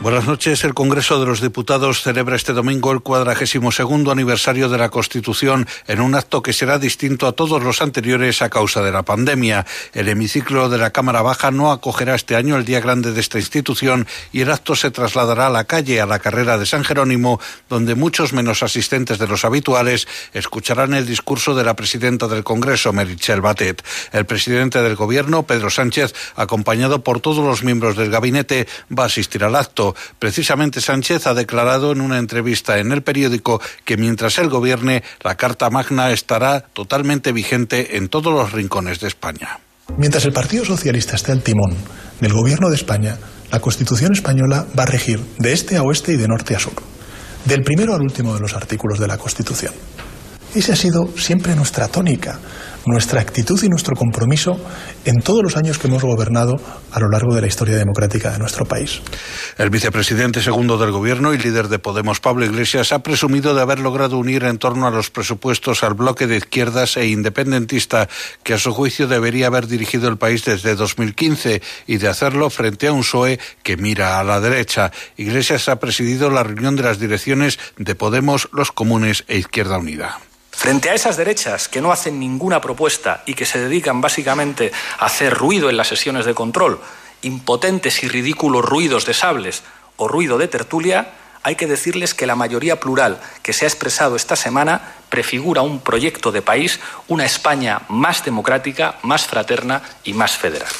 Buenas noches. El Congreso de los Diputados celebra este domingo el cuadragésimo segundo aniversario de la Constitución en un acto que será distinto a todos los anteriores a causa de la pandemia. El hemiciclo de la Cámara Baja no acogerá este año el día grande de esta institución y el acto se trasladará a la calle, a la carrera de San Jerónimo, donde muchos menos asistentes de los habituales escucharán el discurso de la presidenta del Congreso, Merichel Batet. El presidente del Gobierno, Pedro Sánchez, acompañado por todos los miembros del gabinete, va a asistir al acto. Precisamente Sánchez ha declarado en una entrevista en el periódico que mientras él gobierne, la Carta Magna estará totalmente vigente en todos los rincones de España. Mientras el Partido Socialista esté al timón del gobierno de España, la Constitución española va a regir de este a oeste y de norte a sur, del primero al último de los artículos de la Constitución. Esa ha sido siempre nuestra tónica, nuestra actitud y nuestro compromiso en todos los años que hemos gobernado a lo largo de la historia democrática de nuestro país. El vicepresidente segundo del Gobierno y líder de Podemos, Pablo Iglesias, ha presumido de haber logrado unir en torno a los presupuestos al bloque de izquierdas e independentista que a su juicio debería haber dirigido el país desde 2015 y de hacerlo frente a un PSOE que mira a la derecha. Iglesias ha presidido la reunión de las direcciones de Podemos, los Comunes e Izquierda Unida. Frente a esas derechas que no hacen ninguna propuesta y que se dedican básicamente a hacer ruido en las sesiones de control, impotentes y ridículos ruidos de sables o ruido de tertulia, hay que decirles que la mayoría plural que se ha expresado esta semana prefigura un proyecto de país, una España más democrática, más fraterna y más federal.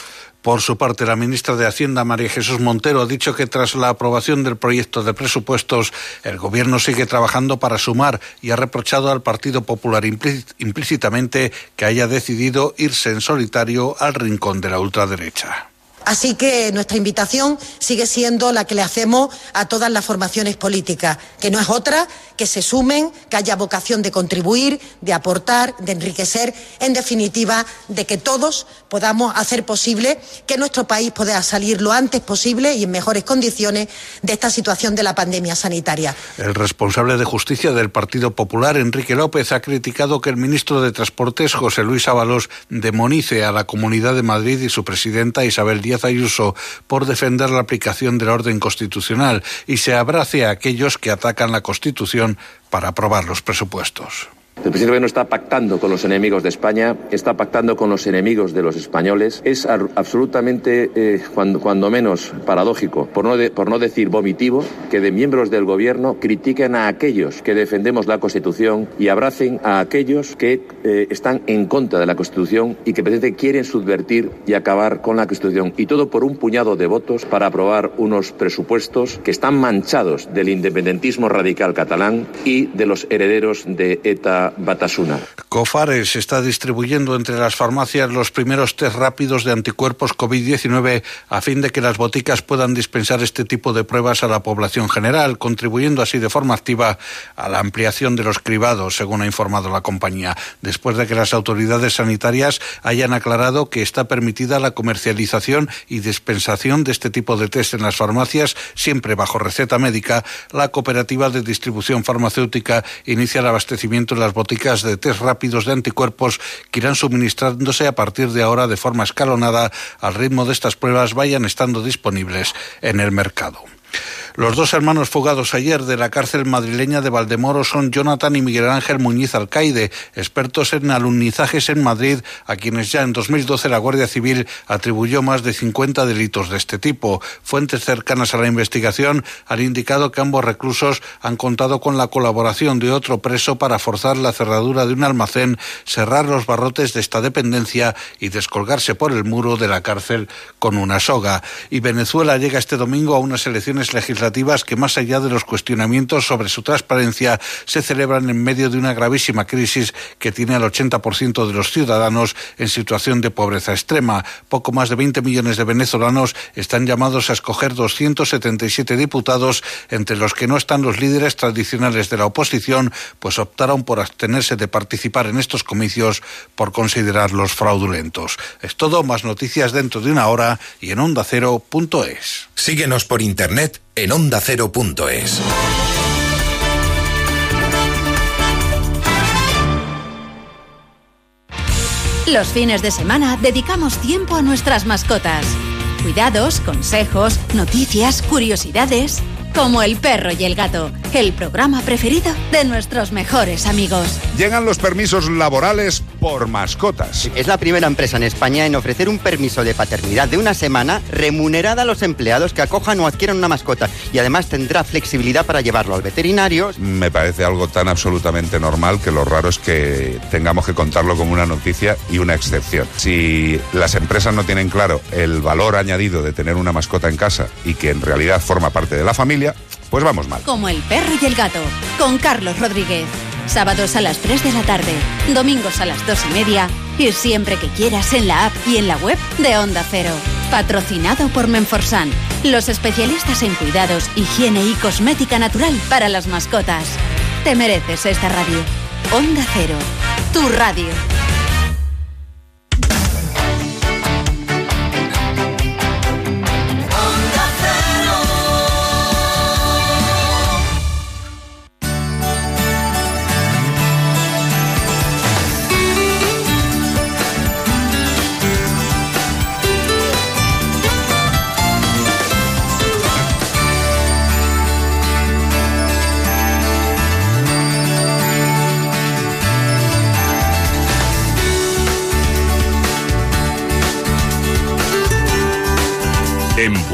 Por su parte, la ministra de Hacienda, María Jesús Montero, ha dicho que tras la aprobación del proyecto de presupuestos, el Gobierno sigue trabajando para sumar y ha reprochado al Partido Popular implícitamente que haya decidido irse en solitario al rincón de la ultraderecha. Así que nuestra invitación sigue siendo la que le hacemos a todas las formaciones políticas, que no es otra que se sumen, que haya vocación de contribuir, de aportar, de enriquecer, en definitiva, de que todos podamos hacer posible que nuestro país pueda salir lo antes posible y en mejores condiciones de esta situación de la pandemia sanitaria. El responsable de justicia del Partido Popular, Enrique López, ha criticado que el ministro de Transportes, José Luis Ábalos, demonice a la Comunidad de Madrid y su presidenta Isabel Díaz Ayuso por defender la aplicación del orden constitucional y se abrace a aquellos que atacan la Constitución para aprobar los presupuestos. El presidente no está pactando con los enemigos de España, está pactando con los enemigos de los españoles. Es absolutamente, eh, cuando, cuando, menos, paradójico, por no, por no decir vomitivo, que de miembros del Gobierno critiquen a aquellos que defendemos la Constitución y abracen a aquellos que eh, están en contra de la Constitución y que presidente quieren subvertir y acabar con la Constitución. Y todo por un puñado de votos para aprobar unos presupuestos que están manchados del independentismo radical catalán y de los herederos de ETA Batasuna. Cofares está distribuyendo entre las farmacias los primeros test rápidos de anticuerpos COVID-19 a fin de que las boticas puedan dispensar este tipo de pruebas a la población general, contribuyendo así de forma activa a la ampliación de los cribados, según ha informado la compañía, después de que las autoridades sanitarias hayan aclarado que está permitida la comercialización y dispensación de este tipo de test en las farmacias, siempre bajo receta médica, la cooperativa de distribución farmacéutica inicia el abastecimiento de las de test rápidos de anticuerpos que irán suministrándose a partir de ahora de forma escalonada al ritmo de estas pruebas vayan estando disponibles en el mercado. Los dos hermanos fugados ayer de la cárcel madrileña de Valdemoro son Jonathan y Miguel Ángel Muñiz Alcaide, expertos en alunizajes en Madrid, a quienes ya en 2012 la Guardia Civil atribuyó más de 50 delitos de este tipo. Fuentes cercanas a la investigación han indicado que ambos reclusos han contado con la colaboración de otro preso para forzar la cerradura de un almacén, cerrar los barrotes de esta dependencia y descolgarse por el muro de la cárcel con una soga. Y Venezuela llega este domingo a unas elecciones legislativas que, más allá de los cuestionamientos sobre su transparencia, se celebran en medio de una gravísima crisis que tiene al 80% de los ciudadanos en situación de pobreza extrema. Poco más de 20 millones de venezolanos están llamados a escoger 277 diputados, entre los que no están los líderes tradicionales de la oposición, pues optaron por abstenerse de participar en estos comicios por considerarlos fraudulentos. Es todo, más noticias dentro de una hora y en ondacero.es. Síguenos por internet en ondacero.es. Los fines de semana dedicamos tiempo a nuestras mascotas. Cuidados, consejos, noticias, curiosidades como El perro y el gato, el programa preferido de nuestros mejores amigos. Llegan los permisos laborales por mascotas. Es la primera empresa en España en ofrecer un permiso de paternidad de una semana remunerada a los empleados que acojan o adquieran una mascota y además tendrá flexibilidad para llevarlo al veterinario. Me parece algo tan absolutamente normal que lo raro es que tengamos que contarlo como una noticia y una excepción. Si las empresas no tienen claro el valor añadido de tener una mascota en casa y que en realidad forma parte de la familia, pues vamos mal. Como el perro y el gato, con Carlos Rodríguez. Sábados a las 3 de la tarde, domingos a las 2 y media y siempre que quieras en la app y en la web de Onda Cero. Patrocinado por Menforsan, los especialistas en cuidados, higiene y cosmética natural para las mascotas. Te mereces esta radio. Onda Cero, tu radio.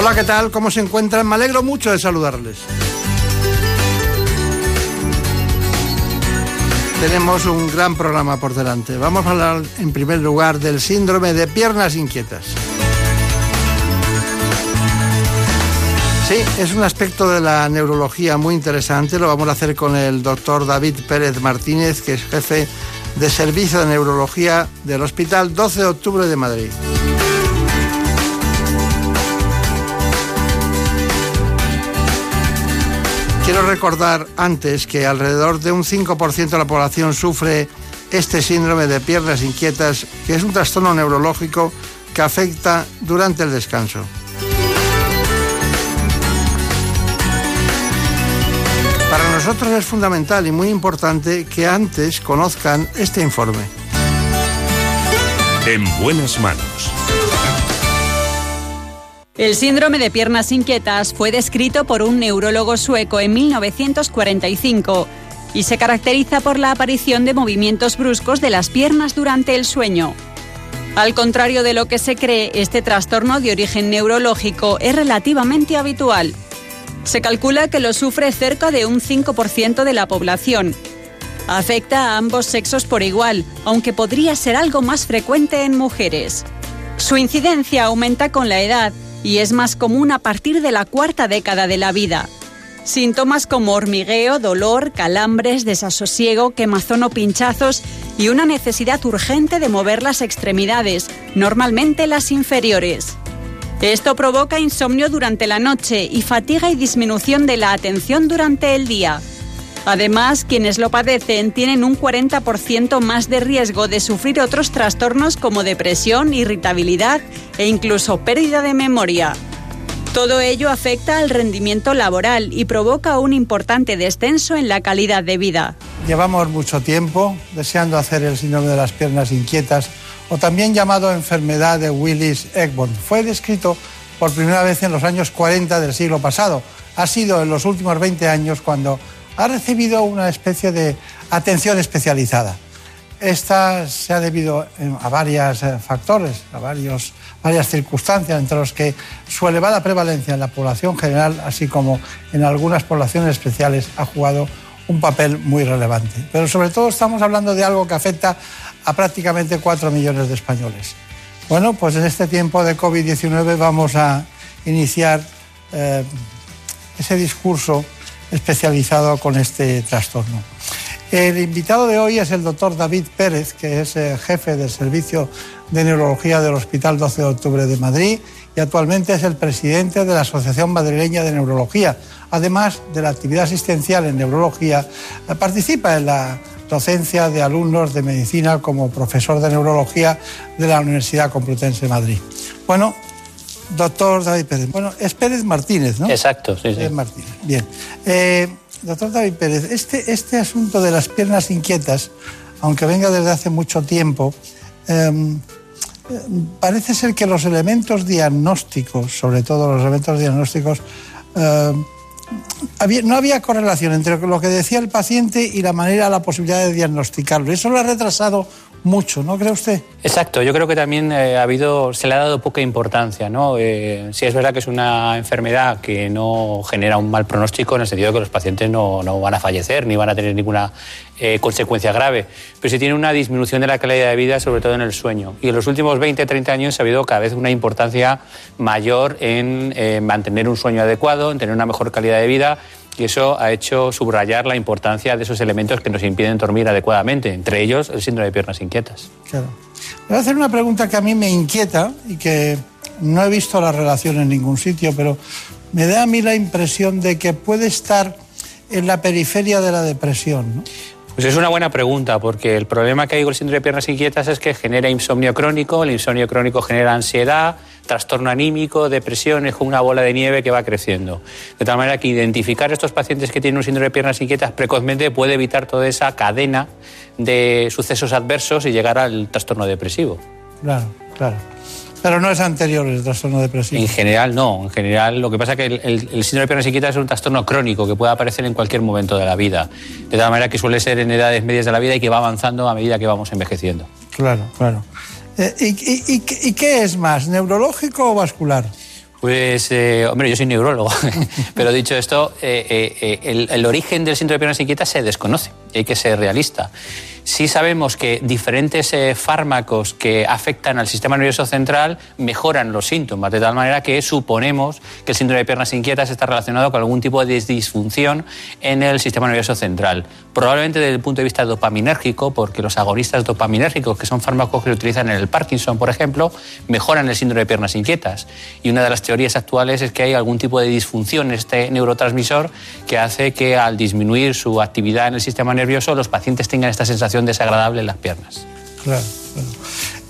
Hola, ¿qué tal? ¿Cómo se encuentran? Me alegro mucho de saludarles. Tenemos un gran programa por delante. Vamos a hablar en primer lugar del síndrome de piernas inquietas. Sí, es un aspecto de la neurología muy interesante. Lo vamos a hacer con el doctor David Pérez Martínez, que es jefe de servicio de neurología del Hospital 12 de Octubre de Madrid. Quiero recordar antes que alrededor de un 5% de la población sufre este síndrome de piernas inquietas, que es un trastorno neurológico que afecta durante el descanso. Para nosotros es fundamental y muy importante que antes conozcan este informe. En buenas manos. El síndrome de piernas inquietas fue descrito por un neurólogo sueco en 1945 y se caracteriza por la aparición de movimientos bruscos de las piernas durante el sueño. Al contrario de lo que se cree, este trastorno de origen neurológico es relativamente habitual. Se calcula que lo sufre cerca de un 5% de la población. Afecta a ambos sexos por igual, aunque podría ser algo más frecuente en mujeres. Su incidencia aumenta con la edad y es más común a partir de la cuarta década de la vida. Síntomas como hormigueo, dolor, calambres, desasosiego, quemazón o pinchazos y una necesidad urgente de mover las extremidades, normalmente las inferiores. Esto provoca insomnio durante la noche y fatiga y disminución de la atención durante el día. Además, quienes lo padecen tienen un 40% más de riesgo de sufrir otros trastornos como depresión, irritabilidad e incluso pérdida de memoria. Todo ello afecta al rendimiento laboral y provoca un importante descenso en la calidad de vida. Llevamos mucho tiempo deseando hacer el síndrome de las piernas inquietas o también llamado enfermedad de Willis-Egborn. Fue descrito por primera vez en los años 40 del siglo pasado. Ha sido en los últimos 20 años cuando ha recibido una especie de atención especializada. Esta se ha debido eh, a varios eh, factores, a varios, varias circunstancias, entre los que su elevada prevalencia en la población general, así como en algunas poblaciones especiales, ha jugado un papel muy relevante. Pero sobre todo estamos hablando de algo que afecta a prácticamente 4 millones de españoles. Bueno, pues en este tiempo de COVID-19 vamos a iniciar eh, ese discurso especializado con este trastorno. El invitado de hoy es el doctor David Pérez, que es eh, jefe del Servicio de Neurología del Hospital 12 de Octubre de Madrid y actualmente es el presidente de la Asociación Madrileña de Neurología. Además de la actividad asistencial en neurología, eh, participa en la docencia de alumnos de medicina como profesor de neurología de la Universidad Complutense de Madrid. Bueno, doctor David Pérez. Bueno, es Pérez Martínez, ¿no? Exacto, sí, sí. Pérez Martínez. Bien. Eh, doctor David Pérez, este, este asunto de las piernas inquietas, aunque venga desde hace mucho tiempo, em, parece ser que los elementos diagnósticos, sobre todo los elementos diagnósticos, em, no había correlación entre lo que decía el paciente y la manera, la posibilidad de diagnosticarlo. Eso lo ha retrasado mucho, ¿no cree usted? Exacto, yo creo que también eh, ha habido, se le ha dado poca importancia. ¿no? Eh, sí es verdad que es una enfermedad que no genera un mal pronóstico en el sentido de que los pacientes no, no van a fallecer ni van a tener ninguna eh, consecuencia grave, pero sí tiene una disminución de la calidad de vida, sobre todo en el sueño. Y en los últimos 20, 30 años ha habido cada vez una importancia mayor en mantener un sueño adecuado, en tener una mejor calidad de vida y eso ha hecho subrayar la importancia de esos elementos que nos impiden dormir adecuadamente, entre ellos el síndrome de piernas inquietas. Claro. Voy a hacer una pregunta que a mí me inquieta y que no he visto la relación en ningún sitio, pero me da a mí la impresión de que puede estar en la periferia de la depresión. ¿no? Pues es una buena pregunta, porque el problema que hay con el síndrome de piernas inquietas es que genera insomnio crónico, el insomnio crónico genera ansiedad, trastorno anímico, depresión, es como una bola de nieve que va creciendo. De tal manera que identificar a estos pacientes que tienen un síndrome de piernas inquietas precozmente puede evitar toda esa cadena de sucesos adversos y llegar al trastorno depresivo. Claro, claro. Pero no es anterior el trastorno depresivo. En general no, en general lo que pasa es que el, síndrome de piernas inquietas es un trastorno crónico que puede aparecer en cualquier momento de la vida, de tal manera que suele ser en edades medias de la vida y que va avanzando a medida que vamos envejeciendo. Claro, claro. Eh, y, qué es más, neurológico o vascular? Pues, eh, hombre, yo soy neurólogo, pero dicho esto, eh, el, el, origen del síndrome de piernas inquietas se desconoce, hay que ser realista sí sabemos que diferentes eh, fármacos que afectan al sistema nervioso central mejoran los síntomas, de tal manera que suponemos que el síndrome de piernas inquietas está relacionado con algún tipo de disfunción en el sistema nervioso central. Probablemente desde el punto de vista dopaminérgico, porque los agonistas dopaminérgicos, que son fármacos que se utilizan en el Parkinson, por ejemplo, mejoran el síndrome de piernas inquietas. Y una de las teorías actuales es que hay algún tipo de disfunción en este neurotransmisor que hace que al disminuir su actividad en el sistema nervioso los pacientes tengan esta sensación desagradable en las piernas. Claro,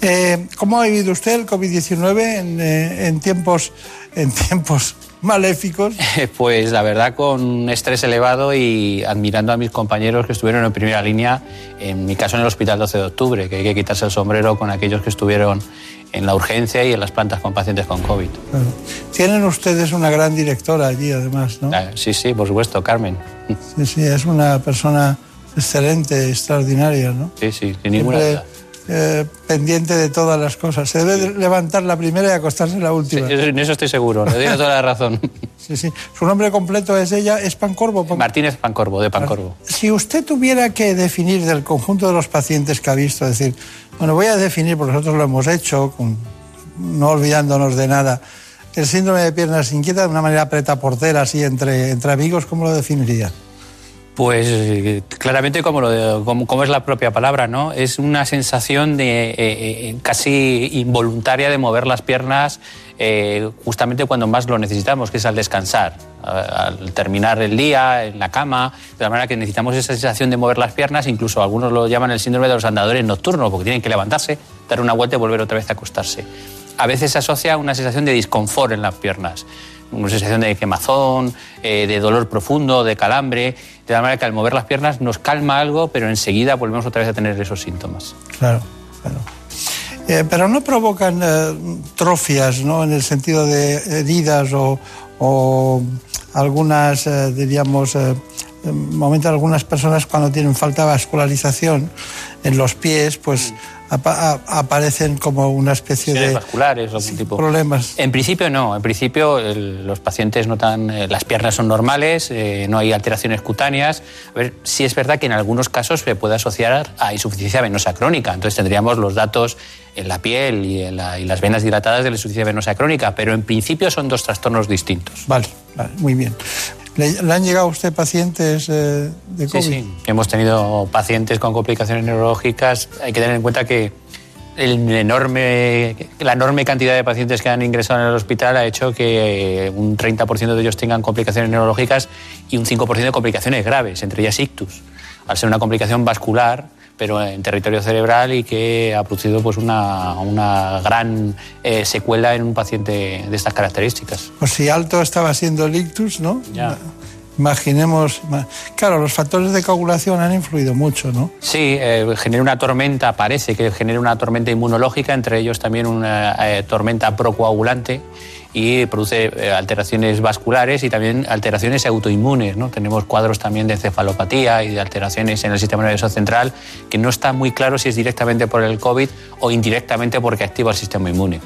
eh, ¿Cómo ha vivido usted el COVID-19 eh, en, tiempos, en tiempos maléficos? Pues la verdad con estrés elevado y admirando a mis compañeros que estuvieron en primera línea, en mi caso en el Hospital 12 de Octubre, que hay que quitarse el sombrero con aquellos que estuvieron en la urgencia y en las plantas con pacientes con COVID. Tienen ustedes una gran directora allí además, ¿no? Ah, sí, sí, por supuesto, Carmen. Sí, sí, es una persona excelente, extraordinaria, ¿no? Sí, sí, sin ninguna duda. Eh, pendiente de todas las cosas. Se debe levantar la primera y acostarse la última. Sí, en eso estoy seguro, le doy toda la razón. Sí, sí. Su nombre completo es ella, es Pancorbo. Martínez Pancorbo, de Pancorbo. Si usted tuviera que definir del conjunto de los pacientes que ha visto, decir, bueno, voy a definir, porque nosotros lo hemos hecho, no olvidándonos de nada, el síndrome de piernas inquietas de una manera preta portera, así entre, entre amigos, ¿cómo lo definiría? Pues eh, claramente como, es la propia palabra, ¿no? Es una sensación de, eh, eh, casi involuntaria de mover las piernas justamente cuando más lo necesitamos, que es al descansar, al terminar el día, en la cama, de la manera que necesitamos esa sensación de mover las piernas, incluso algunos lo llaman el síndrome de los andadores nocturnos, porque tienen que levantarse, dar una vuelta y volver otra vez a acostarse. A veces se asocia una sensación de disconfort en las piernas una sensación de quemazón, eh, de dolor profundo, de calambre, de la manera que al mover las piernas nos calma algo, pero enseguida volvemos otra vez a tener esos síntomas. Claro, claro. Eh, pero no provocan eh, trofias, ¿no? En el sentido de heridas o, o algunas, diríamos, momentos algunas personas cuando tienen falta de vascularización en los pies, pues aparecen como una especie de vasculares o algún tipo. problemas. En principio no, en principio los pacientes notan eh, las piernas son normales, eh, no hay alteraciones cutáneas. A ver, sí es verdad que en algunos casos se puede asociar a insuficiencia venosa crónica, entonces tendríamos los datos en la piel y, en y las venas dilatadas de la insuficiencia venosa crónica, pero en principio son dos trastornos distintos. Vale, vale muy bien. ¿Le, han llegado a usted pacientes eh, de COVID? Sí, sí. Hemos tenido pacientes con complicaciones neurológicas. Hay que tener en cuenta que el enorme, la enorme cantidad de pacientes que han ingresado en el hospital ha hecho que eh, un 30% de ellos tengan complicaciones neurológicas y un 5% de complicaciones graves, entre ellas ictus, al ser una complicación vascular pero en territorio cerebral y que ha producido pues una, una gran eh, secuela en un paciente de estas características. Pues si alto estaba siendo el ictus, ¿no? Ya. Imaginemos, claro, los factores de coagulación han influido mucho, ¿no? Sí, eh, genera una tormenta, parece que genera una tormenta inmunológica, entre ellos también una eh, tormenta procoagulante y produce eh, alteraciones vasculares y también alteraciones autoinmunes. ¿no? Tenemos cuadros también de encefalopatía y de alteraciones en el sistema nervioso central que no está muy claro si es directamente por el COVID o indirectamente porque activa el sistema inmune.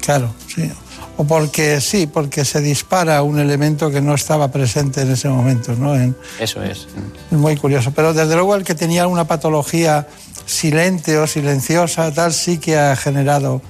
Claro, sí o porque sí, porque se dispara un elemento que no estaba presente en ese momento. ¿no? Eso es. Muy curioso. Pero desde luego el que tenía una patología silente o silenciosa, tal, sí que ha generado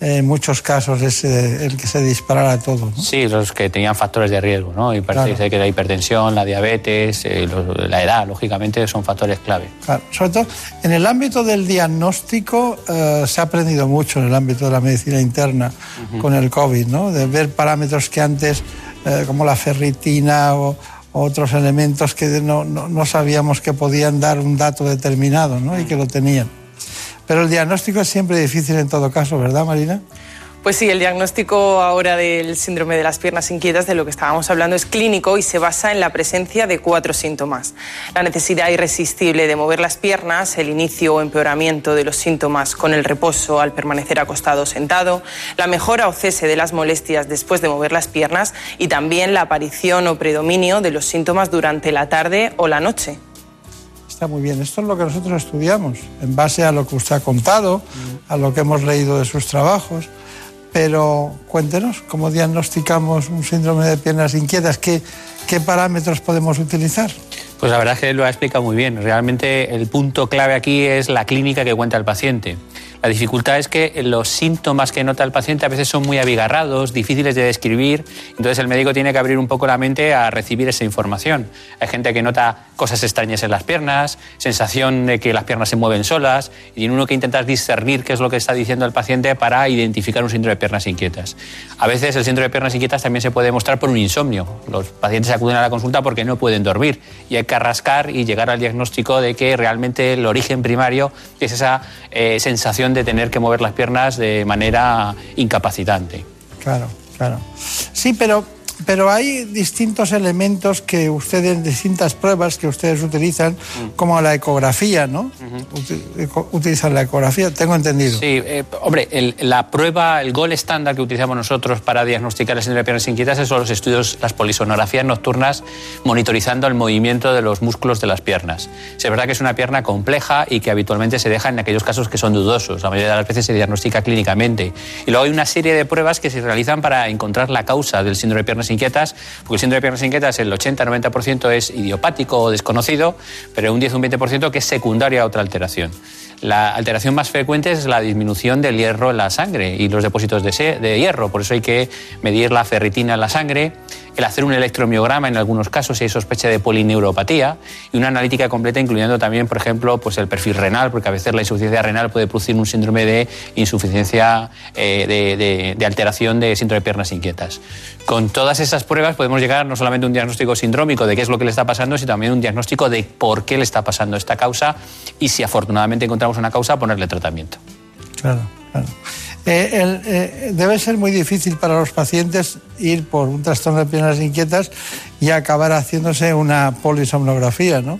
en muchos casos es el que se disparara todo. Sí, los que tenían factores de riesgo, ¿no? Y parece que la hipertensión, la diabetes, eh, la edad, lógicamente, son factores clave. Claro, sobre todo en el ámbito del diagnóstico eh, se ha aprendido mucho en el ámbito de la medicina interna con el COVID, ¿no? De ver parámetros que antes, eh, como la ferritina o, otros elementos que no, no, sabíamos que podían dar un dato determinado, ¿no? Y que lo tenían. Pero el diagnóstico es siempre difícil en todo caso, ¿verdad, Marina? Pues sí, el diagnóstico ahora del síndrome de las piernas inquietas, de lo que estábamos hablando, es clínico y se basa en la presencia de cuatro síntomas. La necesidad irresistible de mover las piernas, el inicio o empeoramiento de los síntomas con el reposo al permanecer acostado o sentado, la mejora o cese de las molestias después de mover las piernas y también la aparición o predominio de los síntomas durante la tarde o la noche está muy bien. Esto es lo que nosotros estudiamos, en base a lo que usted ha contado, a lo que hemos leído de sus trabajos. Pero cuéntenos, ¿cómo diagnosticamos un síndrome de piernas inquietas? ¿Qué, parámetros podemos utilizar? Pues la verdad es que lo ha explicado muy bien. Realmente el punto clave aquí es la clínica que cuenta el paciente. La dificultad es que los síntomas que nota el paciente a veces son muy abigarrados, difíciles de describir, entonces el médico tiene que abrir un poco la mente a recibir esa información. Hay gente que nota cosas extrañas en las piernas, sensación de que las piernas se mueven solas, y en uno que intentas discernir qué es lo que está diciendo el paciente para identificar un síndrome de piernas inquietas. A veces el síndrome de piernas inquietas también se puede mostrar por un insomnio. Los pacientes acuden a la consulta porque no pueden dormir y hay que rascar y llegar al diagnóstico de que realmente el origen primario es esa eh, sensación de tener que mover las piernas de manera incapacitante. Claro, claro. Sí, pero pero hay distintos elementos que ustedes, distintas pruebas que ustedes utilizan, mm. como la ecografía, ¿no? Utilizan la ecografía, tengo entendido. Sí, eh, hombre, la prueba, el gol estándar que utilizamos nosotros para diagnosticar el síndrome de piernas inquietas son los estudios, las polisonografías nocturnas, monitorizando el movimiento de los músculos de las piernas. Es verdad que es una pierna compleja y que habitualmente se deja en aquellos casos que son dudosos. La mayoría de las veces se diagnostica clínicamente. Y luego hay una serie de pruebas que se realizan para encontrar la causa del síndrome de piernas inquietas, porque el síndrome de piernas inquietas el 80-90% es idiopático o desconocido, pero un 10 un 20% que es secundaria a otra alteración. La alteración más frecuente es la disminución del hierro en la sangre y los depósitos de, de hierro, por eso hay que medir la ferritina en la sangre el hacer un electromiograma en algunos casos si hay sospecha de polineuropatía y una analítica completa incluyendo también, por ejemplo, pues el perfil renal, porque a veces la insuficiencia renal puede producir un síndrome de insuficiencia eh, de, alteración de síndrome de piernas inquietas. Con todas esas pruebas podemos llegar no solamente a un diagnóstico sindrómico de qué es lo que le está pasando, sino también un diagnóstico de por qué le está pasando esta causa y si afortunadamente encontramos una causa, ponerle tratamiento. Claro, claro. Eh, eh, debe ser muy difícil para los pacientes ir por un trastorno de piernas inquietas y acabar haciéndose una polisomnografía, ¿no?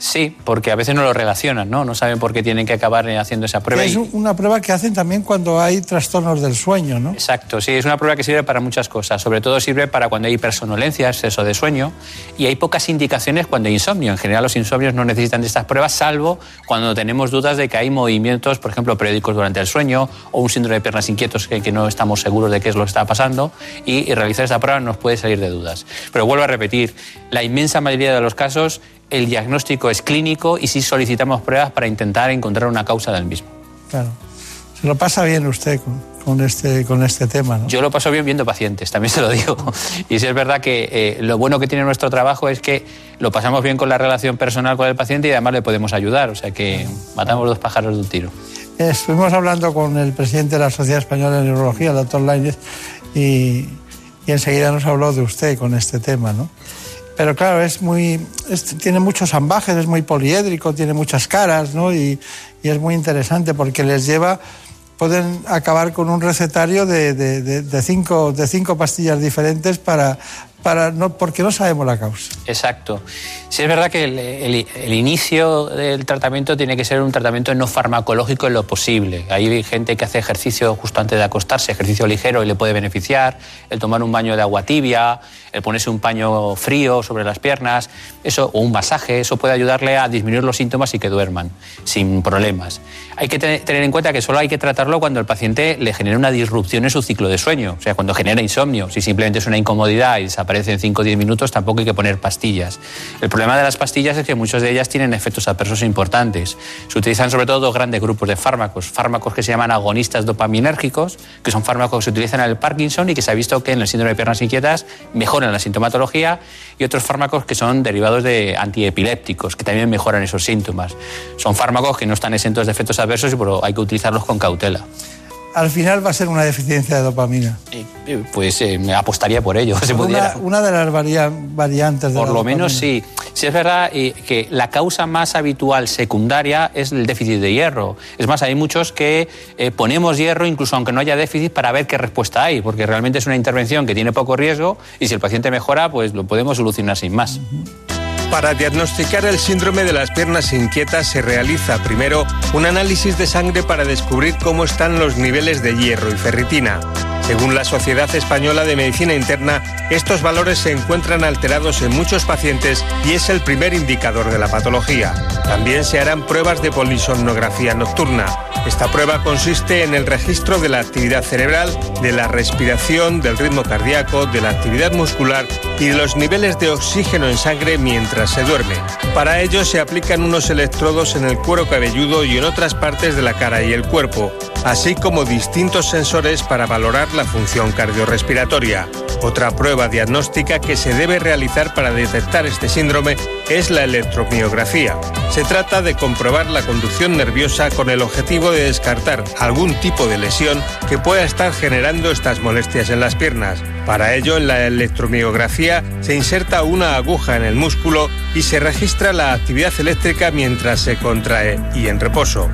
Sí, porque a veces no lo relacionan, ¿no? No saben por qué tienen que acabar haciendo esa prueba. Es una prueba que hacen también cuando hay trastornos del sueño, ¿no? Exacto, sí, es una prueba que sirve para muchas cosas. Sobre todo sirve para cuando hay hipersonolencia, exceso de sueño, y hay pocas indicaciones cuando hay insomnio. En general los insomnios no necesitan de estas pruebas, salvo cuando tenemos dudas de que hay movimientos, por ejemplo, periódicos durante el sueño o un síndrome de piernas inquietos que, no estamos seguros de qué es lo que está pasando, y, y realizar esta prueba nos puede salir de dudas. Pero vuelvo a repetir, la inmensa mayoría de los casos el diagnóstico es clínico y sí solicitamos pruebas para intentar encontrar una causa del mismo. Claro. Se lo pasa bien usted con este, con este tema. ¿no? Yo lo paso bien viendo pacientes, también se lo digo. Y sí es verdad que eh, lo bueno que tiene nuestro trabajo es que lo pasamos bien con la relación personal con el paciente y además le podemos ayudar. O sea que matamos dos pájaros de un tiro. Estuvimos hablando con el presidente de la Sociedad Española de Neurología, el doctor Lainez, y, y enseguida nos habló de usted con este tema, ¿no? Pero claro, es muy, tiene muchos ambajes, es muy poliédrico, tiene muchas caras, ¿no? Y, y es muy interesante porque les lleva pueden acabar con un recetario de, de, cinco, de cinco pastillas diferentes para, para no, porque no sabemos la causa. Exacto. Sí es verdad que el, el, el, inicio del tratamiento tiene que ser un tratamiento no farmacológico en lo posible. Hay gente que hace ejercicio justo antes de acostarse, ejercicio ligero y le puede beneficiar, el tomar un baño de agua tibia, el ponerse un paño frío sobre las piernas, eso, o un masaje, eso puede ayudarle a disminuir los síntomas y que duerman sin problemas. Hay que tener en cuenta que solo hay que tratarlo cuando el paciente le genera una disrupción en su ciclo de sueño, o sea, cuando genera insomnio. Si simplemente es una incomodidad y desaparece en 5 o 10 minutos, tampoco hay que poner pastillas. El problema de las pastillas es que muchas de ellas tienen efectos adversos importantes. Se utilizan sobre todo dos grandes grupos de fármacos, fármacos que se llaman agonistas dopaminérgicos, que son fármacos que se utilizan en el Parkinson y que se ha visto que en el síndrome de piernas inquietas mejoran la sintomatología, y otros fármacos que son derivados de antiepilépticos, que también mejoran esos síntomas. Son fármacos que no están exentos de efectos adversos, pero hay que utilizarlos con cautela al final va a ser una deficiencia de dopamina. Pues eh, me apostaría por ello. Se una, una, de las varia, variantes de Por la lo dopamina. menos sí. Sí es verdad eh, que la causa más habitual secundaria es el déficit de hierro. Es más, hay muchos que eh, ponemos hierro incluso aunque no haya déficit para ver qué respuesta hay, porque realmente es una intervención que tiene poco riesgo y si el paciente mejora, pues lo podemos solucionar sin más. Uh -huh. Para diagnosticar el síndrome de las piernas inquietas se realiza primero un análisis de sangre para descubrir cómo están los niveles de hierro y ferritina. Según la Sociedad Española de Medicina Interna, estos valores se encuentran alterados en muchos pacientes y es el primer indicador de la patología. También se harán pruebas de polisomnografía nocturna. Esta prueba consiste en el registro de la actividad cerebral, de la respiración, del ritmo cardíaco, de la actividad muscular y de los niveles de oxígeno en sangre mientras se duerme. Para ello se aplican unos electrodos en el cuero cabelludo y en otras partes de la cara y el cuerpo, así como distintos sensores para valorar la función cardiorrespiratoria. Otra prueba diagnóstica que se debe realizar para detectar este síndrome es la electromiografía. Se trata de comprobar la conducción nerviosa con el objetivo de descartar algún tipo de lesión que pueda estar generando estas molestias en las piernas. Para ello, en la electromiografía se inserta una aguja en el músculo y se registra la actividad eléctrica mientras se contrae y en reposo.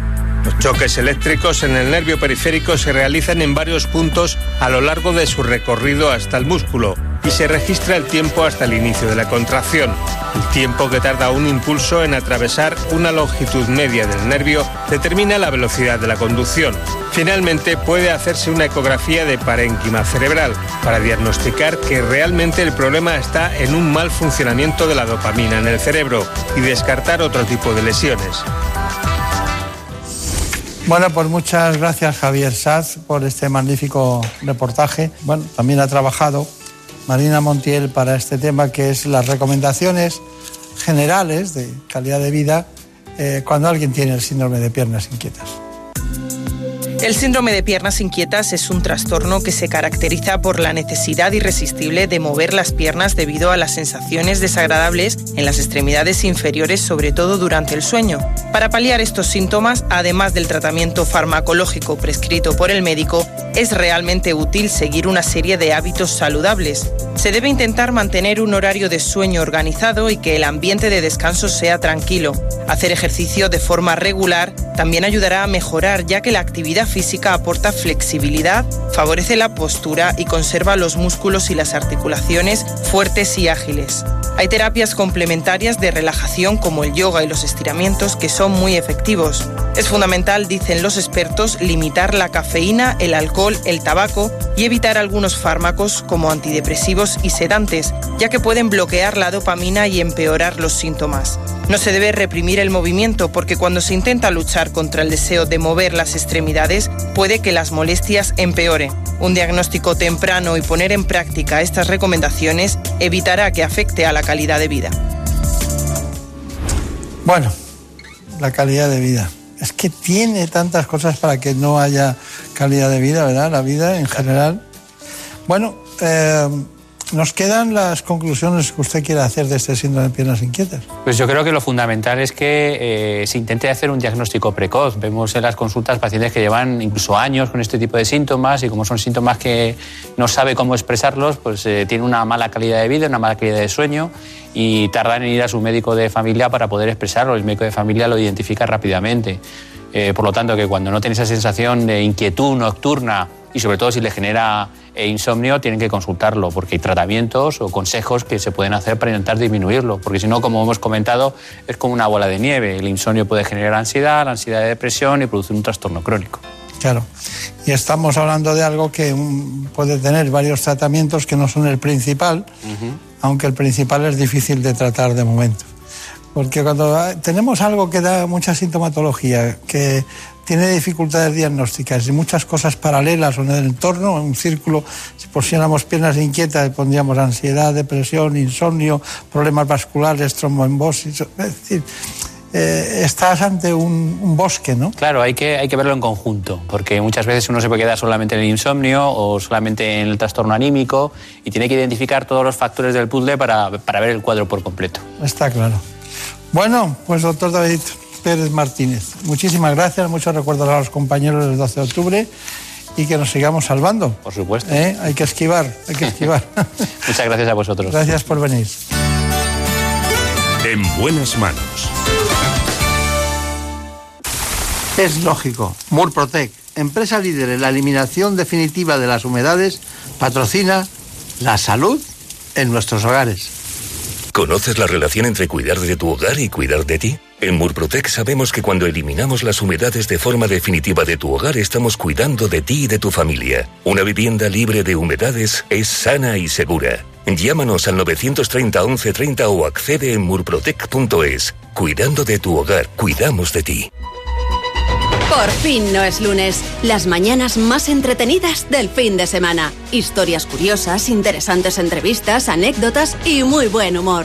Los choques eléctricos en el nervio periférico se realizan en varios puntos a lo largo de su recorrido hasta el músculo y se registra el tiempo hasta el inicio de la contracción. El tiempo que tarda un impulso en atravesar una longitud media del nervio determina la velocidad de la conducción. Finalmente puede hacerse una ecografía de parénquima cerebral para diagnosticar que realmente el problema está en un mal funcionamiento de la dopamina en el cerebro y descartar otro tipo de lesiones. Bueno, pues muchas gracias Javier Saz por este magnífico reportaje. Bueno, también ha trabajado Marina Montiel para este tema que es las recomendaciones generales de calidad de vida eh, cuando alguien tiene el síndrome de piernas inquietas. El síndrome de piernas inquietas es un trastorno que se caracteriza por la necesidad irresistible de mover las piernas debido a las sensaciones desagradables en las extremidades inferiores, sobre todo durante el sueño. Para paliar estos síntomas, además del tratamiento farmacológico prescrito por el médico, es realmente útil seguir una serie de hábitos saludables. Se debe intentar mantener un horario de sueño organizado y que el ambiente de descanso sea tranquilo. Hacer ejercicio de forma regular también ayudará a mejorar ya que la actividad física aporta flexibilidad, favorece la postura y conserva los músculos y las articulaciones fuertes y ágiles. Hay terapias complementarias de relajación como el yoga y los estiramientos que son muy efectivos. Es fundamental, dicen los expertos, limitar la cafeína, el alcohol, el tabaco y evitar algunos fármacos como antidepresivos y sedantes, ya que pueden bloquear la dopamina y empeorar los síntomas. No se debe reprimir el movimiento porque cuando se intenta luchar contra el deseo de mover las extremidades puede que las molestias empeoren. Un diagnóstico temprano y poner en práctica estas recomendaciones evitará que afecte a la calidad de vida. Bueno, la calidad de vida. es que tiene tantas cosas para que no haya calidad de vida, ¿verdad? La vida en general. Bueno, eh, nos quedan las conclusiones que usted quiere hacer de este síndrome de piernas inquietas. Pues yo creo que lo fundamental es que eh, se intente hacer un diagnóstico precoz. Vemos en las consultas pacientes que llevan incluso años con este tipo de síntomas y como son síntomas que no sabe cómo expresarlos, pues eh, tiene una mala calidad de vida, una mala calidad de sueño y tardan en ir a su médico de familia para poder expresarlo. El médico de familia lo identifica rápidamente. Eh, por lo tanto, que cuando no tiene esa sensación de inquietud nocturna y sobre todo si le genera eh, insomnio, tienen que consultarlo porque hay tratamientos o consejos que se pueden hacer para intentar disminuirlo, porque si no, como hemos comentado, es como una bola de nieve. El insomnio puede generar ansiedad, la ansiedad de depresión y producir un trastorno crónico. Claro. Y estamos hablando de algo que puede tener varios tratamientos que no son el principal, aunque el principal es difícil de tratar de momento. Porque cuando ah, tenemos algo que da mucha sintomatología, que tiene dificultades diagnósticas y muchas cosas paralelas o en el entorno, en un círculo, si pusiéramos piernas inquietas, pondríamos ansiedad, depresión, insomnio, problemas vasculares, tromboembosis, es decir, eh, estás ante un, un, bosque, ¿no? Claro, hay que, hay que verlo en conjunto, porque muchas veces uno se puede quedar solamente en el insomnio o solamente en el trastorno anímico y tiene que identificar todos los factores del puzzle para, para ver el cuadro por completo. Está claro. Bueno, pues doctor David Pérez Martínez, muchísimas gracias, muchos recuerdos a los compañeros del 12 de octubre y que nos sigamos salvando. Por supuesto. ¿Eh? Hay que esquivar, hay que esquivar. Muchas gracias a vosotros. Gracias por venir. En buenas manos. Es lógico. Murprotec, empresa líder en la eliminación definitiva de las humedades, patrocina la salud en nuestros hogares. ¿Conoces la relación entre cuidar de tu hogar y cuidar de ti? En Murprotec sabemos que cuando eliminamos las humedades de forma definitiva de tu hogar estamos cuidando de ti y de tu familia. Una vivienda libre de humedades es sana y segura. Llámanos al 930 1130 o accede en murprotec.es. Cuidando de tu hogar, cuidamos de ti. Por fin no es lunes. Las mañanas más entretenidas del fin de semana. Historias curiosas, interesantes entrevistas, anécdotas y muy buen humor.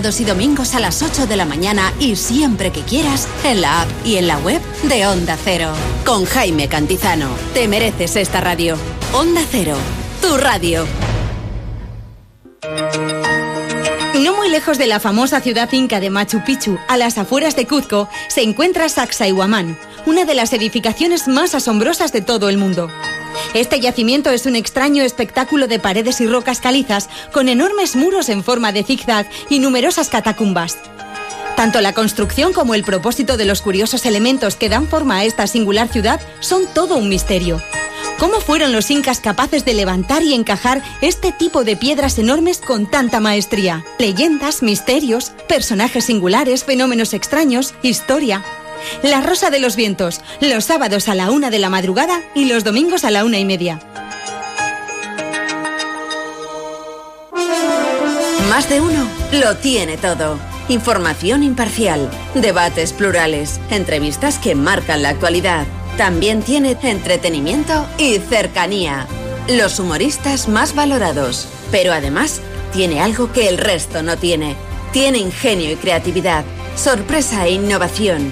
Y domingos a las 8 de la mañana y siempre que quieras en la app y en la web de Onda Cero. Con Jaime Cantizano. Te mereces esta radio. Onda Cero. Tu radio. No muy lejos de la famosa ciudad inca de Machu Picchu, a las afueras de Cuzco, se encuentra Sacsayhuamán, una de las edificaciones más asombrosas de todo el mundo. Este yacimiento es un extraño espectáculo de paredes y rocas calizas con enormes muros en forma de zigzag y numerosas catacumbas. Tanto la construcción como el propósito de los curiosos elementos que dan forma a esta singular ciudad son todo un misterio. ¿Cómo fueron los incas capaces de levantar y encajar este tipo de piedras enormes con tanta maestría? Leyendas, misterios, personajes singulares, fenómenos extraños, historia. La Rosa de los Vientos, los sábados a la una de la madrugada y los domingos a la una y media. Más de uno lo tiene todo. Información imparcial, debates plurales, entrevistas que marcan la actualidad. También tiene entretenimiento y cercanía. Los humoristas más valorados. Pero además tiene algo que el resto no tiene. Tiene ingenio y creatividad, sorpresa e innovación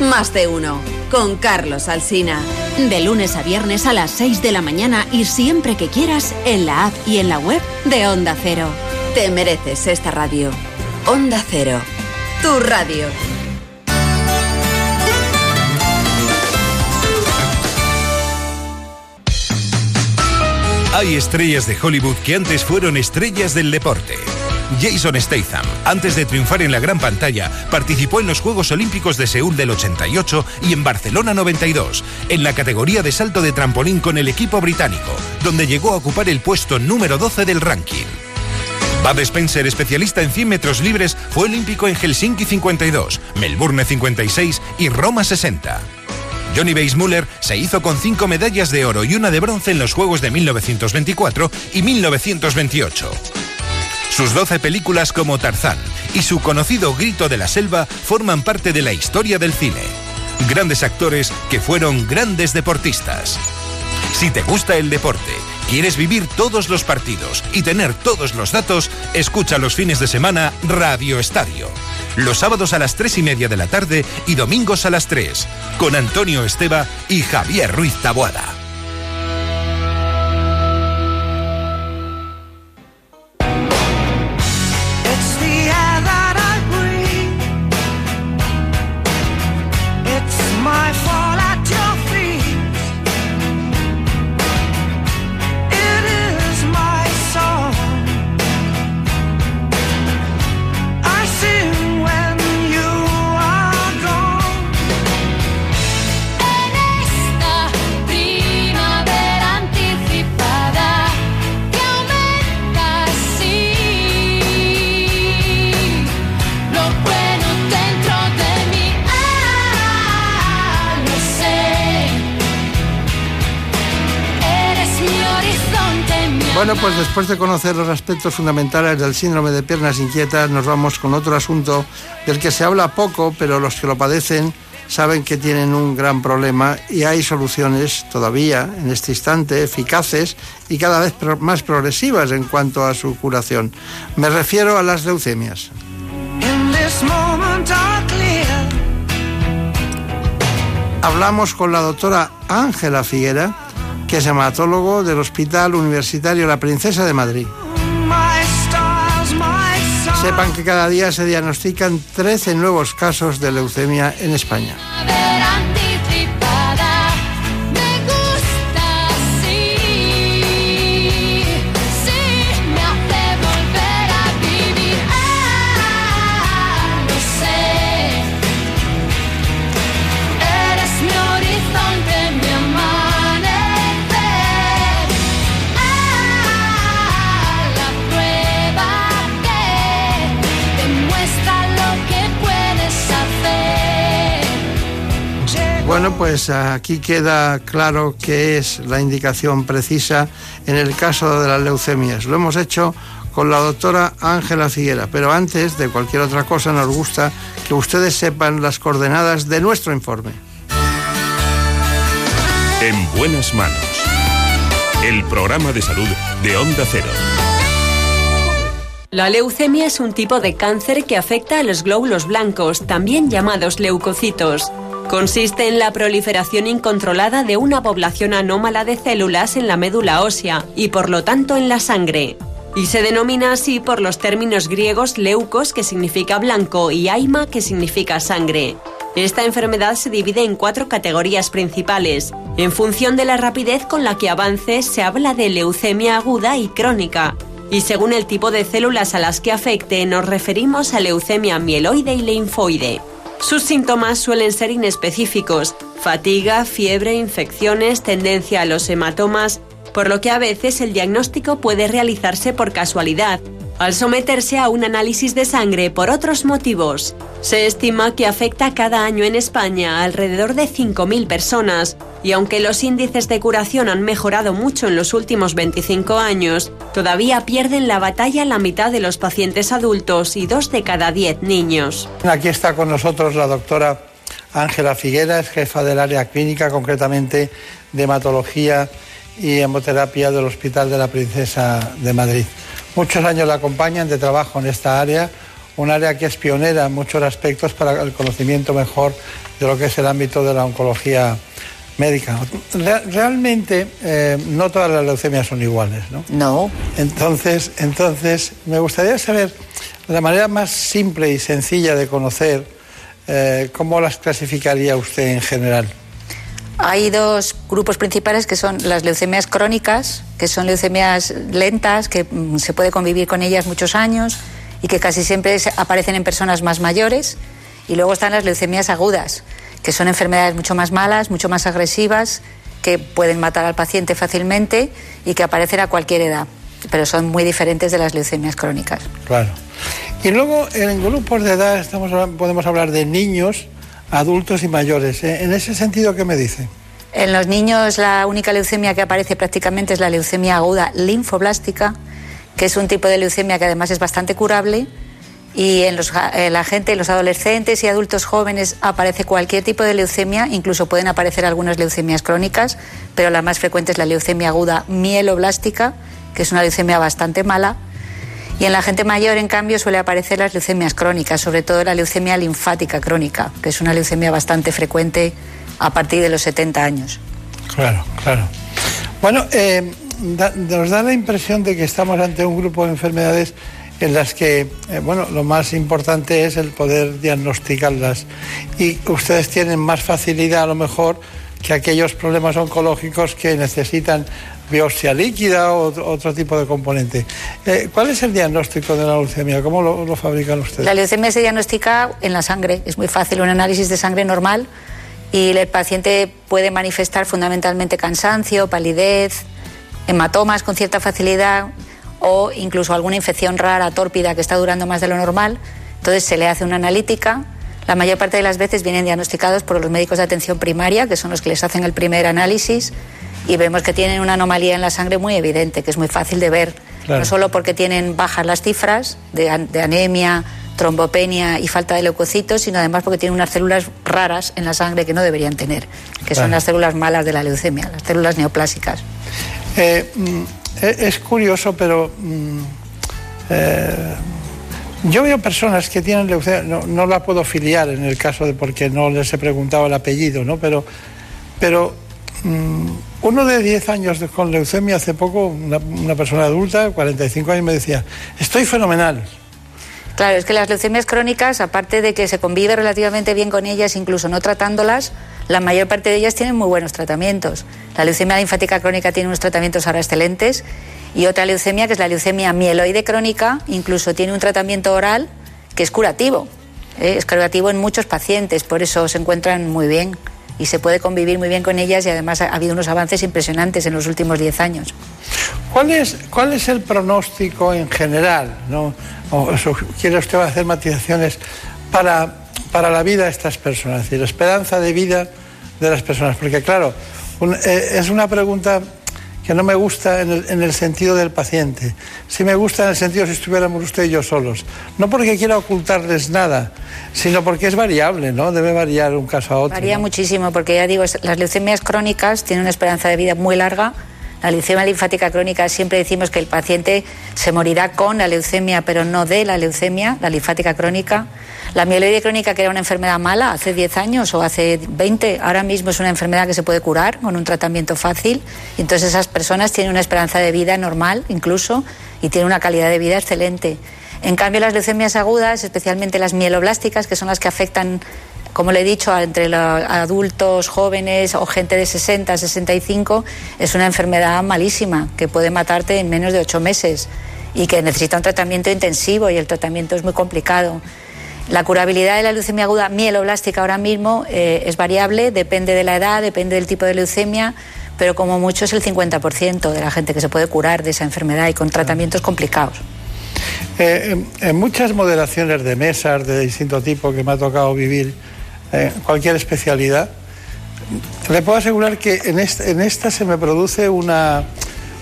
Más de uno. Con Carlos Alsina. De lunes a viernes a las 6 de la mañana y siempre que quieras en la app y en la web de Onda Cero. Te mereces esta radio. Onda Cero. Tu radio. Hay estrellas de Hollywood que antes fueron estrellas del deporte. Jason Statham, antes de triunfar en la gran pantalla, participó en los Juegos Olímpicos de Seúl del 88 y en Barcelona 92, en la categoría de salto de trampolín con el equipo británico, donde llegó a ocupar el puesto número 12 del ranking. Bud Spencer, especialista en 100 metros libres, fue olímpico en Helsinki 52, Melbourne 56 y Roma 60. Johnny Weissmuller se hizo con cinco medallas de oro y una de bronce en los Juegos de 1924 y 1928. Sus 12 películas como Tarzán y su conocido Grito de la Selva forman parte de la historia del cine. Grandes actores que fueron grandes deportistas. Si te gusta el deporte, quieres vivir todos los partidos y tener todos los datos, escucha los fines de semana Radio Estadio. Los sábados a las 3 y media de la tarde y domingos a las 3, con Antonio Esteba y Javier Ruiz Taboada. Pues después de conocer los aspectos fundamentales del síndrome de piernas inquietas, nos vamos con otro asunto del que se habla poco, pero los que lo padecen saben que tienen un gran problema y hay soluciones todavía en este instante eficaces y cada vez más progresivas en cuanto a su curación. Me refiero a las leucemias. Hablamos con la doctora Ángela Figuera, que es hematólogo del Hospital Universitario La Princesa de Madrid. Sepan que cada día se diagnostican 13 nuevos casos de leucemia en España. Bueno, pues aquí queda claro que es la indicación precisa en el caso de las leucemias. Lo hemos hecho con la doctora Ángela Figuera, pero antes de cualquier otra cosa nos gusta que ustedes sepan las coordenadas de nuestro informe. En buenas manos. El programa de salud de Onda Cero. La leucemia es un tipo de cáncer que afecta a los glóbulos blancos, también llamados leucocitos. Consiste en la proliferación incontrolada de una población anómala de células en la médula ósea y por lo tanto en la sangre. Y se denomina así por los términos griegos leucos, que significa blanco, y aima, que significa sangre. Esta enfermedad se divide en cuatro categorías principales. En función de la rapidez con la que avance, se habla de leucemia aguda y crónica. Y según el tipo de células a las que afecte, nos referimos a leucemia mieloide y linfoide. Sus síntomas suelen ser inespecíficos, fatiga, fiebre, infecciones, tendencia a los hematomas, por lo que a veces el diagnóstico puede realizarse por casualidad, al someterse a un análisis de sangre por otros motivos. Se estima que afecta cada año en España alrededor de 5.000 personas, y aunque los índices de curación han mejorado mucho en los últimos 25 años, todavía pierden la batalla la mitad de los pacientes adultos y dos de cada 10 niños. Aquí está con nosotros la doctora Ángela Figuera, es jefa del área clínica, concretamente de hematología y hemoterapia del Hospital de la Princesa de Madrid. Muchos años la acompañan de trabajo en esta área, un área que es pionera en muchos aspectos para el conocimiento mejor de lo que es el ámbito de la oncología médica. Re- realmente eh, no todas las leucemias son iguales, ¿no? No. Entonces, entonces me gustaría saber la manera más simple y sencilla de conocer eh, cómo las clasificaría usted en general. Hay dos grupos principales que son las leucemias crónicas, que son leucemias lentas, que mm, se puede convivir con ellas muchos años y que casi siempre aparecen en personas más mayores. Y luego están las leucemias agudas, que son enfermedades mucho más malas, mucho más agresivas, que pueden matar al paciente fácilmente y que aparecen a cualquier edad, pero son muy diferentes de las leucemias crónicas. Claro. Y luego en grupos de edad estamos, podemos hablar de niños, adultos y mayores. Eh, En ese sentido, ¿qué me dice? En los niños la única leucemia que aparece prácticamente es la leucemia aguda linfoblástica, que es un tipo de leucemia que además es bastante curable. Y en, los, en la gente, en los adolescentes y adultos jóvenes aparece cualquier tipo de leucemia, incluso pueden aparecer algunas leucemias crónicas, pero la más frecuente es la leucemia aguda mieloblástica, que es una leucemia bastante mala. Y en la gente mayor, en cambio, suele aparecer las leucemias crónicas, sobre todo la leucemia linfática crónica, que es una leucemia bastante frecuente a partir de los 70 años. Claro, claro. Bueno, eh, nos da la impresión de que estamos ante un grupo de enfermedades en las que, eh, bueno, lo más importante es el poder diagnosticarlas. Y ustedes tienen más facilidad, a lo mejor, que aquellos problemas oncológicos que necesitan biopsia líquida o otro- tipo de componente. Eh, ¿Cuál es el diagnóstico de la leucemia? ¿Cómo lo, lo fabrican ustedes? La leucemia se diagnostica en la sangre, es muy fácil, un análisis de sangre normal y el paciente puede manifestar fundamentalmente cansancio, palidez, hematomas con cierta facilidad o incluso alguna infección rara, tórpida, que está durando más de lo normal. Entonces se le hace una analítica. La mayor parte de las veces vienen diagnosticados por los médicos de atención primaria, que son los que les hacen el primer análisis, y vemos que tienen una anomalía en la sangre muy evidente, que es muy fácil de ver. Claro. No solo porque tienen bajas las cifras de, de anemia, trombopenia y falta de leucocitos, sino además porque tienen unas células raras en la sangre que no deberían tener, que son las células malas de la leucemia, las células neoplásicas. Eh, mm, e- es curioso, pero mm, eh, yo veo personas que tienen leucemia, no, no la puedo filiar en el caso de porque no les he preguntado el apellido, ¿no? Pero, pero uno de 10 años con leucemia hace poco, una, una persona adulta, 45 años, me decía, estoy fenomenal. Claro, es que las leucemias crónicas, aparte de que se convive relativamente bien con ellas, incluso no tratándolas, la mayor parte de ellas tienen muy buenos tratamientos. La leucemia linfática crónica tiene unos tratamientos ahora excelentes y otra leucemia, que es la leucemia mieloide crónica, incluso tiene un tratamiento oral que es curativo. ¿eh? Es curativo en muchos pacientes, por eso se encuentran muy bien y se puede convivir muy bien con ellas y además ha ha habido unos avances impresionantes en los últimos 10 años. ¿Cuál es, cuál es el pronóstico en general? ¿no? O ¿Quiere usted hacer matizaciones para, para la vida de estas personas? Es decir, la esperanza de vida de las personas. Porque claro, eh, es una pregunta que no me gusta en el, en el sentido del paciente. Sí me gusta en el sentido si estuviéramos usted y yo solos. No porque quiera ocultarles nada, sino porque es variable, ¿no? Debe variar un caso a otro. Varía ¿no? muchísimo porque ya digo, las leucemias crónicas tienen una esperanza de vida muy larga. La leucemia linfática crónica siempre decimos que el paciente se morirá con la leucemia, pero no de la leucemia, la linfática crónica. La mieloide crónica, que era una enfermedad mala hace 10 años o hace 20, ahora mismo es una enfermedad que se puede curar con un tratamiento fácil. Entonces esas personas tienen una esperanza de vida normal incluso y tienen una calidad de vida excelente. En cambio, las leucemias agudas, especialmente las mieloblásticas, que son las que afectan como le he dicho, entre los adultos, jóvenes o gente de 60, 65, es una enfermedad malísima que puede matarte en menos de ocho meses y que necesita un tratamiento intensivo y el tratamiento es muy complicado. La curabilidad de la leucemia aguda mieloblástica ahora mismo eh, es variable, depende de la edad, depende del tipo de leucemia, pero como mucho es el 50% de la gente que se puede curar de esa enfermedad y con tratamientos complicados. Eh, en, en muchas moderaciones de mesas de distinto tipo que me ha tocado vivir, eh, cualquier especialidad, le puedo asegurar que en esta, se me produce una,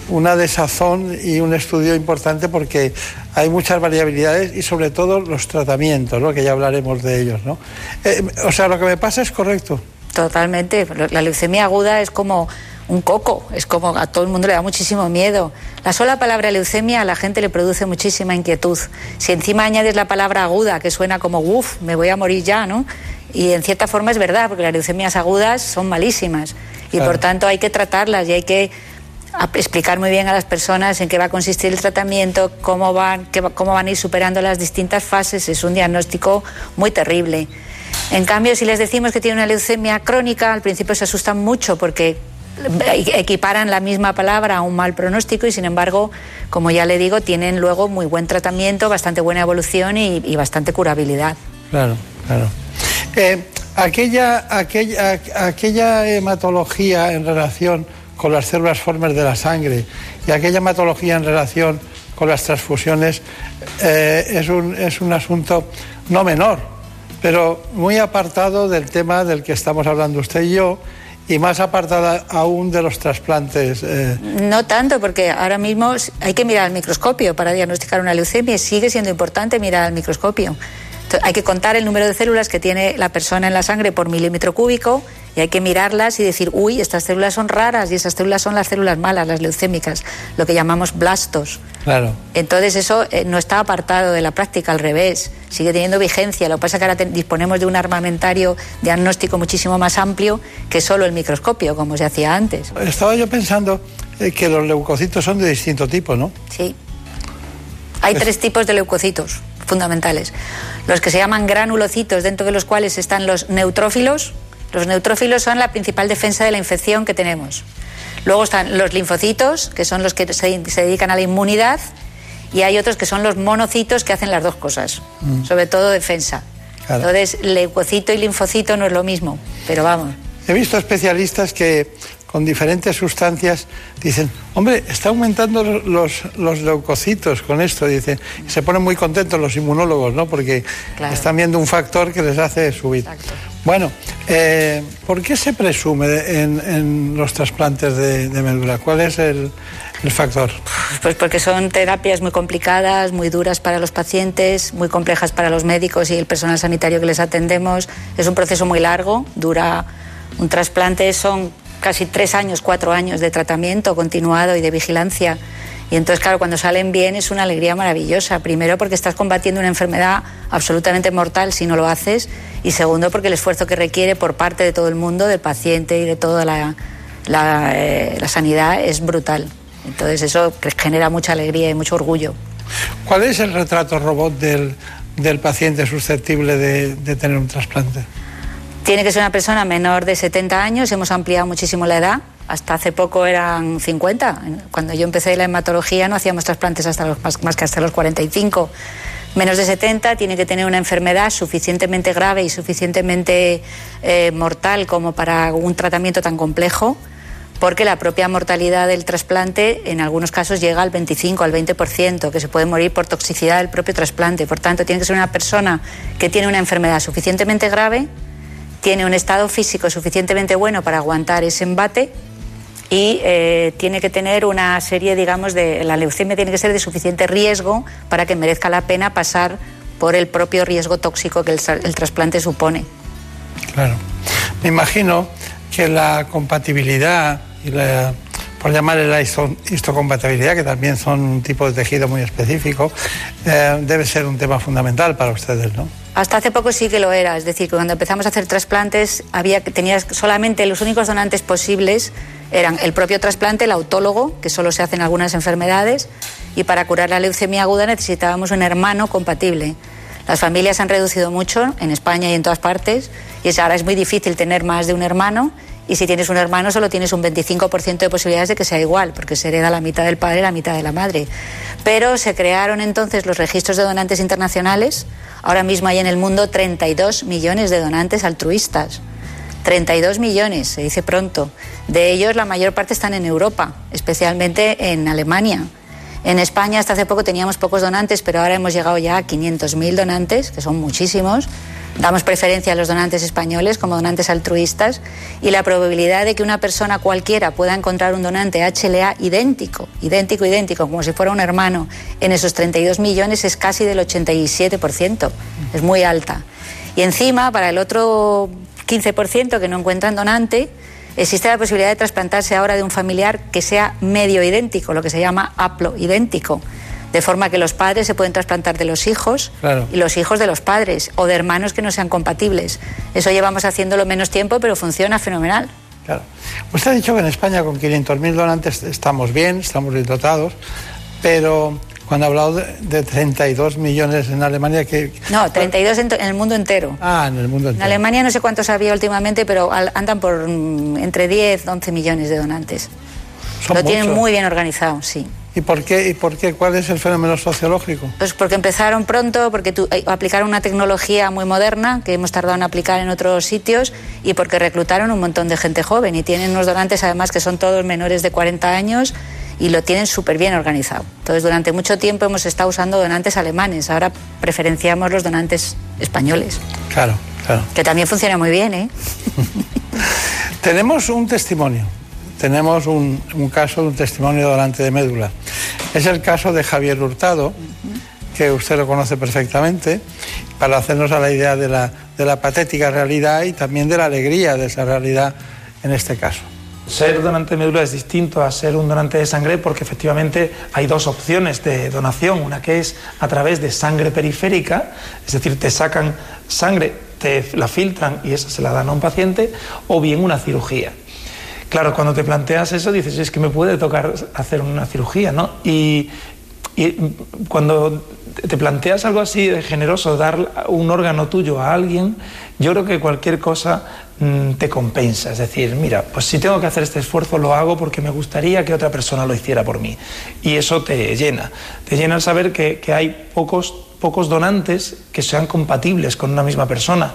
una desazón y un estudio importante porque hay muchas variabilidades y sobre todo los tratamientos, ¿no? que ya hablaremos de ellos. ¿no? Eh, o sea, lo que me pasa es correcto. Totalmente. La leucemia aguda es como un coco, es como a todo el mundo le da muchísimo miedo. La sola palabra leucemia a la gente le produce muchísima inquietud. Si encima añades la palabra aguda, que suena como uff, me voy a morir ya, ¿no? Y en cierta forma es verdad, porque las leucemias agudas son malísimas y Claro. por tanto hay que tratarlas y hay que explicar muy bien a las personas en qué va a consistir el tratamiento, cómo van, qué cómo van a ir superando las distintas fases. Es un diagnóstico muy terrible. En cambio, si les decimos que tiene una leucemia crónica, al principio se asustan mucho porque equiparan la misma palabra a un mal pronóstico y sin embargo, como ya le digo, tienen luego muy buen tratamiento, bastante buena evolución y, y bastante curabilidad. Claro, claro. Eh, aquella, aquella, aquella hematología en relación con las células formes de la sangre y aquella hematología en relación con las transfusiones eh, es, un, es un asunto no menor, pero muy apartado del tema del que estamos hablando usted y yo y más apartada aún de los trasplantes. eh. No tanto, porque ahora mismo hay que mirar al microscopio para diagnosticar una leucemia sigue siendo importante mirar al microscopio. Hay que contar el número de células que tiene la persona en la sangre por milímetro cúbico y hay que mirarlas y decir, uy, estas células son raras y esas células son las células malas, las leucémicas, lo que llamamos blastos. Claro. Entonces eso eh, no está apartado de la práctica, al revés, sigue teniendo vigencia. Lo que pasa es que ahora te- disponemos de un armamentario diagnóstico muchísimo más amplio que solo el microscopio, como se hacía antes. Estaba yo pensando eh, que los leucocitos son de distinto tipo, ¿no? Sí. Hay tres tipos de leucocitos fundamentales. Los que se llaman granulocitos, dentro de los cuales están los neutrófilos. Los neutrófilos son la principal defensa de la infección que tenemos. Luego están los linfocitos, que son los que se, se dedican a la inmunidad. Y hay otros que son los monocitos que hacen las dos cosas, Mm. sobre todo defensa. Claro. Entonces, leucocito y linfocito no es lo mismo, pero vamos. He visto especialistas que con diferentes sustancias dicen, hombre, está aumentando los, los leucocitos con esto, dicen. Y se ponen muy contentos los inmunólogos, ¿no? Porque Claro. están viendo un factor que les hace subir. Bueno, eh, ¿por qué se presume en, en los trasplantes de, de médula? ¿Cuál es el, el factor? Pues porque son terapias muy complicadas, muy duras para los pacientes, muy complejas para los médicos y el personal sanitario que les atendemos. Es un proceso muy largo, dura un trasplante, son casi tres años, cuatro años de tratamiento continuado y de vigilancia. Y entonces, claro, cuando salen bien es una alegría maravillosa. Primero porque estás combatiendo una enfermedad absolutamente mortal si no lo haces. Y segundo porque el esfuerzo que requiere por parte de todo el mundo, del paciente y de toda la, eh, sanidad es brutal. Entonces eso genera mucha alegría y mucho orgullo. ¿Cuál es el retrato robot del, paciente susceptible de tener un trasplante? Tiene que ser una persona menor de 70 años, hemos ampliado muchísimo la edad, hasta hace poco eran 50. Cuando yo empecé la hematología no hacíamos trasplantes hasta los, más, que hasta los 45. Menos de 70 tiene que tener una enfermedad suficientemente grave y suficientemente eh, mortal como para un tratamiento tan complejo, porque la propia mortalidad del trasplante en algunos casos llega al 25, al 20%, que se puede morir por toxicidad del propio trasplante. Por tanto, tiene que ser una persona que tiene una enfermedad suficientemente grave, tiene un estado físico suficientemente bueno para aguantar ese embate y eh, tiene que tener una serie, digamos, de. La leucemia tiene que ser de suficiente riesgo para que merezca la pena pasar por el propio riesgo tóxico que el, el trasplante supone. Claro. Me imagino que la compatibilidad y la, por llamarle la histo- histocompatibilidad, que también son un tipo de tejido muy específico, eh, debe ser un tema fundamental para ustedes, ¿no? Hasta hace poco sí que lo era, es decir, que cuando empezamos a hacer trasplantes había tenías solamente los únicos donantes posibles eran el propio trasplante, el autólogo, que solo se hace en algunas enfermedades, y para curar la leucemia aguda necesitábamos un hermano compatible. Las familias han reducido mucho en España y en todas partes, y ahora es muy difícil tener más de un hermano, y si tienes un hermano solo tienes un 25% de posibilidades de que sea igual, porque se hereda la mitad del padre y la mitad de la madre. Pero se crearon entonces los registros de donantes internacionales. Ahora mismo hay en el mundo 32 millones de donantes altruistas. 32 millones, se dice pronto. De ellos la mayor parte están en Europa, especialmente en Alemania. En España hasta hace poco teníamos pocos donantes, pero ahora hemos llegado ya a 500.000 donantes, que son muchísimos. Damos preferencia a los donantes españoles como donantes altruistas y la probabilidad de que una persona cualquiera pueda encontrar un donante HLA idéntico, idéntico, idéntico, como si fuera un hermano, en esos 32 millones es casi del 87%. Es muy alta. Y encima, para el otro 15% que no encuentran donante, existe la posibilidad de trasplantarse ahora de un familiar que sea medio idéntico, lo que se llama haplo idéntico. De forma que los padres se pueden trasplantar de los hijos Claro. y los hijos de los padres o de hermanos que no sean compatibles. Eso llevamos haciéndolo menos tiempo, pero funciona fenomenal. Claro. Usted ha dicho que en España con 500.000 donantes estamos bien, estamos bien dotados, pero Cuando ha hablado de, de 32 millones en Alemania, que... No, 32 en, en el mundo entero. Ah, en el mundo En entero. Alemania no sé cuántos había últimamente, pero al- andan por mm, entre 10 11 millones de donantes. Son Lo tienen muy bien organizado, sí. ¿Y por qué? ¿Y por qué? ¿Cuál es el fenómeno sociológico? Pues porque empezaron pronto, porque tu- eh, aplicaron una tecnología muy moderna que hemos tardado en aplicar en otros sitios y porque reclutaron un montón de gente joven y tienen unos donantes además que son todos menores de 40 años y lo tienen súper bien organizado. Entonces durante mucho tiempo hemos estado usando donantes alemanes, ahora preferenciamos los donantes españoles, Claro, claro. que también funciona muy bien, ¿eh? Tenemos un testimonio, tenemos un, un caso de un testimonio de donante de médula. Es el caso de Javier Hurtado, que usted lo conoce perfectamente, para hacernos a la idea de la, de la patética realidad y también de la alegría de esa realidad en este caso. Ser donante de médula es distinto a ser un donante de sangre porque efectivamente hay dos opciones de donación. Una que es a través de sangre periférica, es decir, te sacan sangre, te la filtran y esa se la dan a un paciente, o bien una cirugía. Claro, cuando te planteas eso dices, es que me puede tocar hacer una cirugía, ¿no? Y, cuando te planteas algo así de generoso, dar un órgano tuyo a alguien, yo creo que cualquier cosa mm, te compensa. Es decir, mira, pues si tengo que hacer este esfuerzo, lo hago porque me gustaría que otra persona lo hiciera por mí. Y eso te llena. Te llena el saber que, que hay pocos, pocos donantes que sean compatibles con una misma persona.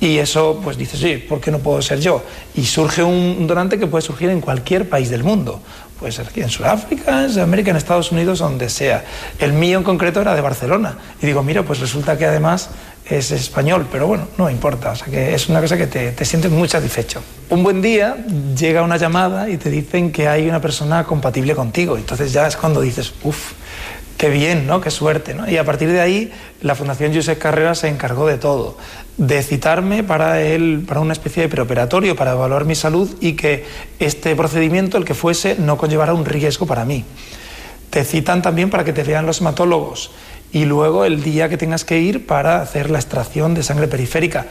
Y eso, pues dices, sí, ¿por qué no puedo ser yo? Y surge un, donante que puede surgir en cualquier país del mundo. Puede ser aquí en Sudáfrica, en Sudamérica, en Estados Unidos, donde sea. El mío en concreto era de Barcelona. Y digo, mira, pues resulta que además es español, pero bueno, no importa. O sea que es una cosa que te, te sientes muy satisfecho. Un buen día llega una llamada y te dicen que hay una persona compatible contigo. Entonces ya es cuando dices, uff, qué bien, ¿no? Qué suerte, ¿no? Y a partir de ahí, la Fundación Josep Carrera se encargó de todo, de citarme para, el, para una especie de preoperatorio, para evaluar mi salud y que este procedimiento, el que fuese, no conllevara un riesgo para mí. Te citan también para que te vean los hematólogos y luego el día que tengas que ir para hacer la extracción de sangre periférica.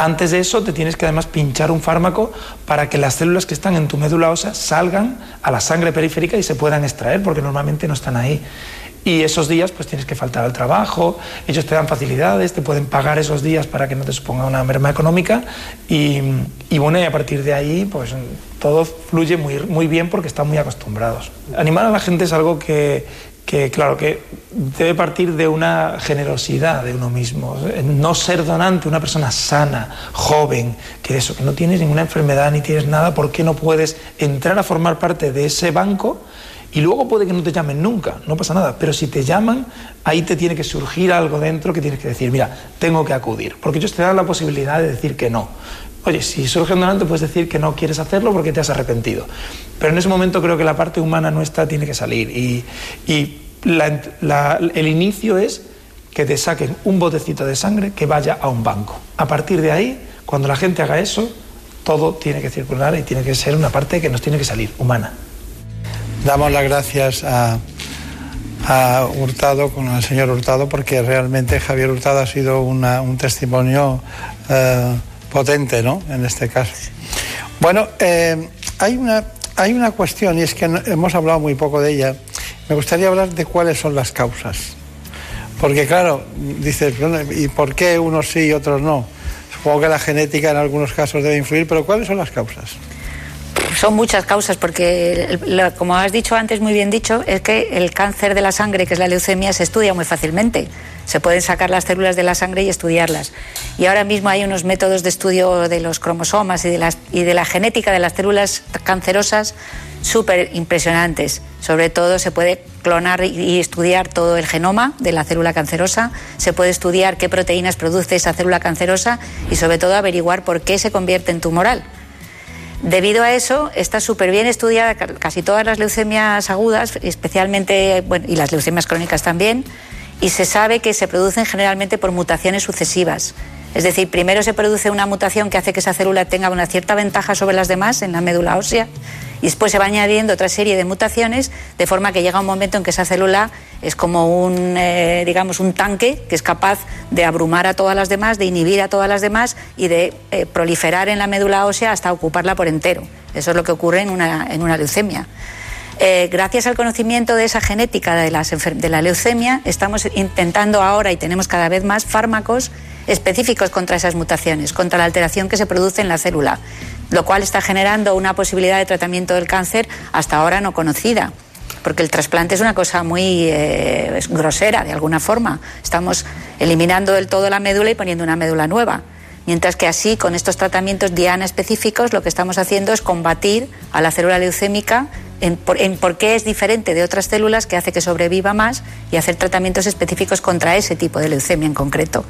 Antes de eso te tienes que además pinchar un fármaco para que las células que están en tu médula ósea salgan a la sangre periférica y se puedan extraer, porque normalmente no están ahí. Y esos días pues tienes que faltar al trabajo, ellos te dan facilidades, te pueden pagar esos días para que no te suponga una merma económica y, y bueno, a partir de ahí pues todo fluye muy, muy bien porque están muy acostumbrados. Animar a la gente es algo que, que claro, que debe partir de una generosidad de uno mismo. No ser donante, una persona sana, joven, que eso, que no tienes ninguna enfermedad ni tienes nada, ¿por qué no puedes entrar a formar parte de ese banco? Y luego puede que no te llamen nunca, no pasa nada, pero si te llaman, ahí te tiene que surgir algo dentro que tienes que decir, mira, tengo que acudir, porque ellos te dan la posibilidad de decir que no. Oye, si surge un donante puedes decir que no quieres hacerlo porque te has arrepentido. Pero en ese momento creo que la parte humana nuestra tiene que salir y, y el inicio es que te saquen un botecito de sangre que vaya a un banco. A partir de ahí, cuando la gente haga eso, todo tiene que circular y tiene que ser una parte que nos tiene que salir, humana. Damos las gracias a, Hurtado, con el señor Hurtado, porque realmente Javier Hurtado ha sido una- un testimonio eh, potente, ¿no? En este caso. Bueno, eh, hay, una, hay una cuestión, y es que hemos hablado muy poco de ella. Me gustaría hablar de cuáles son las causas. Porque claro, dices, ¿y por qué unos sí y otros no? Supongo que la genética en algunos casos debe influir, pero ¿cuáles son las causas? Son muchas causas, porque, como has dicho antes, muy bien dicho, es que el cáncer de la sangre, que es la leucemia, se estudia muy fácilmente. Se pueden sacar las células de la sangre y estudiarlas. Y ahora mismo hay unos métodos de estudio de los cromosomas y de, y de la genética de las células cancerosas súper impresionantes. Sobre todo se puede clonar y estudiar todo el genoma de la célula cancerosa, se puede estudiar qué proteínas produce esa célula cancerosa y sobre todo averiguar por qué se convierte en tumoral. Debido a eso, está súper bien estudiada ca- casi todas las leucemias agudas, especialmente, y las leucemias crónicas también, y se sabe que se producen generalmente por mutaciones sucesivas. Es decir, primero se produce una mutación que hace que esa célula tenga una cierta ventaja sobre las demás en la médula ósea, y después se va añadiendo otra serie de mutaciones, de forma que llega un momento en que esa célula es como un, eh, digamos, un tanque que es capaz de abrumar a todas las demás, de inhibir a todas las demás y de eh, proliferar en la médula ósea hasta ocuparla por entero. Eso es lo que ocurre en una, en una leucemia. Eh, gracias al conocimiento de esa genética de, las de la leucemia, estamos intentando ahora y tenemos cada vez más fármacos específicos contra esas mutaciones, contra la alteración que se produce en la célula, lo cual está generando una posibilidad de tratamiento del cáncer hasta ahora no conocida. Porque el trasplante es una cosa muy eh, grosera, de alguna forma. Estamos eliminando del todo la médula y poniendo una médula nueva. Mientras que así, con estos tratamientos diana específicos, lo que estamos haciendo es combatir a la célula leucémica en por, en por qué es diferente de otras células que hace que sobreviva más y hacer tratamientos específicos contra ese tipo de leucemia en concreto.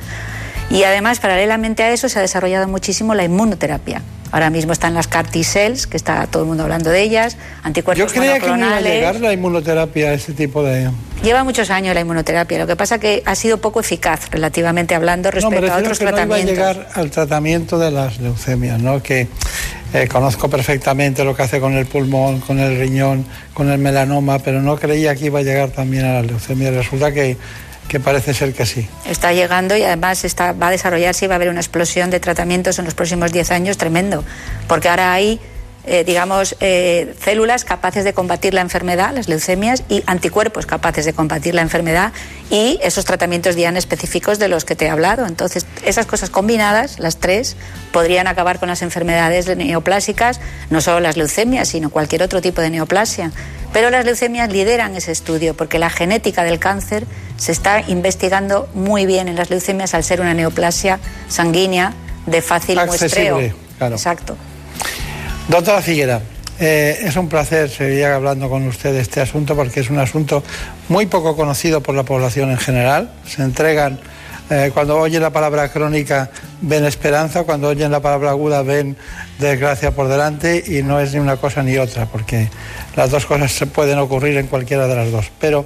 Y además, paralelamente a eso, se ha desarrollado muchísimo la inmunoterapia. Ahora mismo están las CAR T-cells, que está todo el mundo hablando de ellas, anticuerpos Yo creía que no iba a llegar la inmunoterapia a ese tipo de... Lleva muchos años la inmunoterapia, lo que pasa que ha sido poco eficaz, relativamente hablando, No, respecto a refiero otros que no iba a tratamientos. llegar al tratamiento de las leucemias, ¿no? Que eh, conozco perfectamente lo que hace con el pulmón, con el riñón, con el melanoma, pero no creía que iba a llegar también a las leucemias. Resulta que, que parece ser que sí. Está llegando y además está, va a desarrollarse y va a haber una explosión de tratamientos en los próximos 10 años tremendo, porque ahora hay, eh, digamos, eh, células capaces de combatir la enfermedad, las leucemias, y anticuerpos capaces de combatir la enfermedad y esos tratamientos diana específicos de los que te he hablado. Entonces, esas cosas combinadas, las tres, podrían acabar con las enfermedades neoplásicas, no solo las leucemias, sino cualquier otro tipo de neoplasia. Pero las leucemias lideran ese estudio porque la genética del cáncer se está investigando muy bien en las leucemias al ser una neoplasia sanguínea de fácil Accesible, muestreo. claro. Exacto. Doctora Figuera, eh, es un placer seguir hablando con usted de este asunto porque es un asunto muy poco conocido por la población en general. Se entregan, eh, cuando oyen la palabra crónica ven esperanza, cuando oyen la palabra aguda ven desgracia por delante y no es ni una cosa ni otra porque las dos cosas se pueden ocurrir en cualquiera de las dos. Pero,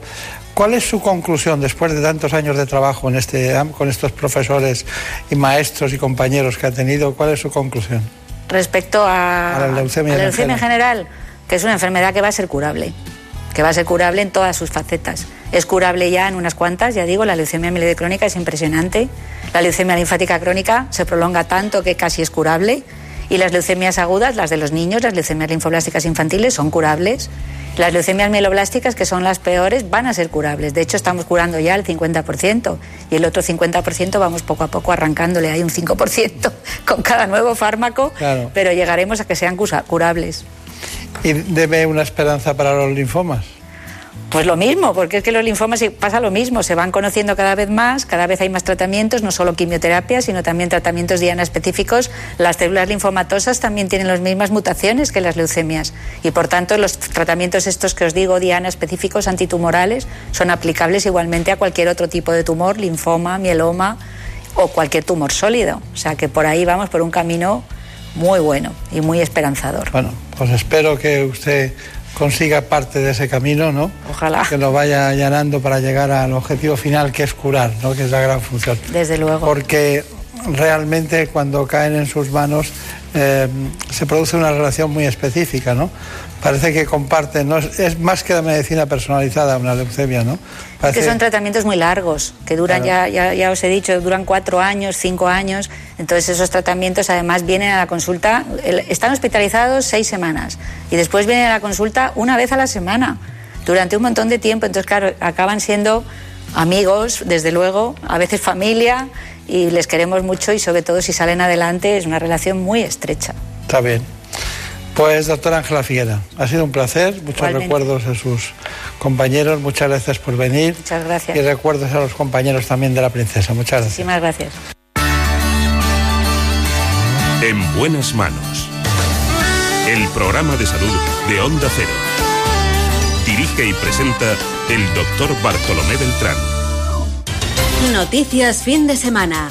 ¿cuál es su conclusión después de tantos años de trabajo este, con estos profesores y maestros y compañeros que ha tenido? ¿Cuál es su conclusión? Respecto a, A la leucemia a la en leucemia en general, que es una enfermedad que va a ser curable, que va a ser curable en todas sus facetas. Es curable ya en unas cuantas, ya digo, la leucemia mieloide crónica es impresionante, la leucemia linfática crónica se prolonga tanto que casi es curable, y las leucemias agudas, las de los niños, las leucemias linfoblásticas infantiles, son curables. Las leucemias mieloblásticas, que son las peores, van a ser curables. De hecho, estamos curando ya el 50% y el otro 50% vamos poco a poco arrancándole. Hay un 5% con cada nuevo fármaco, Claro. pero llegaremos a que sean curables. ¿Y debe una esperanza para los linfomas? Pues lo mismo, porque es que los linfomas pasa lo mismo, se van conociendo cada vez más, cada vez hay más tratamientos, no solo quimioterapia, sino también tratamientos diana específicos. Las células linfomatosas también tienen las mismas mutaciones que las leucemias y por tanto los tratamientos estos que os digo diana específicos antitumorales son aplicables igualmente a cualquier otro tipo de tumor, linfoma, mieloma o cualquier tumor sólido. O sea que por ahí vamos por un camino muy bueno y muy esperanzador. Bueno, pues espero que usted consiga parte de ese camino, ¿no? Ojalá. Que lo vaya allanando para llegar al objetivo final, que es curar, ¿no? Que es la gran función. Desde luego. Porque realmente cuando caen en sus manos eh, se produce una relación muy específica, ¿no? Parece que comparten, ¿no? es, más que la medicina personalizada una leucemia, ¿no? Parece- que son tratamientos muy largos, que duran, ya, ya, ya os he dicho, duran cuatro años, cinco años. Entonces esos tratamientos además vienen a la consulta, están hospitalizados seis semanas y después vienen a la consulta una vez a la semana, durante un montón de tiempo. Entonces, claro, acaban siendo amigos, desde luego, a veces familia y les queremos mucho y sobre todo si salen adelante es una relación muy estrecha. Está bien. Pues doctora Ángela Figuera, ha sido un placer, muchos Igualmente. recuerdos a sus compañeros, muchas gracias por venir. Muchas gracias. Y recuerdos a los compañeros también de la princesa, muchas gracias. Muchísimas gracias. En buenas manos. El programa de salud de Onda Cero. Dirige y presenta el doctor Bartolomé Beltrán. Noticias fin de semana.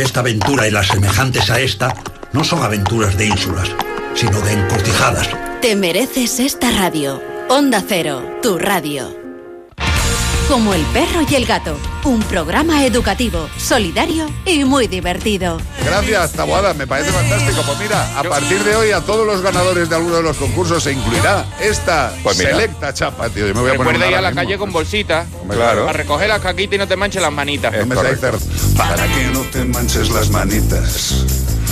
esta aventura y las semejantes a esta no son aventuras de ínsulas, sino de encortijadas. Te mereces esta radio. Onda Cero, tu radio. Como el perro y el gato, un programa educativo, solidario y muy divertido. Gracias, Taboada, me parece fantástico. Pues mira, a partir de hoy a todos los ganadores de alguno de los concursos se incluirá esta Pues selecta chapa, tío. Yo me voy a poner Recuerda una ir a la mismo. calle con bolsita. Claro. A recoger las caquitas y no te manches las manitas. No me. Para que no te manches las manitas.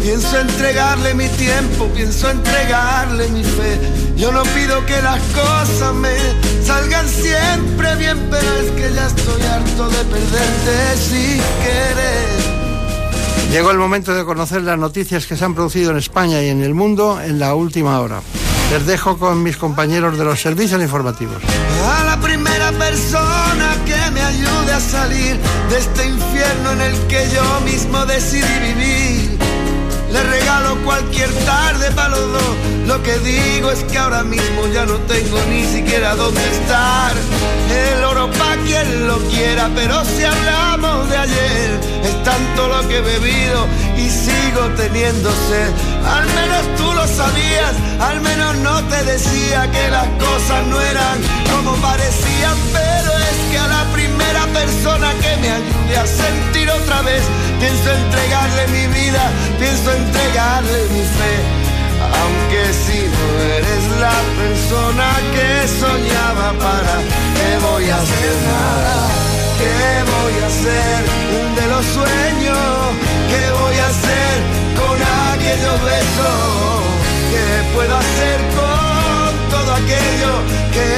Pienso entregarle mi tiempo, pienso entregarle mi fe. Yo no pido que las cosas me salgan siempre bien, pero es que ya estoy harto de perderte sin querer. Llegó el momento de conocer las noticias que se han producido en España y en el mundo en la última hora. Les dejo con mis compañeros de los servicios informativos. A la primera persona que me ayude a salir de este infierno en el que yo mismo decidí vivir. Le regalo cualquier tarde para los dos. Lo que digo es que ahora mismo ya no tengo ni siquiera dónde estar. El oro pa' quien lo quiera, pero si hablamos de ayer, es tanto lo que he bebido y sigo teniendo sed. Al menos tú lo sabías, al menos no te decía que las cosas no eran como parecían, pero que a la primera persona que me ayude a sentir otra vez, pienso entregarle mi vida, pienso entregarle mi fe. Aunque si no eres la persona que soñaba para, ¿qué voy a hacer nada? ¿Qué voy a hacer de los sueños? ¿Qué voy a hacer con aquellos besos? ¿Qué puedo hacer con aquello que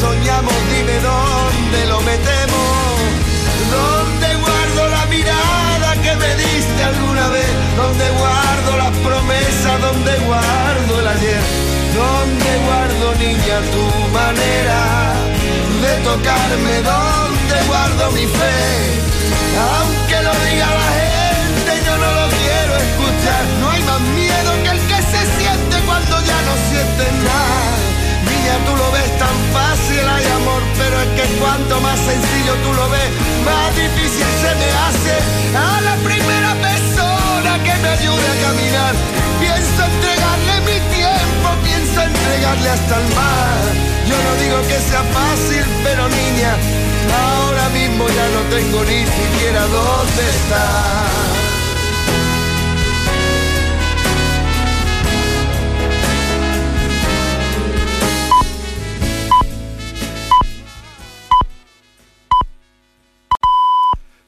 soñamos? Dime dónde lo metemos. ¿Dónde guardo la mirada que me diste alguna vez? ¿Dónde guardo las promesas? ¿Dónde guardo el ayer? ¿Dónde guardo, niña, tu manera de tocarme? ¿Dónde guardo mi fe? Aunque lo diga la gente, yo no lo quiero escuchar. No hay más miedo que el que se siente cuando ya no cuanto más sencillo tú lo ves, más difícil se me hace a la primera persona que me ayude a caminar. Pienso entregarle mi tiempo, pienso entregarle hasta el mar. Yo no digo que sea fácil, pero niña, ahora mismo ya no tengo ni siquiera dónde estar.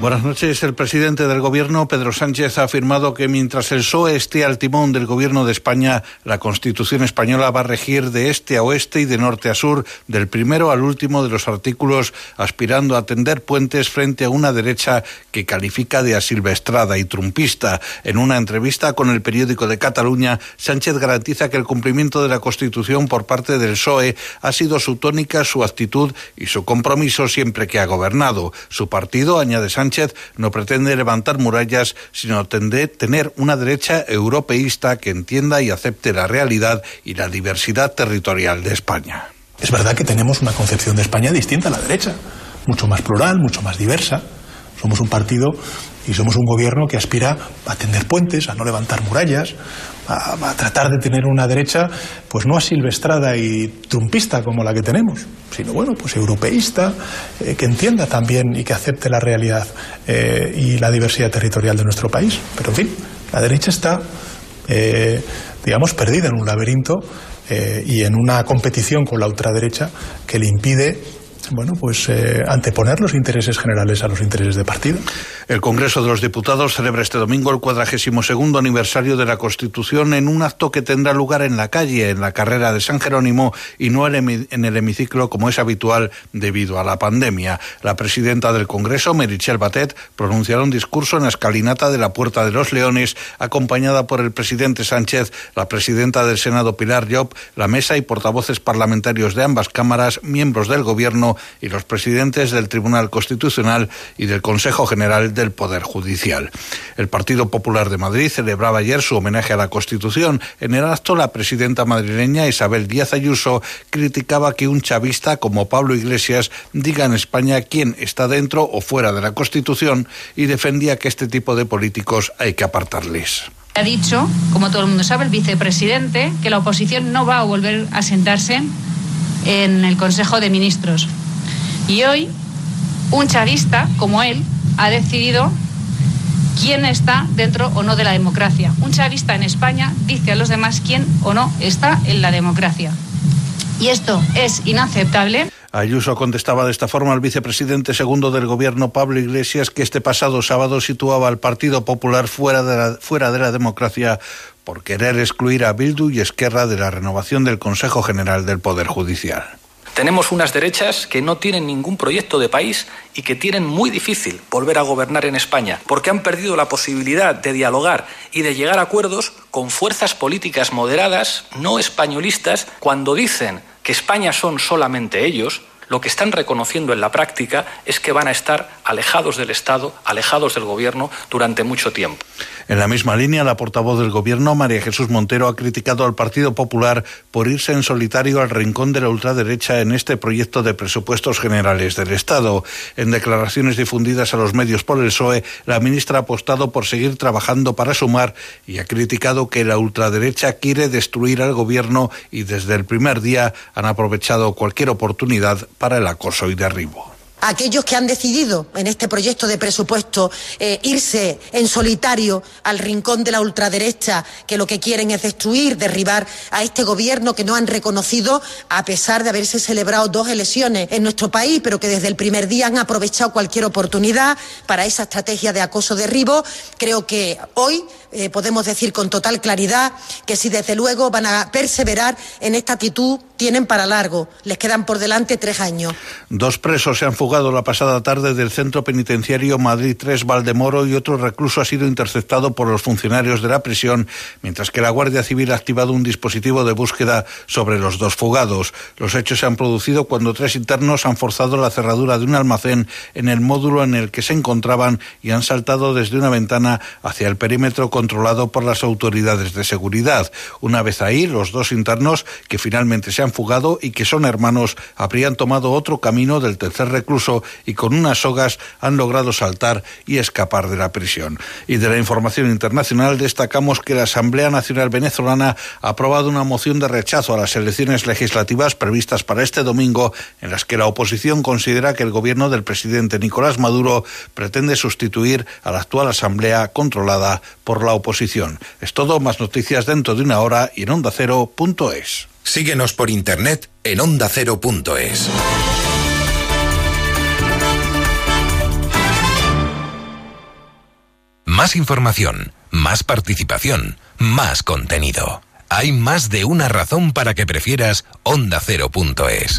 Buenas noches. El presidente del Gobierno, Pedro Sánchez, ha afirmado que mientras el PSOE esté al timón del Gobierno de España, la Constitución española va a regir de este a oeste y de norte a sur, del primero al último de los artículos, aspirando a tender puentes frente a una derecha que califica de asilvestrada y trumpista. En una entrevista con el periódico de Cataluña, Sánchez garantiza que el cumplimiento de la Constitución por parte del PSOE ha sido su tónica, su actitud y su compromiso siempre que ha gobernado. Su partido, añade Sánchez, Sánchez no pretende levantar murallas, sino tener una derecha europeísta que entienda y acepte la realidad y la diversidad territorial de España. Es verdad que tenemos una concepción de España distinta a la derecha, mucho más plural, mucho más diversa. Somos un partido y somos un gobierno que aspira a tender puentes, a no levantar murallas, a, tratar de tener una derecha pues no asilvestrada y trumpista como la que tenemos, sino bueno, pues europeísta, eh, que entienda también y que acepte la realidad eh, y la diversidad territorial de nuestro país. Pero en fin, la derecha está, eh, digamos, perdida en un laberinto y en una competición con la ultraderecha que le impide bueno, pues eh, anteponer los intereses generales a los intereses de partido. El Congreso de los Diputados celebra este domingo el cuadragésimo segundo aniversario de la Constitución en un acto que tendrá lugar en la calle, en la carrera de San Jerónimo y no en el hemiciclo como es habitual debido a la pandemia. La presidenta del Congreso, Merichel Batet, pronunciará un discurso en la escalinata de la Puerta de los Leones, acompañada por el presidente Sánchez, la presidenta del Senado Pilar Llop, la mesa y portavoces parlamentarios de ambas cámaras, miembros del Gobierno y los presidentes del Tribunal Constitucional y del Consejo General del Poder Judicial. El Partido Popular de Madrid celebraba ayer su homenaje a la Constitución. En el acto, la presidenta madrileña Isabel Díaz Ayuso criticaba que un chavista como Pablo Iglesias diga en España quién está dentro o fuera de la Constitución y defendía que este tipo de políticos hay que apartarles. Ha dicho, como todo el mundo sabe, el vicepresidente, que la oposición no va a volver a sentarse en el Consejo de Ministros. Y hoy, un chavista como él ha decidido quién está dentro o no de la democracia. Un chavista en España dice a los demás quién o no está en la democracia. Y esto es inaceptable. Ayuso contestaba de esta forma al vicepresidente segundo del gobierno, Pablo Iglesias, que este pasado sábado situaba al Partido Popular fuera de la, fuera de la democracia por querer excluir a Bildu y Esquerra de la renovación del Consejo General del Poder Judicial. Tenemos unas derechas que no tienen ningún proyecto de país y que tienen muy difícil volver a gobernar en España, porque han perdido la posibilidad de dialogar y de llegar a acuerdos con fuerzas políticas moderadas, no españolistas, cuando dicen que España son solamente ellos, lo que están reconociendo en la práctica es que van a estar alejados del Estado, alejados del Gobierno durante mucho tiempo. En la misma línea, la portavoz del Gobierno, María Jesús Montero, ha criticado al Partido Popular por irse en solitario al rincón de la ultraderecha en este proyecto de presupuestos generales del Estado. En declaraciones difundidas a los medios por el PSOE, la ministra ha apostado por seguir trabajando para sumar y ha criticado que la ultraderecha quiere destruir al Gobierno y desde el primer día han aprovechado cualquier oportunidad para el acoso y derribo aquellos que han decidido en este proyecto de presupuesto eh, irse en solitario al rincón de la ultraderecha, que lo que quieren es destruir, derribar a este gobierno que no han reconocido, a pesar de haberse celebrado dos elecciones en nuestro país, pero que desde el primer día han aprovechado cualquier oportunidad para esa estrategia de acoso-derribo. Creo que hoy eh, podemos decir con total claridad que si desde luego van a perseverar en esta actitud, tienen para largo. Les quedan por delante tres años. Dos presos se han fugado la pasada tarde del centro penitenciario Madrid 3 Valdemoro y otro recluso ha sido interceptado por los funcionarios de la prisión, mientras que la Guardia Civil ha activado un dispositivo de búsqueda sobre los dos fugados. Los hechos se han producido cuando tres internos han forzado la cerradura de un almacén en el módulo en el que se encontraban y han saltado desde una ventana hacia el perímetro controlado por las autoridades de seguridad. Una vez ahí, los dos internos, que finalmente se han fugado y que son hermanos, habrían tomado otro camino del tercer recluso y con unas sogas han logrado saltar y escapar de la prisión. Y de la información internacional destacamos que la Asamblea Nacional Venezolana ha aprobado una moción de rechazo a las elecciones legislativas previstas para este domingo, en las que la oposición considera que el gobierno del presidente Nicolás Maduro pretende sustituir a la actual Asamblea controlada por la oposición. Es todo, más noticias dentro de una hora y en ondacero.es. Síguenos por internet en ondacero.es. Más información, más participación, más contenido. Hay más de una razón para que prefieras ondacero.es.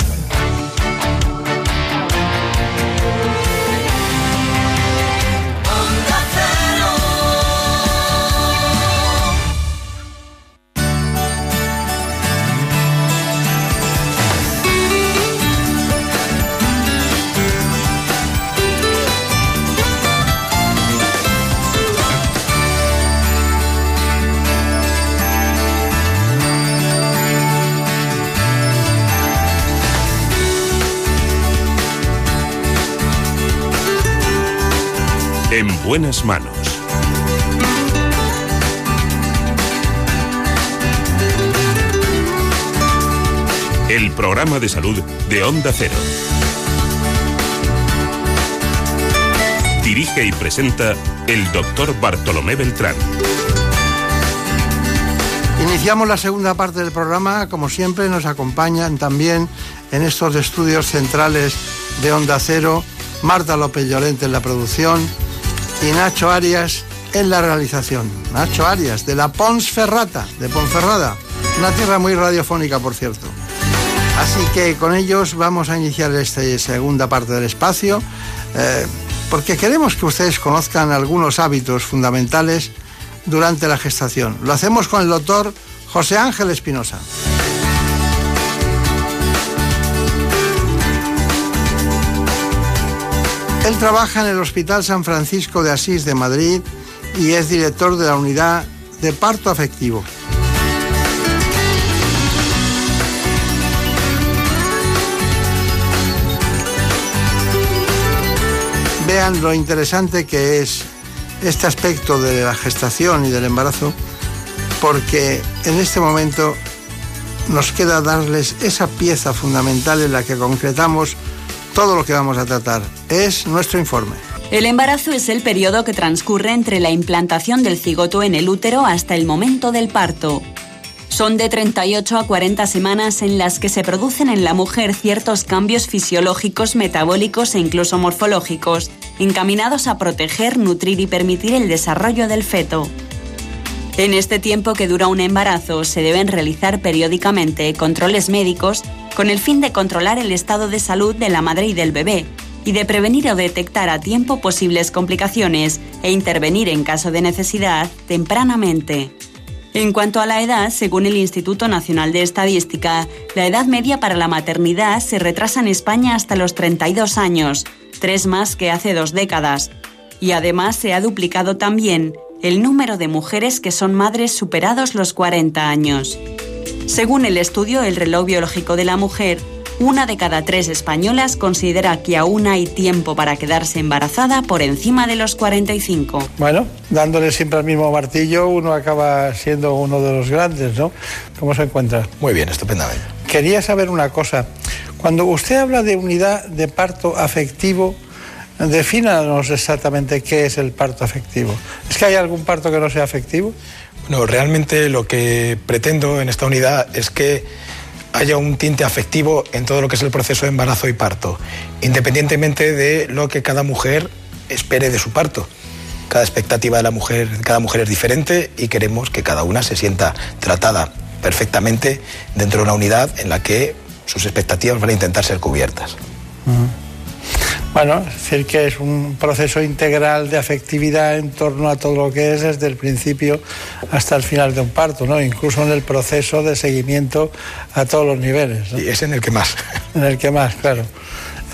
En buenas manos. El programa de salud de Onda Cero. Dirige y presenta el doctor Bartolomé Beltrán. Iniciamos la segunda parte del programa. Como siempre, nos acompañan también en estos estudios centrales de Onda Cero Marta López Llorente en la producción y Nacho Arias en la realización. Nacho Arias, de la Pons Ferrata, de Ponferrada, una tierra muy radiofónica, por cierto. Así que con ellos vamos a iniciar esta segunda parte del espacio, eh, porque queremos que ustedes conozcan algunos hábitos fundamentales durante la gestación. Lo hacemos con el doctor José Ángel Espinosa. Él trabaja en el Hospital San Francisco de Asís de Madrid y es director de la unidad de parto afectivo. Vean lo interesante que es este aspecto de la gestación y del embarazo, porque en este momento nos queda darles esa pieza fundamental en la que concretamos todo lo que vamos a tratar. Es nuestro informe. El embarazo es el periodo que transcurre entre la implantación del cigoto en el útero hasta el momento del parto. Son de 38 a 40 semanas en las que se producen en la mujer ciertos cambios fisiológicos, metabólicos e incluso morfológicos, encaminados a proteger, nutrir y permitir el desarrollo del feto. En este tiempo que dura un embarazo se deben realizar periódicamente controles médicos con el fin de controlar el estado de salud de la madre y del bebé y de prevenir o detectar a tiempo posibles complicaciones e intervenir en caso de necesidad tempranamente. En cuanto a la edad, según el Instituto Nacional de Estadística, la edad media para la maternidad se retrasa en España hasta los 32 años, tres más que hace dos décadas. Y además se ha duplicado también el número de mujeres que son madres superados los 40 años. Según el estudio El reloj biológico de la mujer, una de cada tres españolas considera que aún hay tiempo para quedarse embarazada por encima de los 45. Bueno, dándole siempre al mismo martillo, uno acaba siendo uno de los grandes, ¿no? ¿Cómo se encuentra? Muy bien, estupendamente. Quería saber una cosa. Cuando usted habla de unidad de parto afectivo, Defínanos exactamente qué es el parto afectivo. ¿Es que hay algún parto que no sea afectivo? Bueno, realmente lo que pretendo en esta unidad es que haya un tinte afectivo en todo lo que es el proceso de embarazo y parto, independientemente de lo que cada mujer espere de su parto. Cada expectativa de la mujer, cada mujer es diferente y queremos que cada una se sienta tratada perfectamente dentro de una unidad en la que sus expectativas van a intentar ser cubiertas. Bueno, es decir que es un proceso integral de afectividad en torno a todo lo que es desde el principio hasta el final de un parto, ¿no? Incluso en el proceso de seguimiento a todos los niveles. Y es en el que más. En el que más, claro.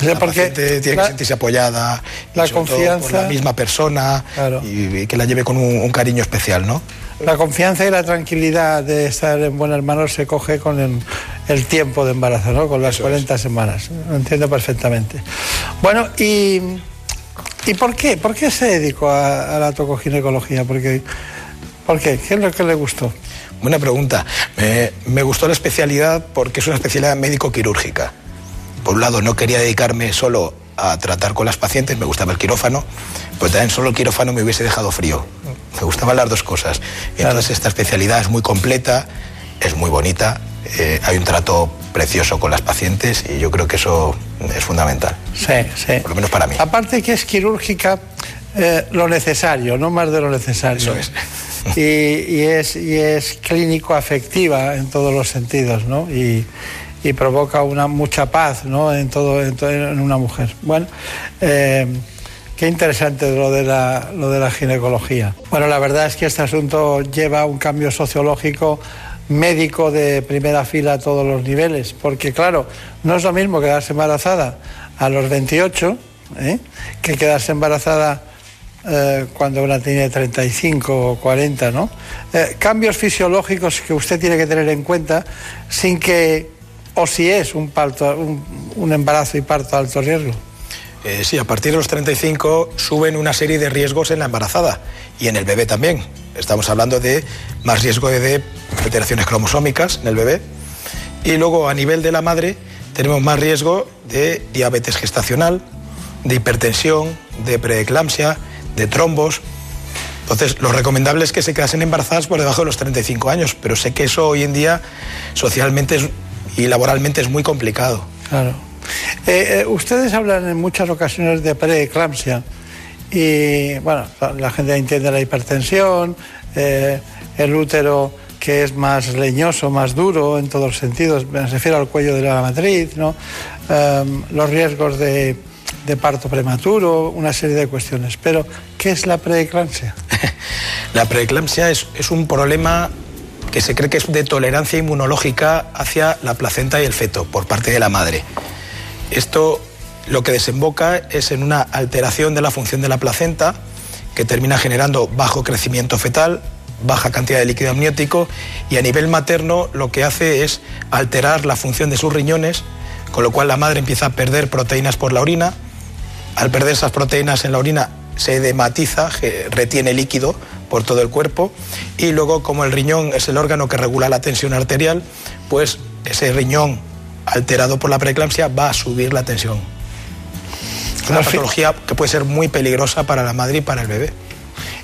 La porque tiene que sentirse apoyada, la confianza, por la misma persona y, que la lleve con un, un cariño especial, ¿no? La confianza y la tranquilidad de estar en buenas manos se coge con el, tiempo de embarazo, ¿no? con las 40 semanas. Lo entiendo perfectamente. Bueno, ¿y, ¿y por qué? ¿Por qué se dedicó a, la tocoginecología? Porque, ¿Por qué? ¿Qué es lo que le gustó? Buena pregunta. me gustó la especialidad porque es una especialidad médico-quirúrgica. Por un lado, no quería dedicarme solo a tratar con las pacientes, me gustaba el quirófano, pero también solo el quirófano me hubiese dejado frío. Me gustaban las dos cosas. Y entonces esta especialidad es muy completa, es muy bonita, eh, hay un trato precioso con las pacientes y yo creo que eso es fundamental. Sí, sí. Por lo menos para mí. Aparte que es quirúrgica, eh, lo necesario, no más de lo necesario. Eso es. Y, es, y es clínico afectiva en todos los sentidos, ¿no? Y, y provoca una mucha paz ¿no? en, todo, en, una mujer. Bueno, eh, qué interesante lo de, la, lo de la ginecología. Bueno, la verdad es que este asunto lleva un cambio sociológico médico de primera fila a todos los niveles, porque claro, no es lo mismo quedarse embarazada a los 28 ¿eh? que quedarse embarazada eh, cuando una tiene 35 o 40, ¿no? cambios fisiológicos que usted tiene que tener en cuenta sin que o si es un, parto, un, embarazo y parto de alto riesgo. Eh, sí, a partir de los 35 suben una serie de riesgos en la embarazada y en el bebé también. Estamos hablando de más riesgo de alteraciones cromosómicas en el bebé. Y luego a nivel de la madre tenemos más riesgo de diabetes gestacional, de hipertensión, de preeclampsia, de trombos. Entonces, lo recomendable es que se quedasen embarazadas por debajo de los 35 años, pero sé que eso hoy en día socialmente es y laboralmente es muy complicado. Claro. Eh, eh, ustedes hablan en muchas ocasiones de preeclampsia y, bueno, la gente entiende la hipertensión, eh, el útero que es más leñoso, más duro en todos los sentidos, me refiero al cuello de la matriz, ¿no? Em, los riesgos de, parto prematuro, una serie de cuestiones. Pero, ¿qué es la preeclampsia? la preeclampsia es, es un problema que se cree que es de tolerancia inmunológica hacia la placenta y el feto por parte de la madre. Esto lo que desemboca es en una alteración de la función de la placenta que termina generando bajo crecimiento fetal, baja cantidad de líquido amniótico y a nivel materno lo que hace es alterar la función de sus riñones, con lo cual la madre empieza a perder proteínas por la orina. Al perder esas proteínas en la orina se dematiza, retiene líquido por todo el cuerpo y luego como el riñón es el órgano que regula la tensión arterial, pues ese riñón alterado por la preeclampsia va a subir la tensión. una patología que puede ser muy peligrosa para la madre y para el bebé.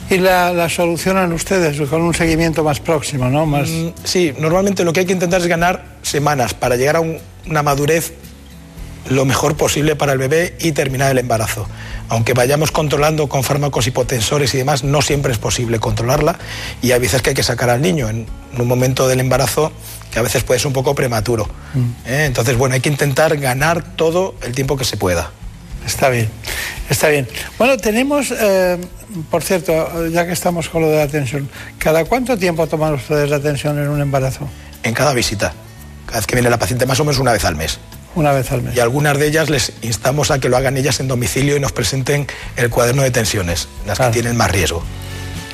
Y la, solucionan ustedes con un seguimiento más próximo, ¿no? Más... Mm, sí, normalmente lo que hay que intentar es ganar semanas para llegar a una madurez lo mejor posible para el bebé y terminar el embarazo aunque vayamos controlando con fármacos hipotensores y demás, no siempre es posible controlarla y hay veces que hay que sacar al niño en, un momento del embarazo que a veces puede ser un poco prematuro. Mm. ¿eh? Entonces, bueno, hay que intentar ganar todo el tiempo que se pueda. Está bien, está bien. Bueno, tenemos, eh, por cierto, ya que estamos con lo de la atención, ¿cada cuánto tiempo toman ustedes la atención en un embarazo? En cada visita. Cada vez que viene la paciente, más o menos una vez al mes. Una vez al mes. Y algunas de ellas les instamos a que lo hagan ellas en domicilio y nos presenten el cuaderno de tensiones, las que tienen más riesgo.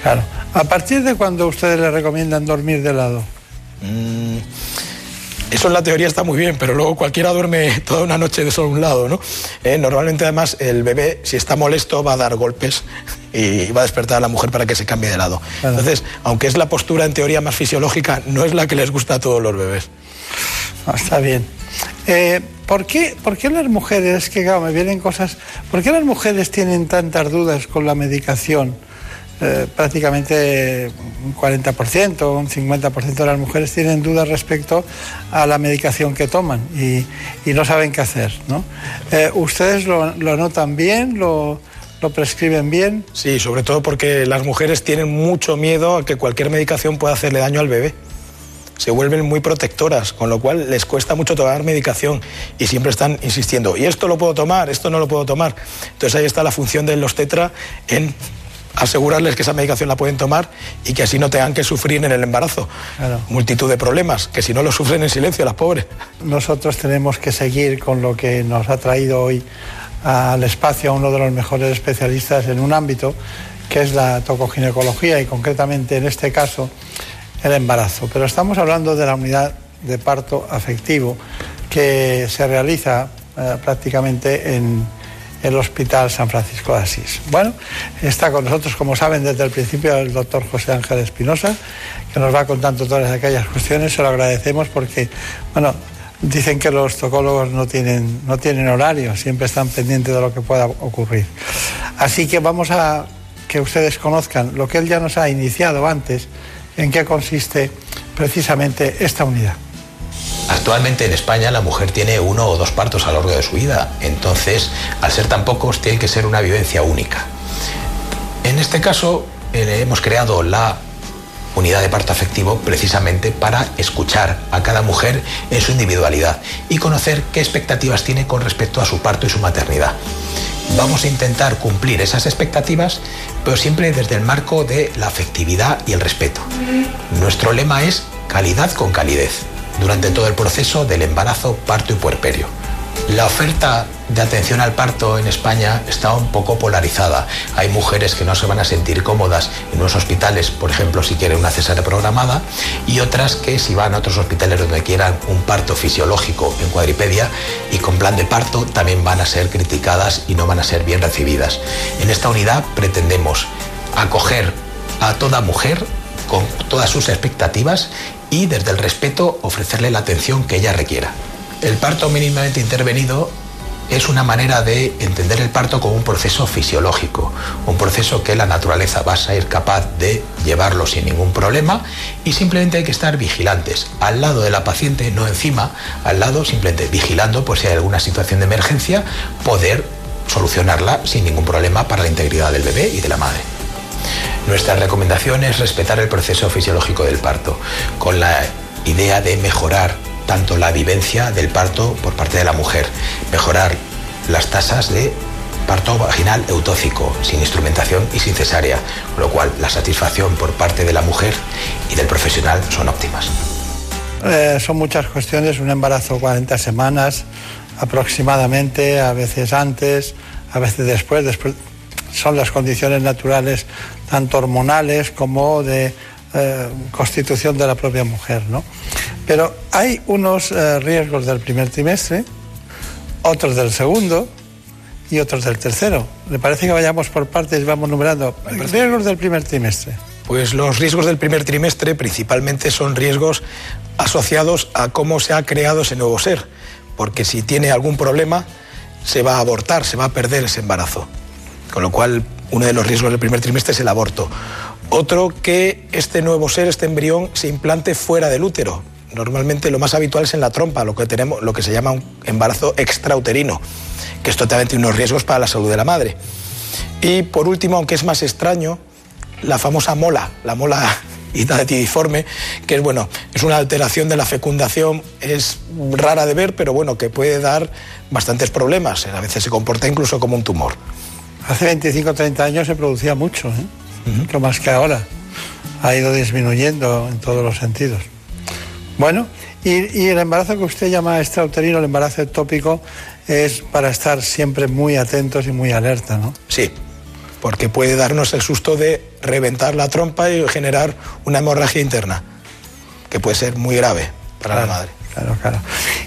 Claro. ¿A partir de cuándo ustedes le recomiendan dormir de lado? Mm, eso en la teoría está muy bien, pero luego cualquiera duerme toda una noche de solo un lado, ¿no? Eh, normalmente además el bebé, si está molesto, va a dar golpes y va a despertar a la mujer para que se cambie de lado. Entonces, aunque es la postura en teoría más fisiológica, no es la que les gusta a todos los bebés. Ah, está bien. Eh, ¿por qué, ¿por qué las mujeres, que claro, me vienen cosas, ¿por qué las mujeres tienen tantas dudas con la medicación? Eh, prácticamente un 40%, un 50% de las mujeres tienen dudas respecto a la medicación que toman y, y no saben qué hacer. ¿no? Eh, ¿Ustedes lo, lo, notan bien? ¿Lo, ¿Lo prescriben bien? Sí, sobre todo porque las mujeres tienen mucho miedo a que cualquier medicación pueda hacerle daño al bebé se vuelven muy protectoras, con lo cual les cuesta mucho tomar medicación y siempre están insistiendo, y esto lo puedo tomar, esto no lo puedo tomar. Entonces ahí está la función de los tetra en asegurarles que esa medicación la pueden tomar y que así no tengan que sufrir en el embarazo. Multitud de problemas, que si no lo sufren en silencio las pobres. Nosotros tenemos que seguir con lo que nos ha traído hoy al espacio a uno de los mejores especialistas en un ámbito, que es la tocoginecología y concretamente en este caso el embarazo. Pero estamos hablando de la unidad de parto afectivo que se realiza eh, prácticamente en el Hospital San Francisco de Asís. Bueno, está con nosotros, como saben, desde el principio el doctor José Ángel Espinosa, que nos va contando todas aquellas cuestiones. Se lo agradecemos porque, bueno, dicen que los tocólogos no tienen, no tienen horario, siempre están pendientes de lo que pueda ocurrir. Así que vamos a que ustedes conozcan lo que él ya nos ha iniciado antes, en qué consiste precisamente esta unidad. Actualmente en España la mujer tiene uno o dos partos a lo largo de su vida, entonces al ser tan pocos tiene que ser una vivencia única. En este caso eh, hemos creado la unidad de parto afectivo precisamente para escuchar a cada mujer en su individualidad y conocer qué expectativas tiene con respecto a su parto y su maternidad. Vamos a intentar cumplir esas expectativas, pero siempre desde el marco de la afectividad y el respeto. Nuestro lema es calidad con calidez durante todo el proceso del embarazo, parto y puerperio. La oferta de atención al parto en España está un poco polarizada. Hay mujeres que no se van a sentir cómodas en unos hospitales, por ejemplo, si quieren una cesárea programada, y otras que si van a otros hospitales donde quieran un parto fisiológico en cuadripedia y con plan de parto, también van a ser criticadas y no van a ser bien recibidas. En esta unidad pretendemos acoger a toda mujer con todas sus expectativas y desde el respeto ofrecerle la atención que ella requiera. El parto mínimamente intervenido es una manera de entender el parto como un proceso fisiológico, un proceso que la naturaleza va a ser capaz de llevarlo sin ningún problema y simplemente hay que estar vigilantes, al lado de la paciente, no encima, al lado simplemente vigilando por si hay alguna situación de emergencia, poder solucionarla sin ningún problema para la integridad del bebé y de la madre. Nuestra recomendación es respetar el proceso fisiológico del parto, con la idea de mejorar tanto la vivencia del parto por parte de la mujer, mejorar las tasas de parto vaginal eutóxico, sin instrumentación y sin cesárea, con lo cual la satisfacción por parte de la mujer y del profesional son óptimas. Eh, son muchas cuestiones, un embarazo 40 semanas aproximadamente, a veces antes, a veces después, después son las condiciones naturales tanto hormonales como de eh, constitución de la propia mujer, ¿no? Pero hay unos eh, riesgos del primer trimestre, otros del segundo y otros del tercero. ¿Le parece que vayamos por partes y vamos numerando? Riesgos del primer trimestre. Pues los riesgos del primer trimestre principalmente son riesgos asociados a cómo se ha creado ese nuevo ser, porque si tiene algún problema se va a abortar, se va a perder ese embarazo. Con lo cual, uno de los riesgos del primer trimestre es el aborto. Otro, que este nuevo ser, este embrión, se implante fuera del útero, Normalmente lo más habitual es en la trompa, lo que, tenemos, lo que se llama un embarazo extrauterino, que esto también tiene unos riesgos para la salud de la madre. Y por último, aunque es más extraño, la famosa mola, la mola hidratidiforme, que es bueno, es una alteración de la fecundación, es rara de ver, pero bueno, que puede dar bastantes problemas. A veces se comporta incluso como un tumor. Hace 25 o 30 años se producía mucho, ¿eh? Más que ahora. Ha ido disminuyendo en todos los sentidos. Bueno, y, el embarazo que usted llama extrauterino, el embarazo ectópico, es para estar siempre muy atentos y muy alerta, ¿no? Sí, porque puede darnos el susto de reventar la trompa y generar una hemorragia interna, que puede ser muy grave para la madre. Claro, claro.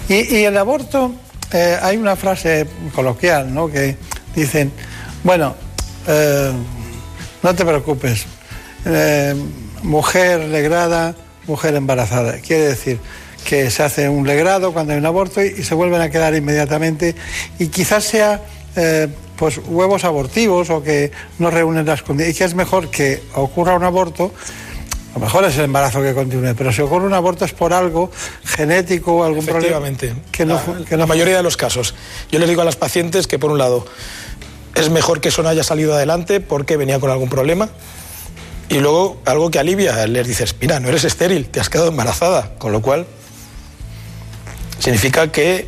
Y, el aborto, eh, hay una frase coloquial, ¿no? Que dicen, bueno, eh, no te preocupes, eh, mujer legrada, mujer embarazada. Quiere decir que se hace un legrado cuando hay un aborto y, se vuelven a quedar inmediatamente y quizás sea eh, pues huevos abortivos o que no reúnen las condiciones y que es mejor que ocurra un aborto a lo mejor es el embarazo que continúe, pero si ocurre un aborto es por algo genético o algún problema. Que no, que la mayoría de los casos. Yo les digo a las pacientes que, por un lado, es mejor que eso no haya salido adelante porque venía con algún problema. Y luego, algo que alivia, les dices, mira, no eres estéril, te has quedado embarazada. Con lo cual, significa que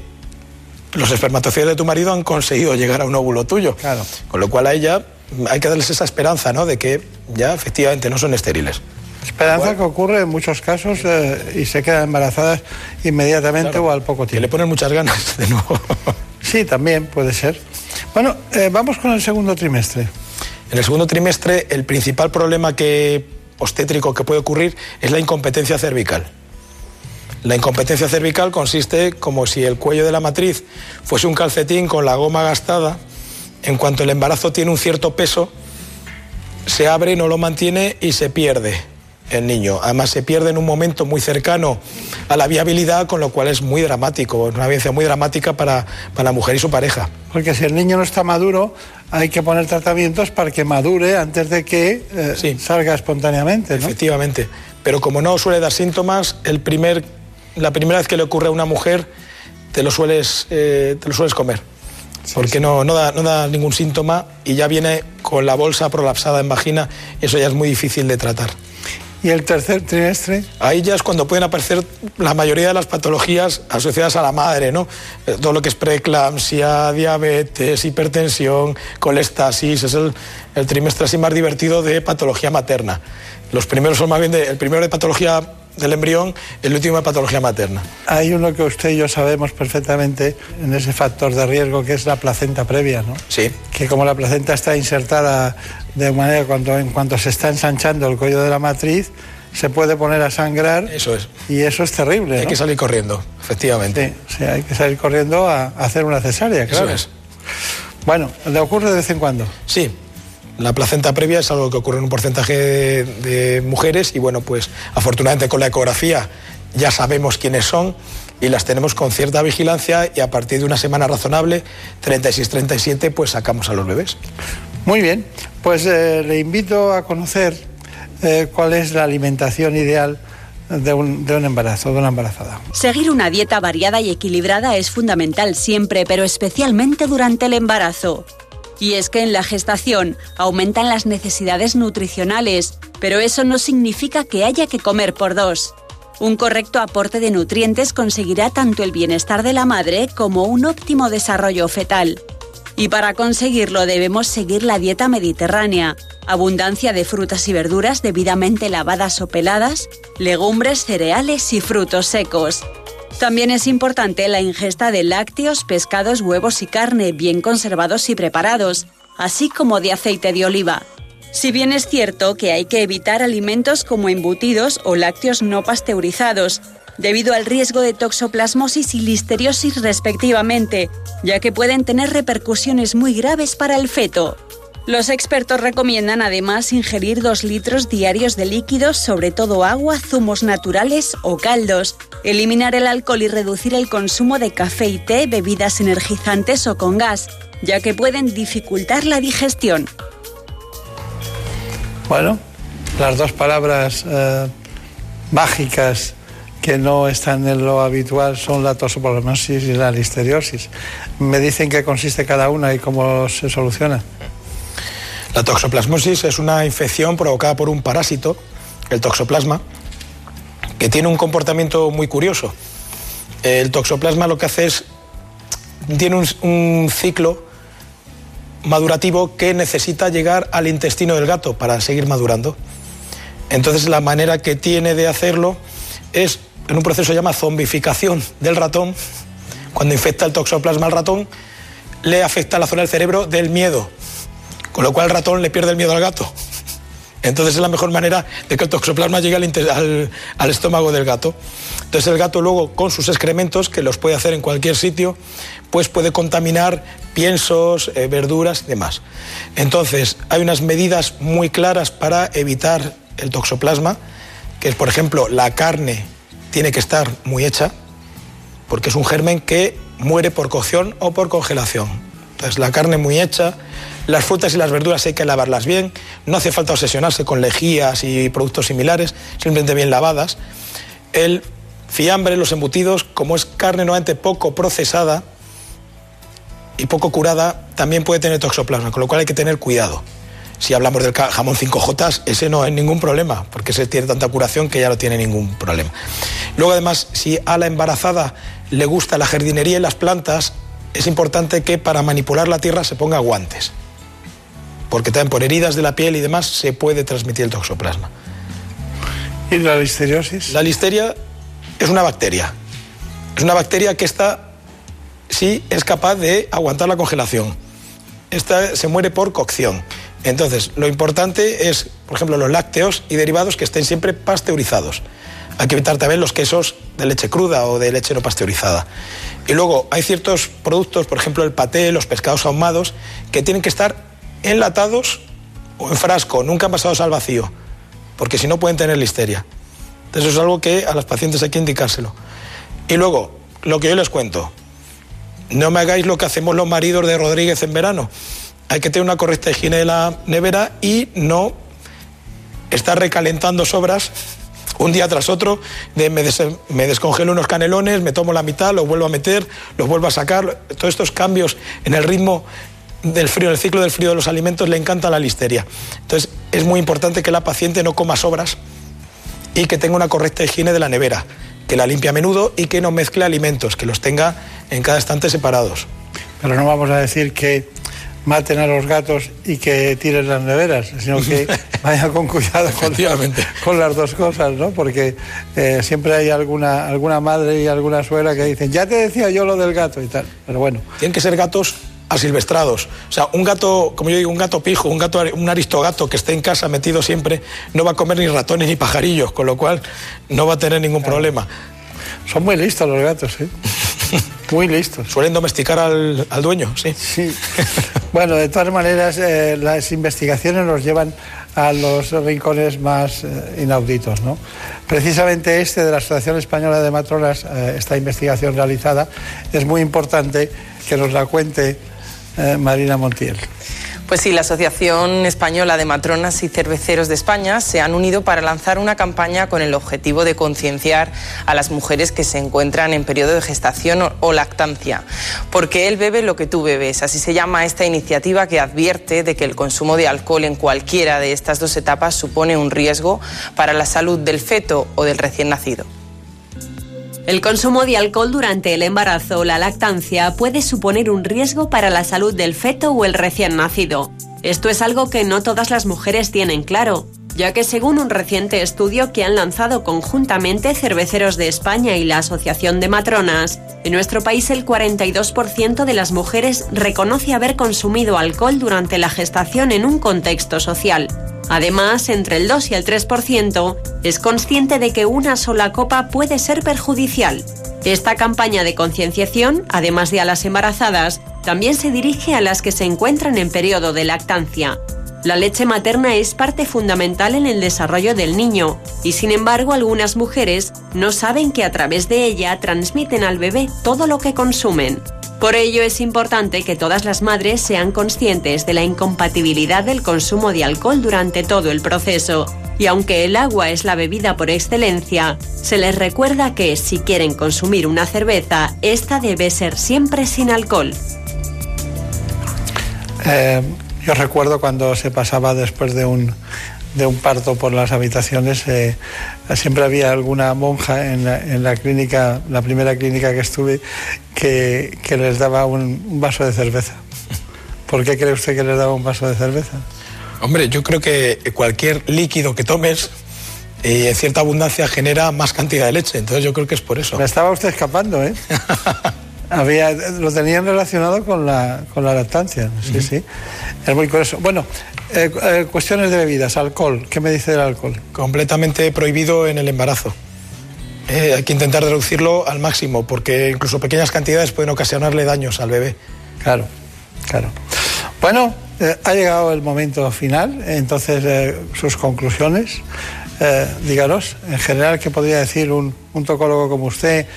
los espermatozoides de tu marido han conseguido llegar a un óvulo tuyo. Claro. Con lo cual a ella hay que darles esa esperanza, ¿no? De que ya efectivamente no son estériles. Esperanza que ocurre en muchos casos eh, y se quedan embarazadas inmediatamente o al poco tiempo. Que le ponen muchas ganas de nuevo. sí, también puede ser. Bueno, eh, vamos con el segundo trimestre. En el segundo trimestre, el principal problema obstétrico que puede ocurrir es la incompetencia cervical. La incompetencia cervical consiste como si el cuello de la matriz fuese un calcetín con la goma gastada. En cuanto el embarazo tiene un cierto peso, se abre, no lo mantiene y se pierde el niño. Además se pierde en un momento muy cercano a la viabilidad, con lo cual es muy dramático, es una vivencia muy dramática para, la mujer y su pareja. Porque si el niño no está maduro, hay que poner tratamientos para que madure antes de que eh, salga espontáneamente. Efectivamente. Pero como no suele dar síntomas, el primer, la primera vez que le ocurre a una mujer, te lo sueles, eh, te lo sueles comer. porque No, no, da, no da ningún síntoma y ya viene con la bolsa prolapsada en vagina, y eso ya es muy difícil de tratar. ¿Y el tercer trimestre? Ahí ya es cuando pueden aparecer la mayoría de las patologías asociadas a la madre, ¿no? Eh, todo lo que es preeclampsia, diabetes, hipertensión, colestasis, es el, trimestre así más divertido de patología materna. Los primeros son más bien de, el primero de patología del embrión, el último de patología materna. Hay uno que usted y yo sabemos perfectamente en ese factor de riesgo que es la placenta previa, ¿no? Sí. Que como la placenta está insertada de manera cuando en cuanto se está ensanchando el cuello de la matriz, se puede poner a sangrar. Eso es. Y eso es terrible. Hay que salir corriendo, efectivamente. Sí, hay que salir corriendo a, hacer una cesárea, claro. Eso es. Bueno, ¿le ocurre de vez en cuando? Sí. La placenta previa es algo que ocurre en un porcentaje de mujeres y bueno, pues afortunadamente con la ecografía ya sabemos quiénes son y las tenemos con cierta vigilancia y a partir de una semana razonable, 36-37, pues sacamos a los bebés. Muy bien, pues eh, le invito a conocer eh, cuál es la alimentación ideal de un, de un, embarazo, de una embarazada. Seguir una dieta variada y equilibrada es fundamental siempre, pero especialmente durante el embarazo. Y es que en la gestación aumentan las necesidades nutricionales, pero eso no significa que haya que comer por dos. Un correcto aporte de nutrientes conseguirá tanto el bienestar de la madre como un óptimo desarrollo fetal. Y para conseguirlo debemos seguir la dieta mediterránea, abundancia de frutas y verduras debidamente lavadas o peladas, legumbres, cereales y frutos secos. También es importante la ingesta de lácteos, pescados, huevos y carne bien conservados y preparados, así como de aceite de oliva. Si bien es cierto que hay que evitar alimentos como embutidos o lácteos no pasteurizados, debido al riesgo de toxoplasmosis y listeriosis respectivamente, ya que pueden tener repercusiones muy graves para el feto. Los expertos recomiendan además ingerir 2 litros diarios de líquidos, sobre todo agua, zumos naturales o caldos, eliminar el alcohol y reducir el consumo de café y té, bebidas energizantes o con gas, ya que pueden dificultar la digestión. Bueno, las dos palabras eh, mágicas que no están en lo habitual son la toxoplasmosis y la listeriosis. Me dicen qué consiste cada una y cómo se soluciona. La toxoplasmosis es una infección provocada por un parásito, el toxoplasma, que tiene un comportamiento muy curioso. El toxoplasma lo que hace es, tiene un, ciclo madurativo que necesita llegar al intestino del gato para seguir madurando. Entonces la manera que tiene de hacerlo es en un proceso que se llama zombificación del ratón, cuando infecta el toxoplasma al ratón, le afecta la zona del cerebro del miedo, con lo cual el ratón le pierde el miedo al gato. Entonces es la mejor manera de que el toxoplasma llegue al, estómago del gato. Entonces el gato luego con sus excrementos, que los puede hacer en cualquier sitio, pues puede contaminar piensos, eh, verduras y demás. Entonces hay unas medidas muy claras para evitar el toxoplasma, que es por ejemplo la carne tiene que estar muy hecha, porque es un germen que muere por cocción o por congelación. Entonces, la carne muy hecha, las frutas y las verduras hay que lavarlas bien, no hace falta obsesionarse con lejías y productos similares, simplemente bien lavadas. El fiambre, los embutidos, como es carne nuevamente poco procesada y poco curada, también puede tener toxoplasma, con lo cual hay que tener cuidado. Si hablamos del jamón 5J, ese no hay ningún problema, porque ese tiene tanta curación que ya no tiene ningún problema. Luego, además, si a la embarazada le gusta la jardinería y las plantas, es importante que para manipular la tierra se ponga guantes, porque también por heridas de la piel y demás se puede transmitir el toxoplasma. ¿Y la listeriosis? La listeria es una bacteria. Es una bacteria que está, sí, es capaz de aguantar la congelación. Esta se muere por cocción. Entonces, lo importante es, por ejemplo, los lácteos y derivados que estén siempre pasteurizados. Hay que evitar también los quesos de leche cruda o de leche no pasteurizada. Y luego hay ciertos productos, por ejemplo el paté, los pescados ahumados, que tienen que estar enlatados o en frasco, nunca pasados al vacío, porque si no pueden tener listeria. Entonces es algo que a los pacientes hay que indicárselo. Y luego, lo que yo les cuento, no me hagáis lo que hacemos los maridos de Rodríguez en verano. Hay que tener una correcta higiene de la nevera y no estar recalentando sobras un día tras otro, de me, descongelo unos canelones, me tomo la mitad, los vuelvo a meter, los vuelvo a sacar. Todos estos cambios en el ritmo del frío, en el ciclo del frío de los alimentos, le encanta la listeria. Entonces, es muy importante que la paciente no coma sobras y que tenga una correcta higiene de la nevera, que la limpie a menudo y que no mezcle alimentos, que los tenga en cada estante separados. Pero no vamos a decir que maten a los gatos y que tiren las neveras, sino que vaya con cuidado con, las dos cosas, ¿no? Porque eh, siempre hay alguna, alguna madre y alguna suegra que dicen, ya te decía yo lo del gato y tal, pero bueno. Tienen que ser gatos asilvestrados. O sea, un gato, como yo digo, un gato pijo, un gato, un aristogato que esté en casa metido siempre, no va a comer ni ratones ni pajarillos, con lo cual no va a tener ningún problema. Son muy listos los gatos, ¿eh? Muy listos. Suelen domesticar al, dueño, sí. Sí. bueno, de todas maneras, eh, las investigaciones nos llevan a los rincones más eh, inauditos. ¿no? Precisamente este de la Asociación Española de Matronas, eh, esta investigación realizada, es muy importante que nos la cuente Marina Montiel. Pues sí, la Asociación Española de Matronas y Cerveceros de España se han unido para lanzar una campaña con el objetivo de concienciar a las mujeres que se encuentran en periodo de gestación o lactancia. Porque él bebe lo que tú bebes. Así se llama esta iniciativa que advierte de que el consumo de alcohol en cualquiera de estas dos etapas supone un riesgo para la salud del feto o del recién nacido. El consumo de alcohol durante el embarazo o la lactancia puede suponer un riesgo para la salud del feto o el recién nacido. Esto es algo que no todas las mujeres tienen claro ya que según un reciente estudio que han lanzado conjuntamente Cerveceros de España y la Asociación de Matronas, en nuestro país el 42% de las mujeres reconoce haber consumido alcohol durante la gestación en un contexto social. Además, entre el 2 y el 3% es consciente de que una sola copa puede ser perjudicial. Esta campaña de concienciación, además de a las embarazadas, también se dirige a las que se encuentran en periodo de lactancia. La leche materna es parte fundamental en el desarrollo del niño y sin embargo algunas mujeres no saben que a través de ella transmiten al bebé todo lo que consumen. Por ello es importante que todas las madres sean conscientes de la incompatibilidad del consumo de alcohol durante todo el proceso. Y aunque el agua es la bebida por excelencia, se les recuerda que si quieren consumir una cerveza, esta debe ser siempre sin alcohol. Eh, yo recuerdo cuando se pasaba después de un, de un parto por las habitaciones, eh, siempre había alguna monja en la, en la, clínica, la primera clínica que estuve, que, que les daba un, vaso de cerveza. ¿Por qué cree usted que les daba un vaso de cerveza? Hombre, yo creo que cualquier líquido que tomes y en cierta abundancia genera más cantidad de leche, entonces yo creo que es por eso. Me estaba usted escapando, ¿eh? Había, lo tenían relacionado con la, con la lactancia, sí, sí. Es muy curioso. Bueno, eh, eh, cuestiones de bebidas, alcohol. ¿Qué me dice del alcohol? Completamente prohibido en el embarazo. Eh, hay que intentar reducirlo al máximo, porque incluso pequeñas cantidades pueden ocasionarle daños al bebé. Claro, claro. Bueno, ha llegado el momento final, entonces sus conclusiones. Díganos, en general, ¿qué podría decir un, un tocólogo como usted?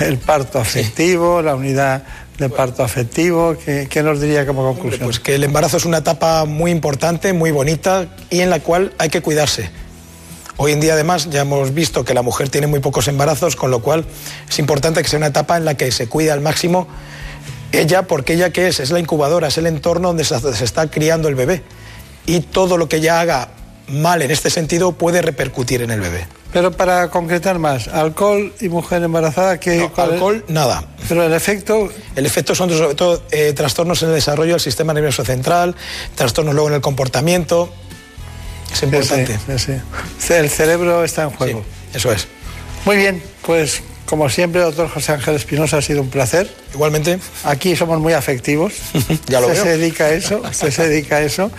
El parto afectivo, la unidad de parto afectivo, ¿qué, qué nos diría como conclusión? Pues que el embarazo es una etapa muy importante, muy bonita y en la cual hay que cuidarse. Hoy en día, además, ya hemos visto que la mujer tiene muy pocos embarazos, con lo cual es importante que sea una etapa en la que se cuida al máximo ella, porque ella qué es? Es la incubadora, es el entorno donde se se está criando el bebé. Y todo lo que ella haga mal en este sentido puede repercutir en el bebé. Pero para concretar más, alcohol y mujer embarazada, ¿qué cuál es? Alcohol, nada. Pero el efecto, El efecto son sobre todo eh, trastornos en el desarrollo del sistema nervioso central, trastornos luego en el comportamiento. Es importante. Sí, sí, sí. El cerebro está en juego. eso es. Muy bien, pues como siempre, doctor José Ángel Espinosa, ha sido un placer. Igualmente. Aquí somos muy afectivos. Ya lo veo. se dedica a eso, se dedica a eso.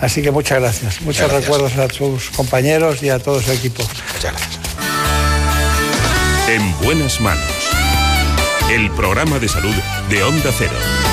Así que muchas gracias. Muchos gracias. recuerdos a sus compañeros y a todo su equipo. Muchas gracias. En buenas manos. El programa de salud de Onda Cero.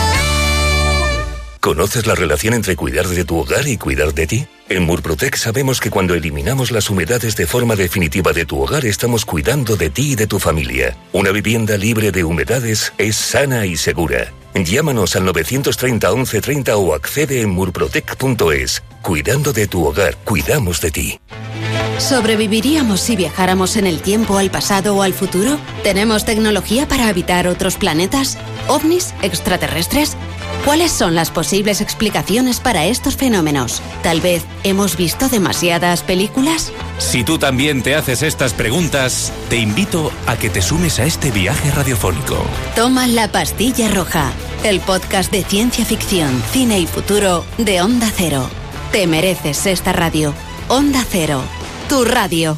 ¿Conoces la relación entre cuidar de tu hogar y cuidar de ti? En Murprotec sabemos que cuando eliminamos las humedades de forma definitiva de tu hogar estamos cuidando de ti y de tu familia. Una vivienda libre de humedades es sana y segura. Llámanos al 930 1130 o accede en murprotec.es. Cuidando de tu hogar, cuidamos de ti. ¿Sobreviviríamos si viajáramos en el tiempo al pasado o al futuro? ¿Tenemos tecnología para habitar otros planetas? ¿OVNIs? ¿Extraterrestres? ¿Cuáles son las posibles explicaciones para estos fenómenos? Tal vez hemos visto demasiadas películas. Si tú también te haces estas preguntas, te invito a que te sumes a este viaje radiofónico. Toma la pastilla roja, el podcast de ciencia ficción, cine y futuro de Onda Cero. Te mereces esta radio. Onda Cero, tu radio.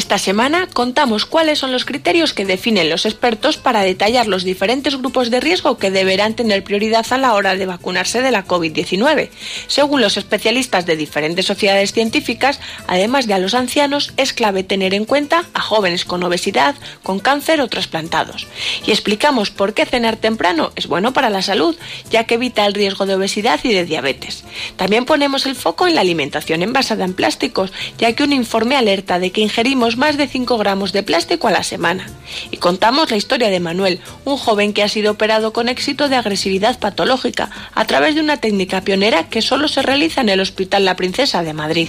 Esta semana contamos cuáles son los criterios que definen los expertos para detallar los diferentes grupos de riesgo que deberán tener prioridad a la hora de vacunarse de la COVID-19. Según los especialistas de diferentes sociedades científicas, además de a los ancianos, es clave tener en cuenta a jóvenes con obesidad, con cáncer o trasplantados. Y explicamos por qué cenar temprano es bueno para la salud, ya que evita el riesgo de obesidad y de diabetes. También ponemos el foco en la alimentación envasada en plásticos, ya que un informe alerta de que ingerimos más de 5 gramos de plástico a la semana. Y contamos la historia de Manuel, un joven que ha sido operado con éxito de agresividad patológica a través de una técnica pionera que solo se realiza en el Hospital La Princesa de Madrid.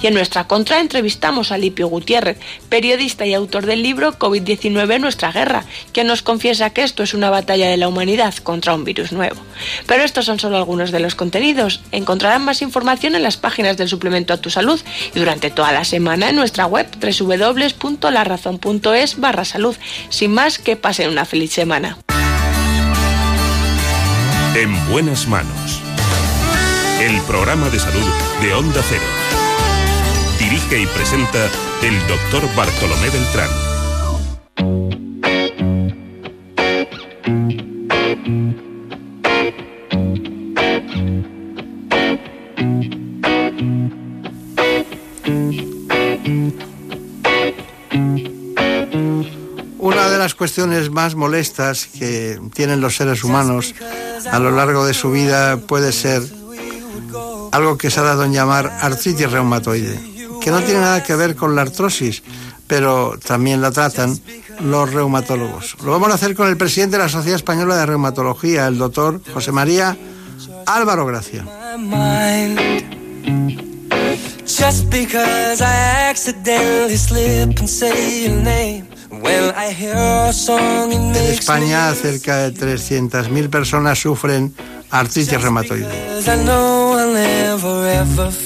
Y en nuestra contra entrevistamos a Lipio Gutiérrez, periodista y autor del libro COVID-19 Nuestra Guerra, que nos confiesa que esto es una batalla de la humanidad contra un virus nuevo. Pero estos son solo algunos de los contenidos. Encontrarán más información en las páginas del suplemento a tu salud y durante toda la semana en nuestra web www.larazón.es barra salud. Sin más, que pasen una feliz semana. En buenas manos. El programa de salud de Onda Cero. Dirige y presenta el doctor Bartolomé Beltrán. Las cuestiones más molestas que tienen los seres humanos a lo largo de su vida puede ser algo que se ha dado en llamar artritis reumatoide, que no tiene nada que ver con la artrosis, pero también la tratan los reumatólogos. Lo vamos a hacer con el presidente de la Sociedad Española de Reumatología, el doctor José María Álvaro Gracia. When I hear a song it En España, cerca de 300.000 personas sufren artritis reumatoide.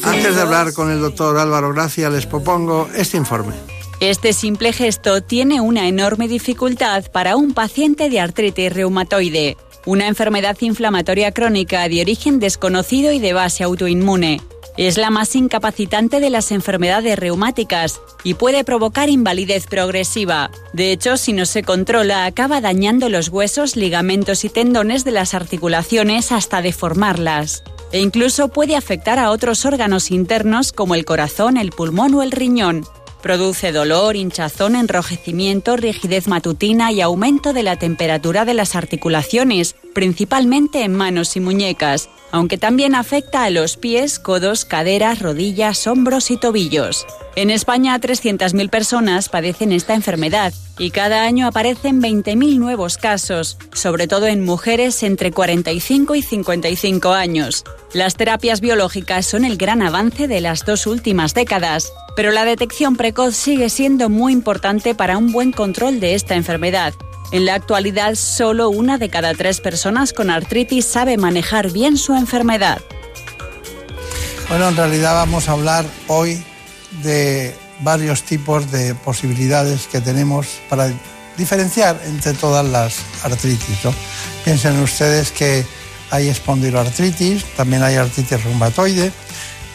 Antes de hablar con el doctor Álvaro Gracia, les propongo este informe. Este simple gesto tiene una enorme dificultad para un paciente de artritis reumatoide. una enfermedad inflamatoria crónica de origen desconocido y de base autoinmune. Es la más incapacitante de las enfermedades reumáticas y puede provocar invalidez progresiva. De hecho, si no se controla, acaba dañando los huesos, ligamentos y tendones de las articulaciones hasta deformarlas. E incluso puede afectar a otros órganos internos como el corazón, el pulmón o el riñón. Produce dolor, hinchazón, enrojecimiento, rigidez matutina y aumento de la temperatura de las articulaciones, principalmente en manos y muñecas, aunque también afecta a los pies, codos, caderas, rodillas, hombros y tobillos. En España, 300.000 personas padecen esta enfermedad y cada año aparecen 20.000 nuevos casos, sobre todo en mujeres entre 45 y 55 años. Las terapias biológicas son el gran avance de las dos últimas décadas, pero la detección precoz sigue siendo muy importante para un buen control de esta enfermedad. En la actualidad, solo una de cada tres personas con artritis sabe manejar bien su enfermedad. Bueno, en realidad vamos a hablar hoy de varios tipos de posibilidades que tenemos para diferenciar entre todas las artritis. Piensen ustedes que hay espondiloartritis, también hay artritis reumatoide,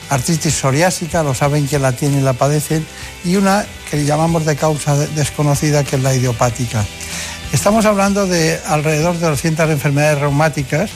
artritis psoriásica, lo saben que la tienen y la padecen, y una que llamamos de causa desconocida, que es la idiopática. Estamos hablando de alrededor de 200 enfermedades reumáticas,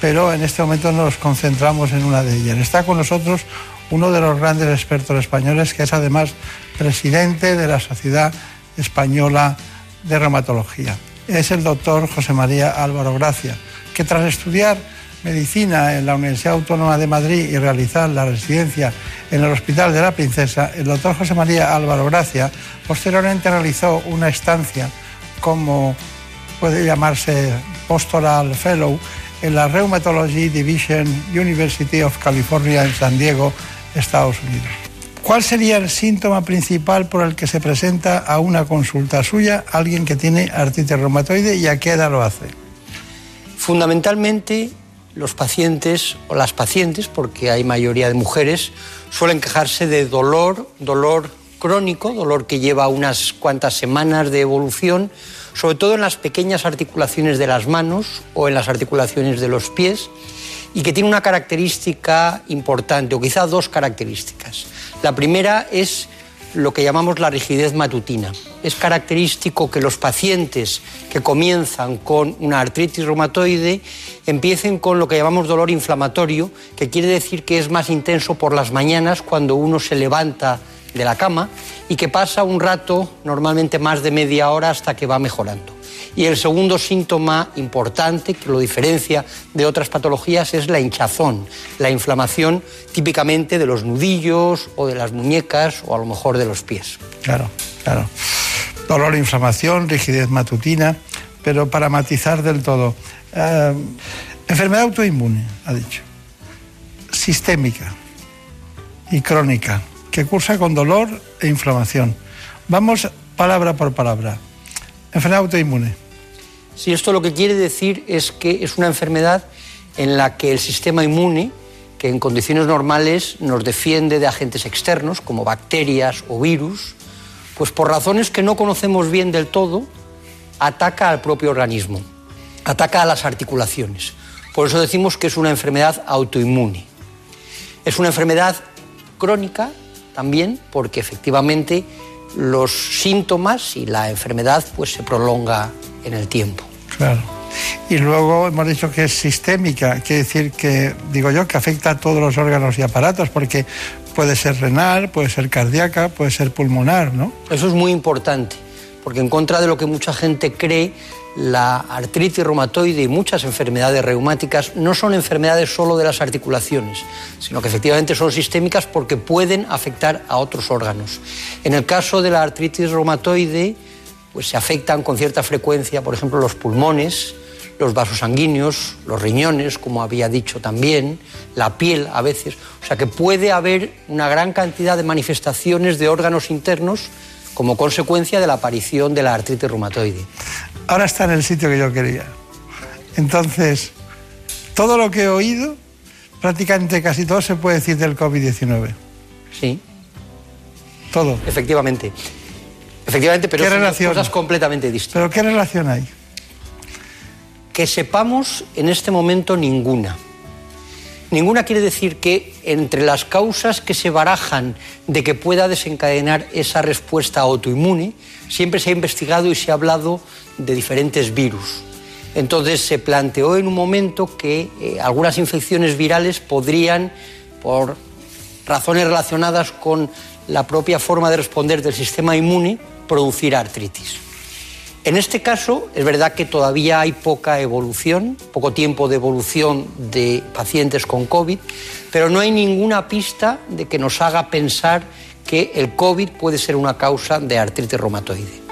pero en este momento nos concentramos en una de ellas. Está con nosotros uno de los grandes expertos españoles, que es además presidente de la Sociedad Española de Reumatología. Es el doctor José María Álvaro Gracia, que tras estudiar medicina en la Universidad Autónoma de Madrid y realizar la residencia en el Hospital de la Princesa, el doctor José María Álvaro Gracia posteriormente realizó una estancia como puede llamarse Postural Fellow en la Rheumatology Division University of California en San Diego, Estados Unidos. ¿Cuál sería el síntoma principal por el que se presenta a una consulta suya alguien que tiene artritis reumatoide y a qué edad lo hace? Fundamentalmente los pacientes o las pacientes, porque hay mayoría de mujeres, suelen quejarse de dolor, dolor crónico, dolor que lleva unas cuantas semanas de evolución, sobre todo en las pequeñas articulaciones de las manos o en las articulaciones de los pies y que tiene una característica importante, o quizá dos características. La primera es lo que llamamos la rigidez matutina. Es característico que los pacientes que comienzan con una artritis reumatoide empiecen con lo que llamamos dolor inflamatorio, que quiere decir que es más intenso por las mañanas cuando uno se levanta de la cama y que pasa un rato, normalmente más de media hora, hasta que va mejorando. Y el segundo síntoma importante que lo diferencia de otras patologías es la hinchazón, la inflamación típicamente de los nudillos o de las muñecas o a lo mejor de los pies. Claro, claro. Dolor, inflamación, rigidez matutina, pero para matizar del todo. Eh, enfermedad autoinmune, ha dicho. Sistémica y crónica, que cursa con dolor e inflamación. Vamos palabra por palabra. Enfermedad autoinmune. Sí, esto lo que quiere decir es que es una enfermedad en la que el sistema inmune, que en condiciones normales nos defiende de agentes externos como bacterias o virus, pues por razones que no conocemos bien del todo, ataca al propio organismo, ataca a las articulaciones. Por eso decimos que es una enfermedad autoinmune. Es una enfermedad crónica también porque efectivamente los síntomas y la enfermedad pues se prolonga en el tiempo. Claro. Y luego hemos dicho que es sistémica, quiere decir que, digo yo, que afecta a todos los órganos y aparatos, porque puede ser renal, puede ser cardíaca, puede ser pulmonar, ¿no? Eso es muy importante, porque en contra de lo que mucha gente cree, la artritis reumatoide y muchas enfermedades reumáticas no son enfermedades solo de las articulaciones, sino que efectivamente son sistémicas porque pueden afectar a otros órganos. En el caso de la artritis reumatoide, pues se afectan con cierta frecuencia, por ejemplo, los pulmones, los vasos sanguíneos, los riñones, como había dicho también, la piel a veces. O sea que puede haber una gran cantidad de manifestaciones de órganos internos como consecuencia de la aparición de la artritis reumatoide. Ahora está en el sitio que yo quería. Entonces, todo lo que he oído, prácticamente casi todo se puede decir del COVID-19. Sí. Todo. Efectivamente. Efectivamente, pero ¿Qué son cosas completamente distintas. ¿Pero qué relación hay? Que sepamos en este momento ninguna. Ninguna quiere decir que entre las causas que se barajan de que pueda desencadenar esa respuesta autoinmune, siempre se ha investigado y se ha hablado de diferentes virus. Entonces se planteó en un momento que eh, algunas infecciones virales podrían, por razones relacionadas con la propia forma de responder del sistema inmune, producir artritis. En este caso, es verdad que todavía hay poca evolución, poco tiempo de evolución de pacientes con COVID, pero no hay ninguna pista de que nos haga pensar que el COVID puede ser una causa de artritis reumatoide.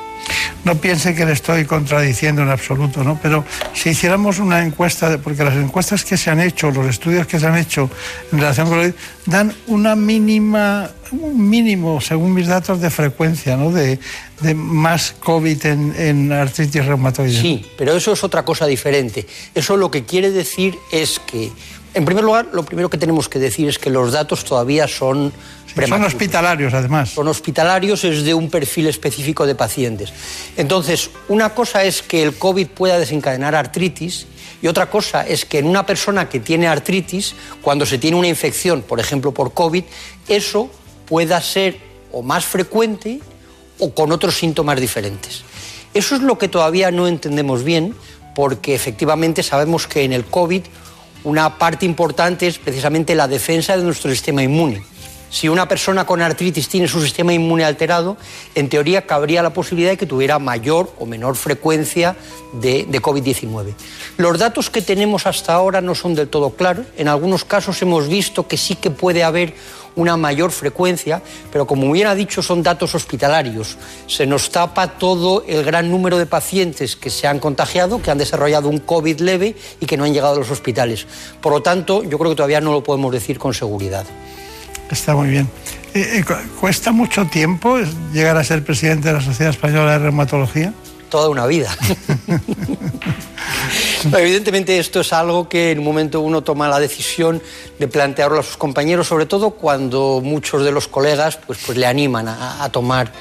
No piense que le estoy contradiciendo en absoluto, ¿no? Pero si hiciéramos una encuesta, porque las encuestas que se han hecho, los estudios que se han hecho en relación con COVID, dan una mínima, un mínimo, según mis datos, de frecuencia, ¿no? De, de más COVID en, en artritis reumatoide. Sí, pero eso es otra cosa diferente. Eso lo que quiere decir es que, en primer lugar, lo primero que tenemos que decir es que los datos todavía son son hospitalarios, además. Son hospitalarios, es de un perfil específico de pacientes. Entonces, una cosa es que el COVID pueda desencadenar artritis y otra cosa es que en una persona que tiene artritis, cuando se tiene una infección, por ejemplo por COVID, eso pueda ser o más frecuente o con otros síntomas diferentes. Eso es lo que todavía no entendemos bien, porque efectivamente sabemos que en el COVID una parte importante es precisamente la defensa de nuestro sistema inmune. Si una persona con artritis tiene su sistema inmune alterado, en teoría cabría la posibilidad de que tuviera mayor o menor frecuencia de, COVID-19. Los datos que tenemos hasta ahora no son del todo claros. En algunos casos hemos visto que sí que puede haber una mayor frecuencia, pero como bien ha dicho, son datos hospitalarios. Se nos tapa todo el gran número de pacientes que se han contagiado, que han desarrollado un COVID leve y que no han llegado a los hospitales. Por lo tanto, yo creo que todavía no lo podemos decir con seguridad. Está muy bien. Eh, eh, ¿Cuesta mucho tiempo llegar a ser presidente de la Sociedad Española de Reumatología? Toda una vida. Evidentemente esto es algo que en un momento uno toma la decisión de plantearlo a sus compañeros, sobre todo cuando muchos de los colegas pues, pues le animan a, a tomar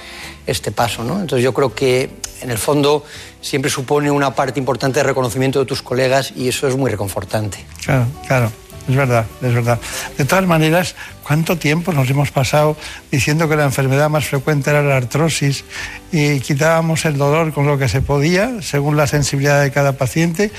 este paso. ¿no? Entonces yo creo que en el fondo siempre supone una parte importante de reconocimiento de tus colegas y eso es muy reconfortante. Claro, claro. Es verdad, es verdad. De todas maneras, ¿cuánto tiempo nos hemos pasado diciendo que la enfermedad más frecuente era la artrosis y quitábamos el dolor con lo que se podía, según la sensibilidad de cada paciente?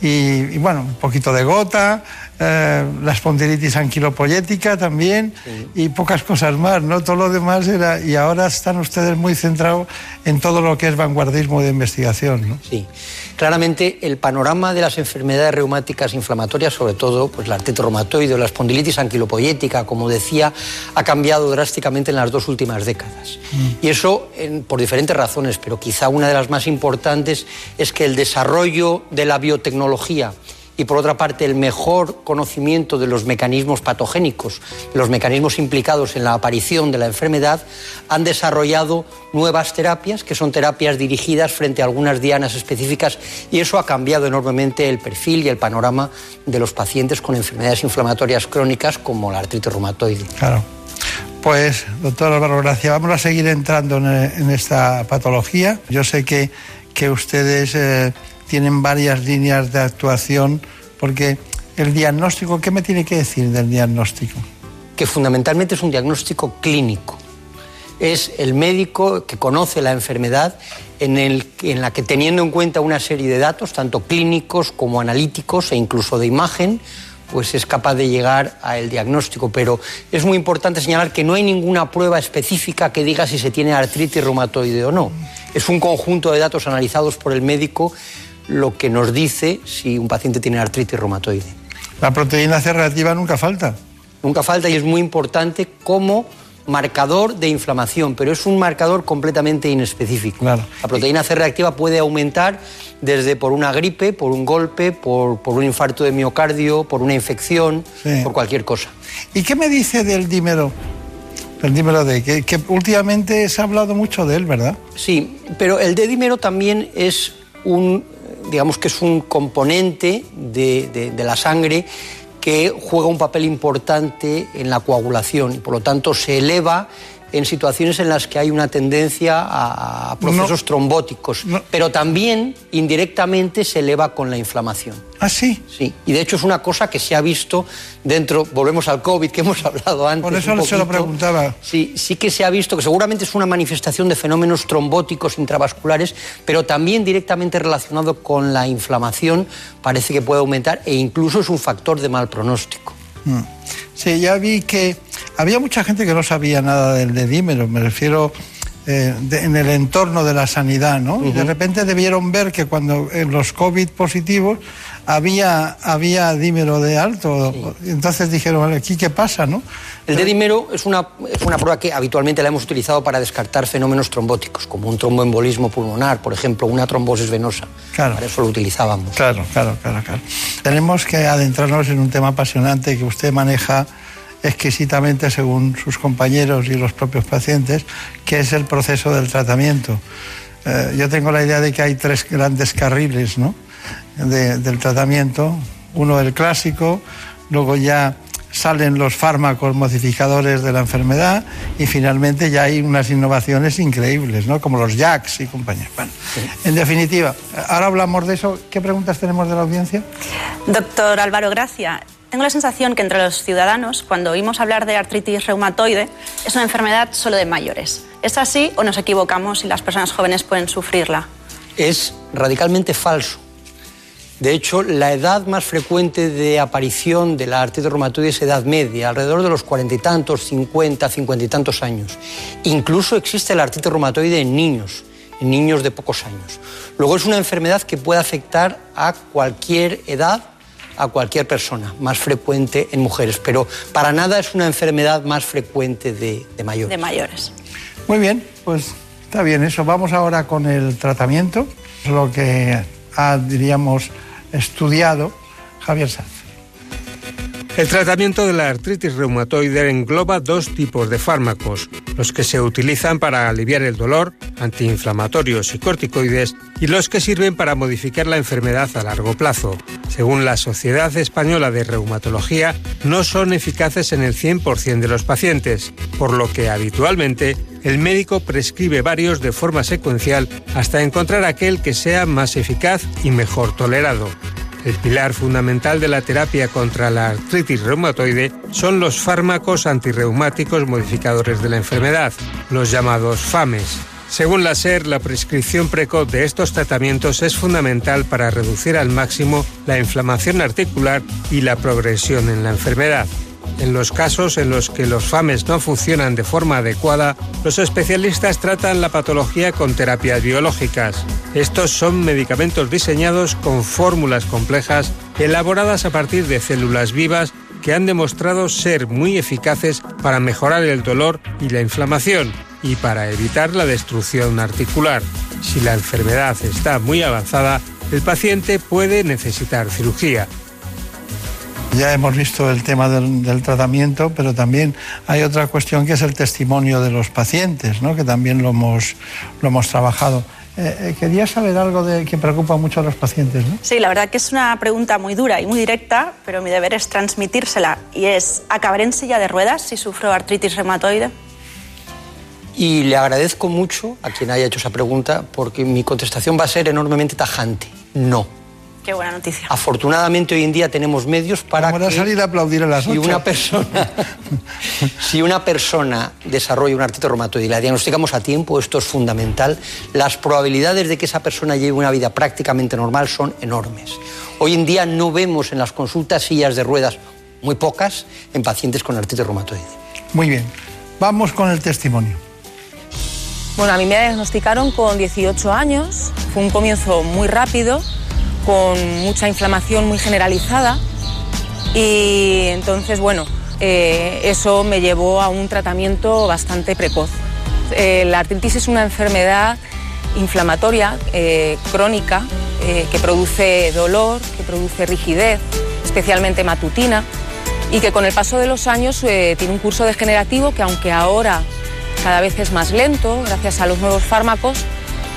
Y, bueno, un poquito de gota, eh, la espondilitis anquilopoyética también y pocas cosas más, ¿no? Todo lo demás era... Y ahora están ustedes muy centrados en todo lo que es vanguardismo de investigación, ¿no? Sí. Claramente el panorama de las enfermedades reumáticas inflamatorias, sobre todo pues, la artritis reumatoide la espondilitis anquilopoyética, como decía, ha cambiado drásticamente en las dos últimas décadas. Mm. Y eso por diferentes razones, pero quizá una de las más importantes es que el desarrollo de la biotecnología y por otra parte el mejor conocimiento de los mecanismos patogénicos, los mecanismos implicados en la aparición de la enfermedad, han desarrollado nuevas terapias, que son terapias dirigidas frente a algunas dianas específicas, y eso ha cambiado enormemente el perfil y el panorama de los pacientes con enfermedades inflamatorias crónicas como la artritis reumatoide. Claro. Pues, doctor Álvaro Gracia, vamos a seguir entrando en, esta patología. Yo sé que, que ustedes... Eh, tienen varias líneas de actuación, porque el diagnóstico, ¿qué me tiene que decir del diagnóstico? Que fundamentalmente es un diagnóstico clínico. Es el médico que conoce la enfermedad en, el, en la que teniendo en cuenta una serie de datos, tanto clínicos como analíticos e incluso de imagen, pues es capaz de llegar al diagnóstico. Pero es muy importante señalar que no hay ninguna prueba específica que diga si se tiene artritis reumatoide o no. Es un conjunto de datos analizados por el médico lo que nos dice si un paciente tiene artritis reumatoide. La proteína C reactiva nunca falta. Nunca falta y es muy importante como marcador de inflamación, pero es un marcador completamente inespecífico. La proteína C reactiva puede aumentar desde por una gripe, por un golpe, por, un infarto de miocardio, por una infección, por cualquier cosa. ¿Y qué me dice del dímero? El dímero D, que, que, últimamente se ha hablado mucho de él, ¿verdad? Sí, pero el D dímero también es un digamos que es un componente de, la sangre que juega un papel importante en la coagulación y por lo tanto se eleva en situaciones en las que hay una tendencia a procesos trombóticos, pero también indirectamente se eleva con la inflamación. ¿Ah, sí? Sí, y de hecho es una cosa que se ha visto dentro, volvemos al COVID que hemos hablado antes. Por eso se lo preguntaba. Sí, sí que se ha visto que seguramente es una manifestación de fenómenos trombóticos intravasculares, pero también directamente relacionado con la inflamación parece que puede aumentar e incluso es un factor de mal pronóstico. Mm. Sí, ya vi que había mucha gente que no sabía nada del dedímero, me refiero eh, en el entorno de la sanidad, ¿no? Y de repente debieron ver que cuando en los COVID positivos había, había dímero de alto. Entonces dijeron, aquí qué pasa, ¿no? El dedímero es una, es una prueba que habitualmente la hemos utilizado para descartar fenómenos trombóticos, como un tromboembolismo pulmonar, por ejemplo, una trombosis venosa. Claro. Para eso lo utilizábamos. Claro, claro, claro, claro. Tenemos que adentrarnos en un tema apasionante que usted maneja exquisitamente según sus compañeros y los propios pacientes, que es el proceso del tratamiento. Eh, yo tengo la idea de que hay tres grandes carriles del tratamiento. Uno el clásico, luego ya salen los fármacos modificadores de la enfermedad y finalmente ya hay unas innovaciones increíbles, ¿no? como los JAKs y compañía. Bueno, en definitiva, ahora hablamos de eso. ¿Qué preguntas tenemos de la audiencia? Doctor Álvaro Gracia, tengo la sensación que entre los ciudadanos, cuando oímos hablar de artritis reumatoide, es una enfermedad solo de mayores. ¿Es así o nos equivocamos y las personas jóvenes pueden sufrirla? Es radicalmente falso. De hecho, la edad más frecuente de aparición de la artritis reumatoide es edad media, alrededor de los cuarenta y tantos, cincuenta, cincuenta y tantos años. Incluso existe la artritis reumatoide en niños, en niños de pocos años. Luego es una enfermedad que puede afectar a cualquier edad a cualquier persona, más frecuente en mujeres, pero para nada es una enfermedad más frecuente de, mayores. De mayores. Muy bien, pues está bien eso. Vamos ahora con el tratamiento, lo que ha, diríamos, estudiado Javier Sanz. El tratamiento de la artritis reumatoide engloba dos tipos de fármacos, los que se utilizan para aliviar el dolor, antiinflamatorios y corticoides, y los que sirven para modificar la enfermedad a largo plazo. Según la Sociedad Española de Reumatología, no son eficaces en el 100% de los pacientes, por lo que habitualmente el médico prescribe varios de forma secuencial hasta encontrar aquel que sea más eficaz y mejor tolerado. El pilar fundamental de la terapia contra la artritis reumatoide son los fármacos antirreumáticos modificadores de la enfermedad, los llamados FAMES. Según la SER, la prescripción precoz de estos tratamientos es fundamental para reducir al máximo la inflamación articular y la progresión en la enfermedad. En los casos en los que los FAMES no funcionan de forma adecuada, los especialistas tratan la patología con terapias biológicas. Estos son medicamentos diseñados con fórmulas complejas elaboradas a partir de células vivas que han demostrado ser muy eficaces para mejorar el dolor y la inflamación y para evitar la destrucción articular. Si la enfermedad está muy avanzada, el paciente puede necesitar cirugía. Ya hemos visto el tema del, tratamiento, pero también hay otra cuestión que es el testimonio de los pacientes, ¿no? que también lo hemos, lo hemos trabajado. Eh, eh, quería saber algo de, que preocupa mucho a los pacientes. ¿no? Sí, la verdad que es una pregunta muy dura y muy directa, pero mi deber es transmitírsela. Y es, ¿acabaré en silla de ruedas si sufro artritis reumatoide? Y le agradezco mucho a quien haya hecho esa pregunta porque mi contestación va a ser enormemente tajante. No. Qué buena noticia. Afortunadamente hoy en día tenemos medios para Vamos a salir a aplaudir a las si una persona si una persona desarrolla un artritis reumatoide y la diagnosticamos a tiempo, esto es fundamental, las probabilidades de que esa persona lleve una vida prácticamente normal son enormes. Hoy en día no vemos en las consultas sillas de ruedas muy pocas en pacientes con artritis reumatoide. Muy bien. Vamos con el testimonio. Bueno, a mí me diagnosticaron con 18 años, fue un comienzo muy rápido con mucha inflamación muy generalizada y entonces, bueno, eh, eso me llevó a un tratamiento bastante precoz. Eh, la artritis es una enfermedad inflamatoria eh, crónica que produce dolor, que produce rigidez, especialmente matutina, y que con el paso de los años tiene un curso degenerativo que aunque ahora cada vez es más lento gracias a los nuevos fármacos,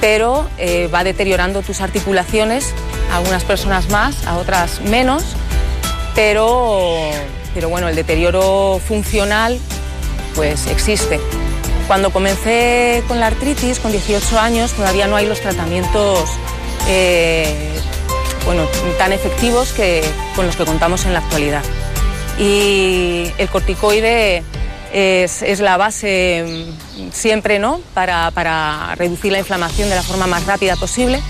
pero va deteriorando tus articulaciones a algunas personas más, a otras menos, pero, pero bueno, el deterioro funcional pues existe. Cuando comencé con la artritis, con 18 años, todavía no hay los tratamientos eh, bueno, tan efectivos que, con los que contamos en la actualidad. Y el corticoide es, la base siempre ¿no? Para, para, reducir la inflamación de la forma más rápida posible.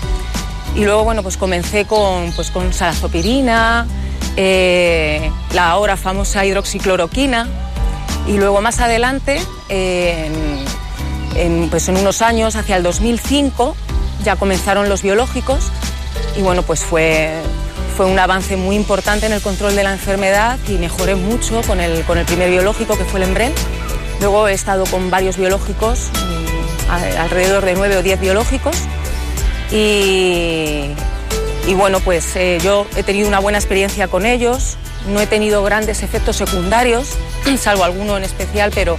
Y luego bueno, pues comencé con, pues con salazopirina, eh, la ahora famosa hidroxicloroquina y luego más adelante, en, pues en unos años, hacia el 2005, ya comenzaron los biológicos y bueno, pues fue, fue un avance muy importante en el control de la enfermedad y mejoré mucho con el, con el primer biológico que fue el Embren. Luego he estado con varios biológicos, alrededor de nueve o diez biológicos y, bueno, pues eh, yo he tenido una buena experiencia con ellos, no he tenido grandes efectos secundarios, salvo alguno en especial, pero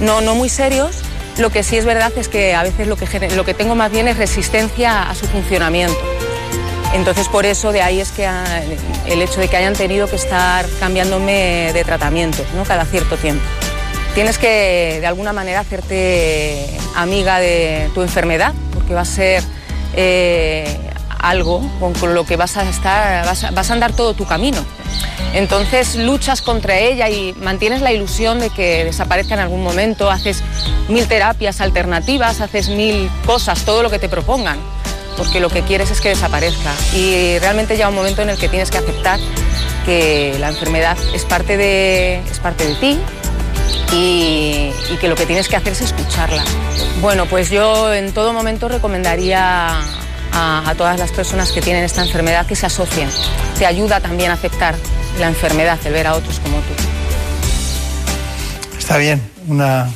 no, muy serios. Lo que sí es verdad es que a veces lo que, lo que tengo más bien es resistencia a su funcionamiento. Entonces por eso de ahí es que el hecho de que hayan tenido que estar cambiándome de tratamiento ¿no? cada cierto tiempo. Tienes que de alguna manera hacerte amiga de tu enfermedad, porque va a ser eh, algo con, lo que vas a estar, vas a, andar todo tu camino. Entonces luchas contra ella y mantienes la ilusión de que desaparezca en algún momento, haces mil terapias alternativas, haces mil cosas, todo lo que te propongan, porque lo que quieres es que desaparezca. Y realmente llega un momento en el que tienes que aceptar que la enfermedad es parte de, es parte de ti y, que lo que tienes que hacer es escucharla. Bueno, pues yo en todo momento recomendaría a, todas las personas que tienen esta enfermedad que se asocien. Te ayuda también a aceptar la enfermedad, el ver a otros como tú. Está bien, una,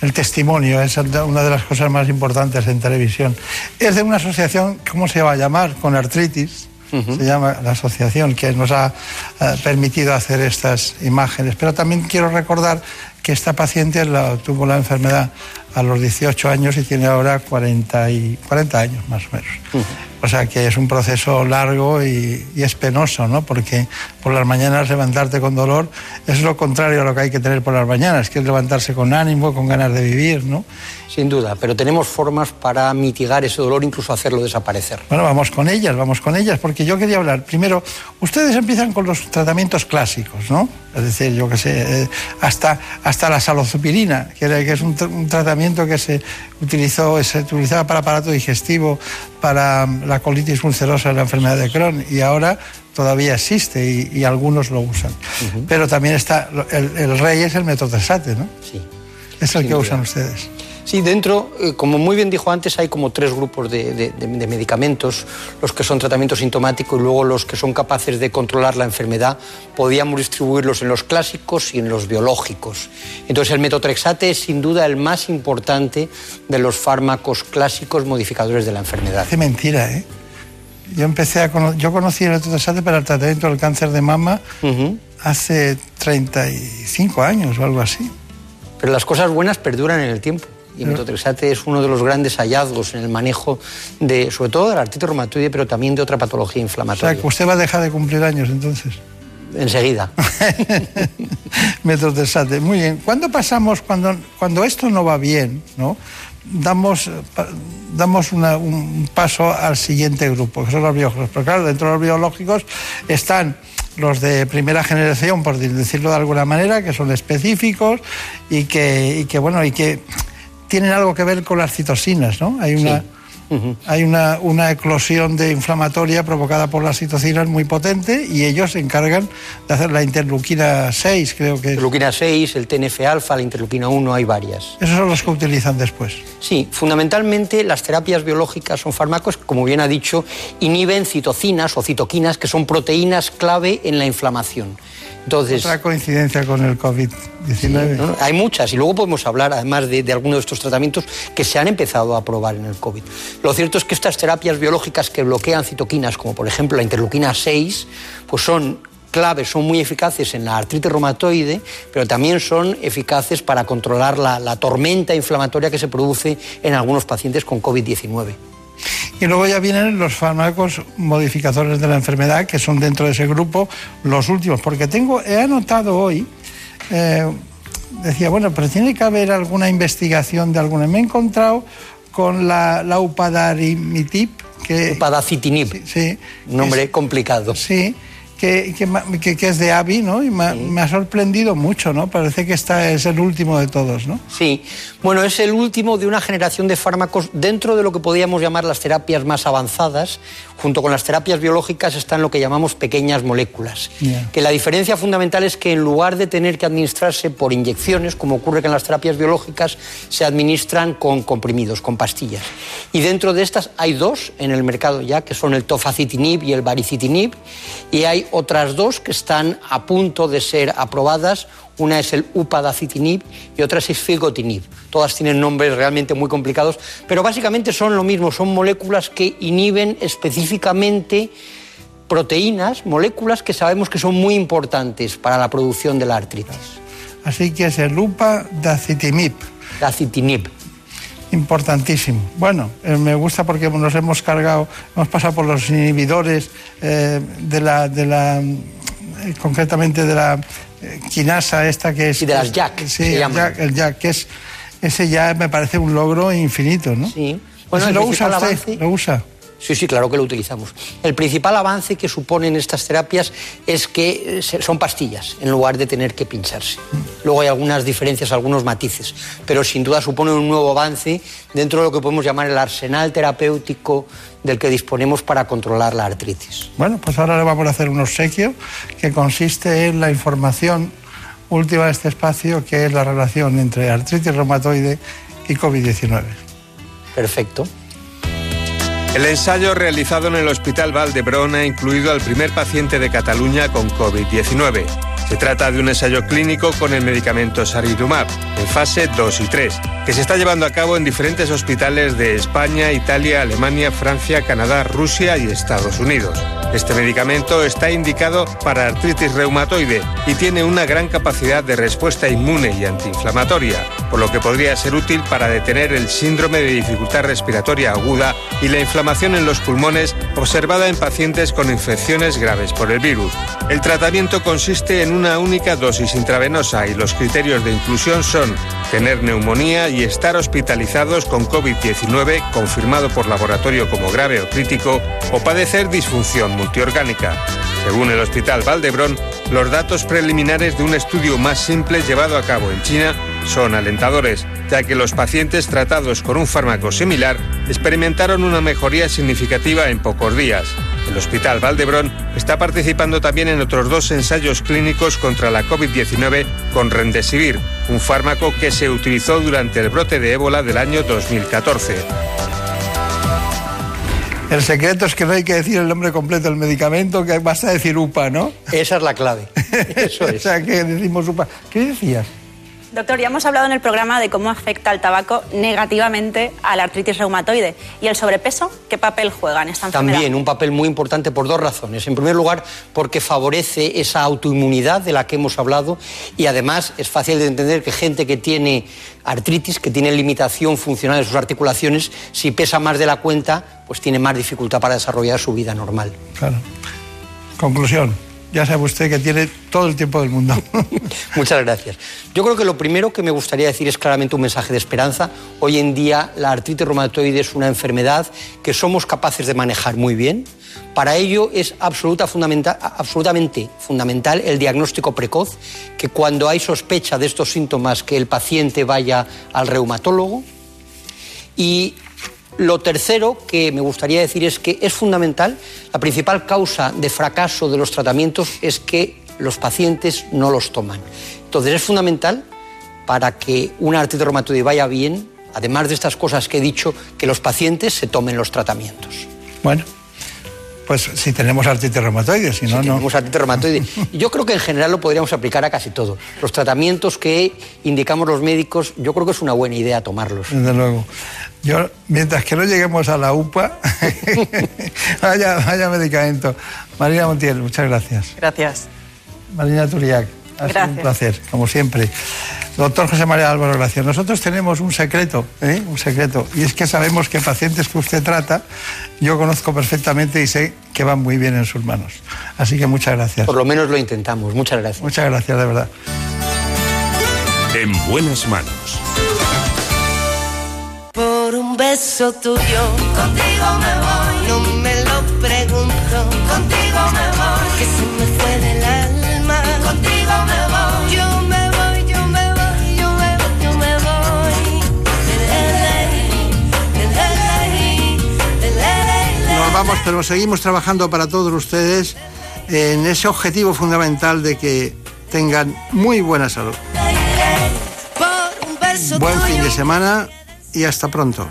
el testimonio es una de las cosas más importantes en televisión. Es de una asociación, ¿cómo se va a llamar? Con artritis. Se llama la asociación que nos ha eh, permitido hacer estas imágenes. Pero también quiero recordar que esta paciente tuvo la enfermedad a los 18 años y tiene ahora 40, y, 40 años más o menos. O sea que es un proceso largo y, y, es penoso, ¿no? Porque por las mañanas levantarte con dolor es lo contrario a lo que hay que tener por las mañanas, que es levantarse con ánimo, con ganas de vivir, ¿no? Sin duda, pero tenemos formas para mitigar ese dolor, incluso hacerlo desaparecer. Bueno, vamos con ellas, vamos con ellas, porque yo quería hablar. Primero, ustedes empiezan con los tratamientos clásicos, ¿no? Es decir, yo qué sé, eh, hasta, hasta la salozopirina, que, que es un, tratamiento que se utilizó, se utilizaba para aparato digestivo, para mm, la colitis ulcerosa, la enfermedad de Crohn, y ahora todavía existe y, algunos lo usan. Pero también está, el, rey es el metotrexate, ¿no? Sí. Es el que usan ustedes. Sí, dentro, eh, como muy bien dijo antes, hay como tres grupos de, medicamentos, los que son tratamientos sintomáticos y luego los que son capaces de controlar la enfermedad. Podíamos distribuirlos en los clásicos y en los biológicos. Entonces el metotrexate es sin duda el más importante de los fármacos clásicos modificadores de la enfermedad. Qué mentira, ¿eh? Yo empecé a yo conocí el metotrexate para el tratamiento del cáncer de mama hace 35 años o algo así. Pero las cosas buenas perduran en el tiempo y metotrexate es uno de los grandes hallazgos en el manejo de, sobre todo de la artritis reumatoide, pero también de otra patología inflamatoria. O sea, que usted va a dejar de cumplir años entonces. Enseguida. metotrexate, muy bien. ¿Cuándo pasamos, cuando, cuando esto no va bien, ¿no? damos, damos un paso al siguiente grupo, que son los biológicos. Pero claro, dentro de los biológicos están los de primera generación, por decirlo de alguna manera, que son específicos y que, y que bueno, y que tienen algo que ver con las citosinas, ¿no? Hay una, hay una, una, eclosión de inflamatoria provocada por las citocinas muy potente y ellos se encargan de hacer la interleuquina 6, creo que. Interleuquina 6, el TNF-alfa, la interleuquina 1, hay varias. Esos son los que utilizan después. Sí, fundamentalmente las terapias biológicas son fármacos que, como bien ha dicho, inhiben citocinas o citoquinas, que son proteínas clave en la inflamación. Entonces, Otra coincidencia con el COVID-19. hay muchas y luego podemos hablar además de, de, algunos de estos tratamientos que se han empezado a probar en el COVID. Lo cierto es que estas terapias biológicas que bloquean citoquinas, como por ejemplo la interleuquina 6, pues son claves, son muy eficaces en la artritis reumatoide, pero también son eficaces para controlar la, la tormenta inflamatoria que se produce en algunos pacientes con COVID-19. Y luego ya vienen los fármacos modificadores de la enfermedad, que son dentro de ese grupo los últimos. Porque tengo, he anotado hoy, eh, decía, bueno, pero tiene que haber alguna investigación de alguna. Me he encontrado con la, la upadacitinib, que... Upadacitinib. Sí. Nombre complicado. Sí que, que, que, es de AVI, ¿no? Y me, ha sorprendido mucho, ¿no? Parece que esta es el último de todos, ¿no? Sí, bueno, es el último de una generación de fármacos dentro de lo que podríamos llamar las terapias más avanzadas. Junto con las terapias biológicas están lo que llamamos pequeñas moléculas. Que la diferencia fundamental es que en lugar de tener que administrarse por inyecciones, como ocurre con las terapias biológicas, se administran con comprimidos, con pastillas. Y dentro de estas hay dos en el mercado ya, que son el tofacitinib y el baricitinib, y hay otras dos que están a punto de ser aprobadas. Una es el upadacitinib y otra es el filgotinib. Todas tienen nombres realmente muy complicados, pero básicamente son lo mismo, son moléculas que inhiben específicamente proteínas, moléculas que sabemos que son muy importantes para la producción de la artritis. Así que es el upadacitinib. Dacitinib importantísimo. Bueno, eh, me gusta porque nos hemos cargado, hemos pasado por los inhibidores eh, de la, de la eh, concretamente de la quinasa esta que es... Y de las JAK. Sí, el JAK, el JAK, que es, ese ya me parece un logro infinito, ¿no? Sí. Bueno, ¿Lo usa usted? ¿Lo usa? Sí, sí, claro que lo utilizamos. El principal avance que suponen estas terapias es que eh, son pastillas en lugar de tener que pincharse. Luego hay algunas diferencias, algunos matices, pero sin duda supone un nuevo avance dentro de lo que podemos llamar el arsenal terapéutico del que disponemos para controlar la artritis. Bueno, pues ahora le vamos a hacer un obsequio que consiste en la información última de este espacio, que es la relación entre artritis reumatoide y COVID-19. Perfecto. El ensayo realizado en el Hospital Valdebrón ha incluido al primer paciente de Cataluña con COVID-19. Se trata de un ensayo clínico con el medicamento Saridumab, en fase 2 y 3, que se está llevando a cabo en diferentes hospitales de España, Italia, Alemania, Francia, Canadá, Rusia y Estados Unidos. Este medicamento está indicado para artritis reumatoide y tiene una gran capacidad de respuesta inmune y antiinflamatoria, por lo que podría ser útil para detener el síndrome de dificultad respiratoria aguda y la inflamación en los pulmones observada en pacientes con infecciones graves por el virus. El tratamiento consiste en una única dosis intravenosa y los criterios de inclusión son tener neumonía y estar hospitalizados con COVID-19 confirmado por laboratorio como grave o crítico o padecer disfunción multiorgánica. Según el Hospital Valdebrón, los datos preliminares de un estudio más simple llevado a cabo en China son alentadores, ya que los pacientes tratados con un fármaco similar experimentaron una mejoría significativa en pocos días. El Hospital Valdebrón está participando también en otros dos ensayos clínicos contra la COVID-19 con Rendesivir, un fármaco que se utilizó durante el brote de ébola del año 2014. El secreto es que no hay que decir el nombre completo del medicamento, que basta decir UPA, ¿no? Esa es la clave. Eso es. o sea, que decimos UPA. ¿Qué decías? Doctor, ya hemos hablado en el programa de cómo afecta el tabaco negativamente a la artritis reumatoide. ¿Y el sobrepeso qué papel juega en esta enfermedad? También un papel muy importante por dos razones. En primer lugar, porque favorece esa autoinmunidad de la que hemos hablado y además es fácil de entender que gente que tiene artritis, que tiene limitación funcional de sus articulaciones, si pesa más de la cuenta, pues tiene más dificultad para desarrollar su vida normal. Claro. Conclusión ya sabe usted que tiene todo el tiempo del mundo. Muchas gracias. Yo creo que lo primero que me gustaría decir es claramente un mensaje de esperanza. Hoy en día la artritis reumatoide es una enfermedad que somos capaces de manejar muy bien. Para ello es absoluta, absolutamente fundamental el diagnóstico precoz, que cuando hay sospecha de estos síntomas que el paciente vaya al reumatólogo. Y lo tercero que me gustaría decir es que es fundamental, la principal causa de fracaso de los tratamientos es que los pacientes no los toman. Entonces es fundamental para que una artritis reumatoide vaya bien, además de estas cosas que he dicho, que los pacientes se tomen los tratamientos. Bueno, pues si tenemos artritis reumatoide, si no, no. Tenemos artritis reumatoide. Yo creo que en general lo podríamos aplicar a casi todo. Los tratamientos que indicamos los médicos, yo creo que es una buena idea tomarlos. Desde luego. Yo, mientras que no lleguemos a la UPA, vaya, vaya medicamento. Marina Montiel, muchas gracias. Gracias. Marina Turiac, ha sido un placer, como siempre. Doctor José María Álvaro, gracias. Nosotros tenemos un secreto, ¿eh? un secreto, y es que sabemos que pacientes que usted trata, yo conozco perfectamente y sé que van muy bien en sus manos. Así que muchas gracias. Por lo menos lo intentamos. Muchas gracias. Muchas gracias, de verdad. En buenas manos. Por un beso tuyo, contigo me voy. No me lo pregunto, contigo me voy. Que se me fue del alma, contigo me voy. Yo me voy, yo me voy, yo me voy, yo me voy. Nos vamos, pero seguimos trabajando para todos ustedes en ese objetivo fundamental de que tengan muy buena salud. Buen fin de semana y hasta pronto.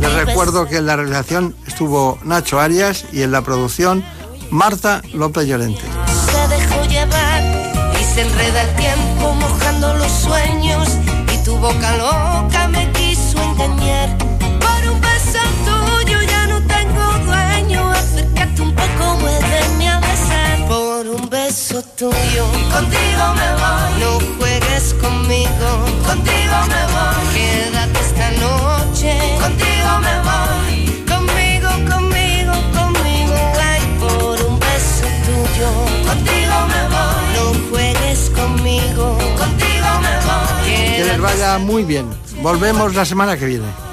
Les recuerdo que en la realización estuvo Nacho Arias y en la producción Marta López Llorente. se dejó llevar y se enreda el tiempo mojando los sueños y tu boca loca me quiso engañar. Por un beso tuyo ya no tengo dueño, acércate un poco, muéveme a besar. Por un beso tuyo, contigo me voy. No juegues conmigo, contigo me voy. Quédate esta noche, contigo me voy. Conmigo, conmigo, conmigo, ay, por un beso tuyo. Contigo me voy. No juegues conmigo. Contigo me voy. Que les vaya muy bien. Volvemos la semana que viene.